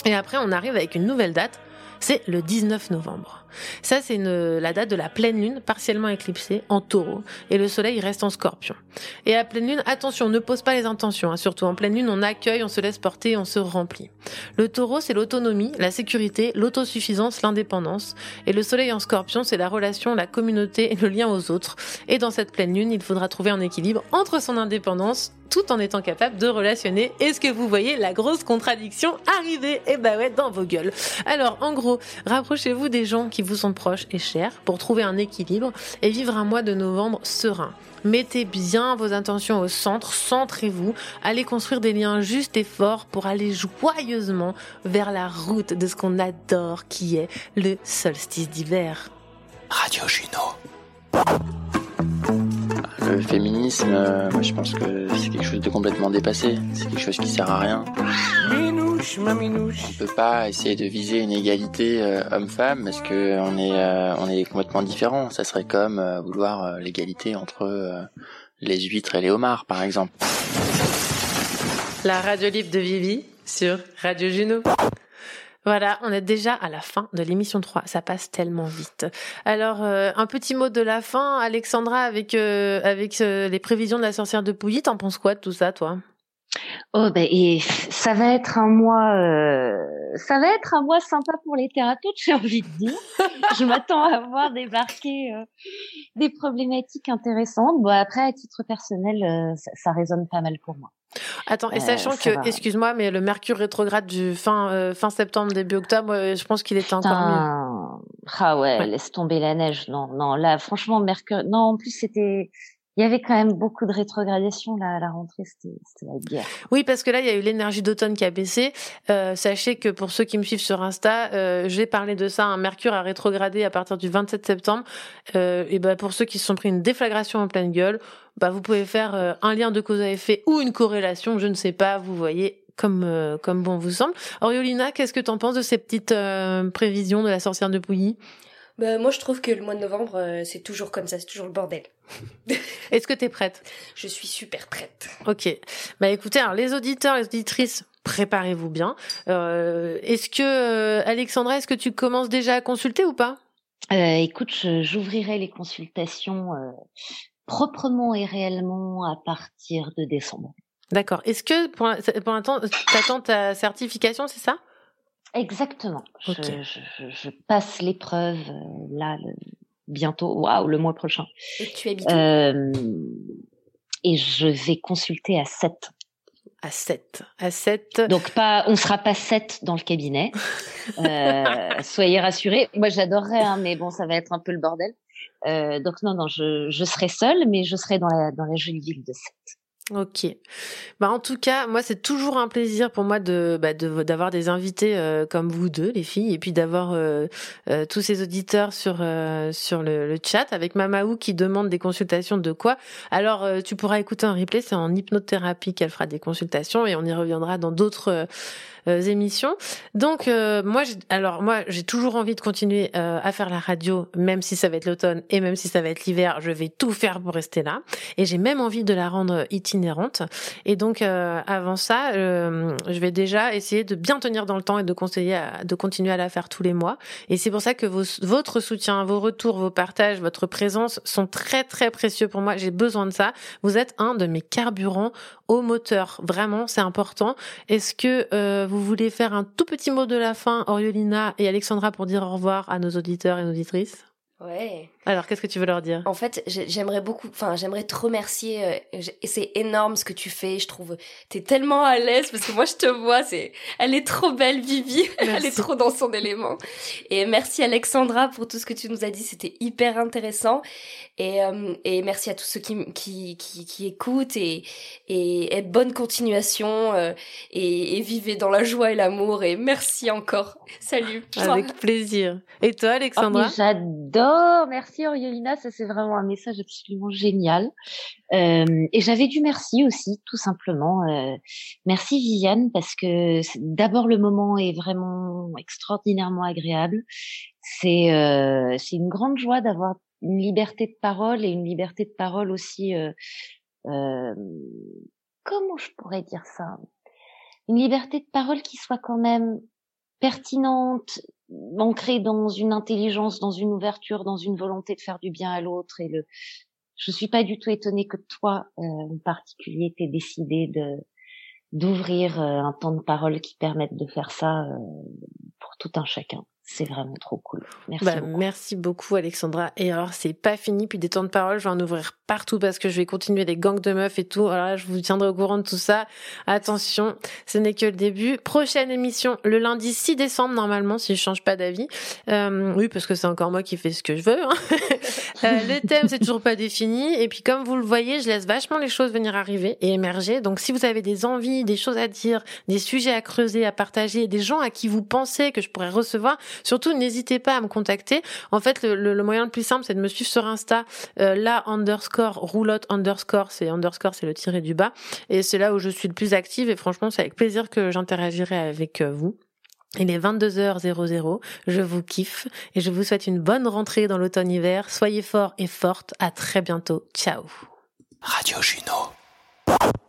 Et après, on arrive avec une nouvelle date. C'est le 19 novembre. Ça, c'est la date de la pleine lune, partiellement éclipsée, en taureau. Et le soleil reste en scorpion. Et à pleine lune, attention, ne pose pas les intentions. Hein. Surtout en pleine lune, on accueille, on se laisse porter, on se remplit. Le taureau, c'est l'autonomie, la sécurité, l'autosuffisance, l'indépendance. Et le soleil en scorpion, c'est la relation, la communauté et le lien aux autres. Et dans cette pleine lune, il faudra trouver un équilibre entre son indépendance tout en étant capable de relationner. Est-ce que vous voyez la grosse contradiction arriver? Eh bah ouais, dans vos gueules. Alors, en gros, rapprochez-vous des gens qui qui vous sont proches et chers pour trouver un équilibre et vivre un mois de novembre serein. Mettez bien vos intentions au centre, centrez-vous, allez construire des liens justes et forts pour aller joyeusement vers la route de ce qu'on adore qui est le solstice d'hiver. Radio Juno. Le féminisme, euh, moi je pense que c'est quelque chose de complètement dépassé. C'est quelque chose qui sert à rien. On peut pas essayer de viser une égalité euh, homme-femme parce que on est euh, on est complètement différents. Ça serait comme euh, vouloir l'égalité entre les huîtres et les homards, par exemple. La radio libre de Vivi sur Radio Juno. Voilà, on est déjà à la fin de l'émission 3. Ça passe tellement vite. Alors, euh, un petit mot de la fin, Alexandra, avec, euh, avec euh, les prévisions de la sorcière de Pouilly. T'en penses quoi de tout ça, toi? Oh ben et ça va être un mois, euh, ça va être un mois sympa pour les thérapeutes, j'ai envie de dire. *laughs* Je m'attends à voir débarquer euh, des problématiques intéressantes. Bon après à titre personnel, euh, ça, ça, résonne pas mal pour moi. Attends et sachant que, excuse-moi, mais le Mercure rétrograde du fin fin septembre début octobre, je pense qu'il était encore mieux. Ah ouais, ouais, laisse tomber la neige. Non non là franchement Mercure. Non en plus c'était il y avait quand même beaucoup de rétrogradation là à la rentrée, c'était la guerre. Oui, parce que là, il y a eu l'énergie d'automne qui a baissé. Euh, sachez que pour ceux qui me suivent sur Insta, euh, j'ai parlé de ça. Un Mercure a rétrogradé à partir du 27 septembre. Euh, et ben pour ceux qui se sont pris une déflagration en pleine gueule, bah vous pouvez faire euh, un lien de cause à effet ou une corrélation, je ne sais pas. Vous voyez comme euh, comme bon vous semble. Oriolina, qu'est-ce que tu en penses de ces petites prévisions de la sorcière de Pouilly? Bah, moi, je trouve que le mois de novembre, euh, c'est toujours comme ça, c'est toujours le bordel. *laughs* Est-ce que tu es prête? Je suis super prête. Ok. Bah écoutez, alors les auditeurs, les auditrices, préparez-vous bien. Euh, est-ce que euh, Alexandra, est-ce que tu commences déjà à consulter ou pas? Écoute, j'ouvrirai les consultations proprement et réellement à partir de décembre. D'accord. Est-ce que pour, pour l'instant, attends ta certification, c'est ça? Exactement. Je, je, je, passe l'épreuve euh, là le, bientôt, waouh, le mois prochain. Et tu euh, Et je vais consulter à 7. À 7. À 7. Donc pas, on sera pas 7 dans le cabinet. euh, *laughs* soyez rassurés. Moi j'adorerais, hein, mais bon, ça va être un peu le bordel. Euh, donc non, non, je, je serai seule, mais je serai dans la, dans la jolie ville de 7. Ok. Bah en tout cas, moi c'est toujours un plaisir pour moi de bah, d'avoir des invités euh, comme vous deux les filles et puis d'avoir euh, euh, tous ces auditeurs sur sur le, le, chat avec Mamaou qui demande des consultations de quoi. Alors tu pourras écouter un replay, c'est en hypnothérapie qu'elle fera des consultations et on y reviendra dans d'autres émissions. Donc euh, moi, alors moi, j'ai toujours envie de continuer euh, à faire la radio, même si ça va être l'automne et même si ça va être l'hiver, je vais tout faire pour rester là. Et j'ai même envie de la rendre itinérante. Et donc avant ça, je vais déjà essayer de bien tenir dans le temps et de conseiller de continuer à la faire tous les mois. Et c'est pour ça que votre soutien, vos retours, vos partages, votre présence sont très très précieux pour moi. J'ai besoin de ça. Vous êtes un de mes carburants au moteur. Vraiment, c'est important. Est-ce que euh, vous voulez faire un tout petit mot de la fin, Oriolina et Alexandra, pour dire au revoir à nos auditeurs et nos auditrices? Ouais. Alors, qu'est-ce que tu veux leur dire? En fait, j'aimerais beaucoup, enfin, j'aimerais te remercier. Euh, c'est énorme ce que tu fais. Je trouve, t'es tellement à l'aise parce que moi, je te vois. C'est, elle est trop belle, Vivi. *laughs* Elle est trop dans son élément. Et merci Alexandra pour tout ce que tu nous as dit. C'était hyper intéressant. Et, euh, et merci à tous ceux qui, qui, qui, qui écoutent et, et, bonne continuation euh, et, et, vivez dans la joie et l'amour. Et merci encore. Salut. Avec plaisir. Et toi, Alexandra? Oh, J'adore. Merci Oriolina. Ça c'est vraiment un message absolument génial. Euh, et j'avais du merci aussi, tout simplement. Euh, merci Viviane parce que d'abord le moment est vraiment extraordinairement agréable. C'est euh, c'est une grande joie d'avoir une liberté de parole et une liberté de parole aussi. Comment je pourrais dire ça? Une liberté de parole qui soit quand même pertinente, ancrée dans une intelligence, dans une ouverture, dans une volonté de faire du bien à l'autre. Et le, je suis pas du tout étonnée que toi, euh, en particulier, t'aies décidé de d'ouvrir euh, un temps de parole qui permette de faire ça euh, pour tout un chacun c'est vraiment trop cool. Merci bah, beaucoup. Merci beaucoup Alexandra. Et alors c'est pas fini, puis des temps de parole, je vais en ouvrir partout parce que je vais continuer les gangs de meufs et tout. Alors je vous tiendrai au courant de tout ça. Attention, ce n'est que le début. Prochaine émission le lundi 6 décembre normalement si je change pas d'avis. Euh, oui parce que c'est encore moi qui fais ce que je veux. Hein. *laughs* euh, le thème c'est toujours pas défini et puis comme vous le voyez, je laisse vachement les choses venir arriver et émerger. Donc si vous avez des envies, des choses à dire, des sujets à creuser, à partager, des gens à qui vous pensez que je pourrais recevoir Surtout, n'hésitez pas à me contacter. En fait, le, moyen le plus simple, c'est de me suivre sur Insta. Euh, là, underscore, roulotte, underscore, c'est underscore, c'est le tiré du bas. Et c'est là où je suis le plus active. Et franchement, c'est avec plaisir que j'interagirai avec euh, vous. Il est 22h00, je vous kiffe et je vous souhaite une bonne rentrée dans l'automne-hiver. Soyez forts et fortes, à très bientôt. Ciao. Radio Juno.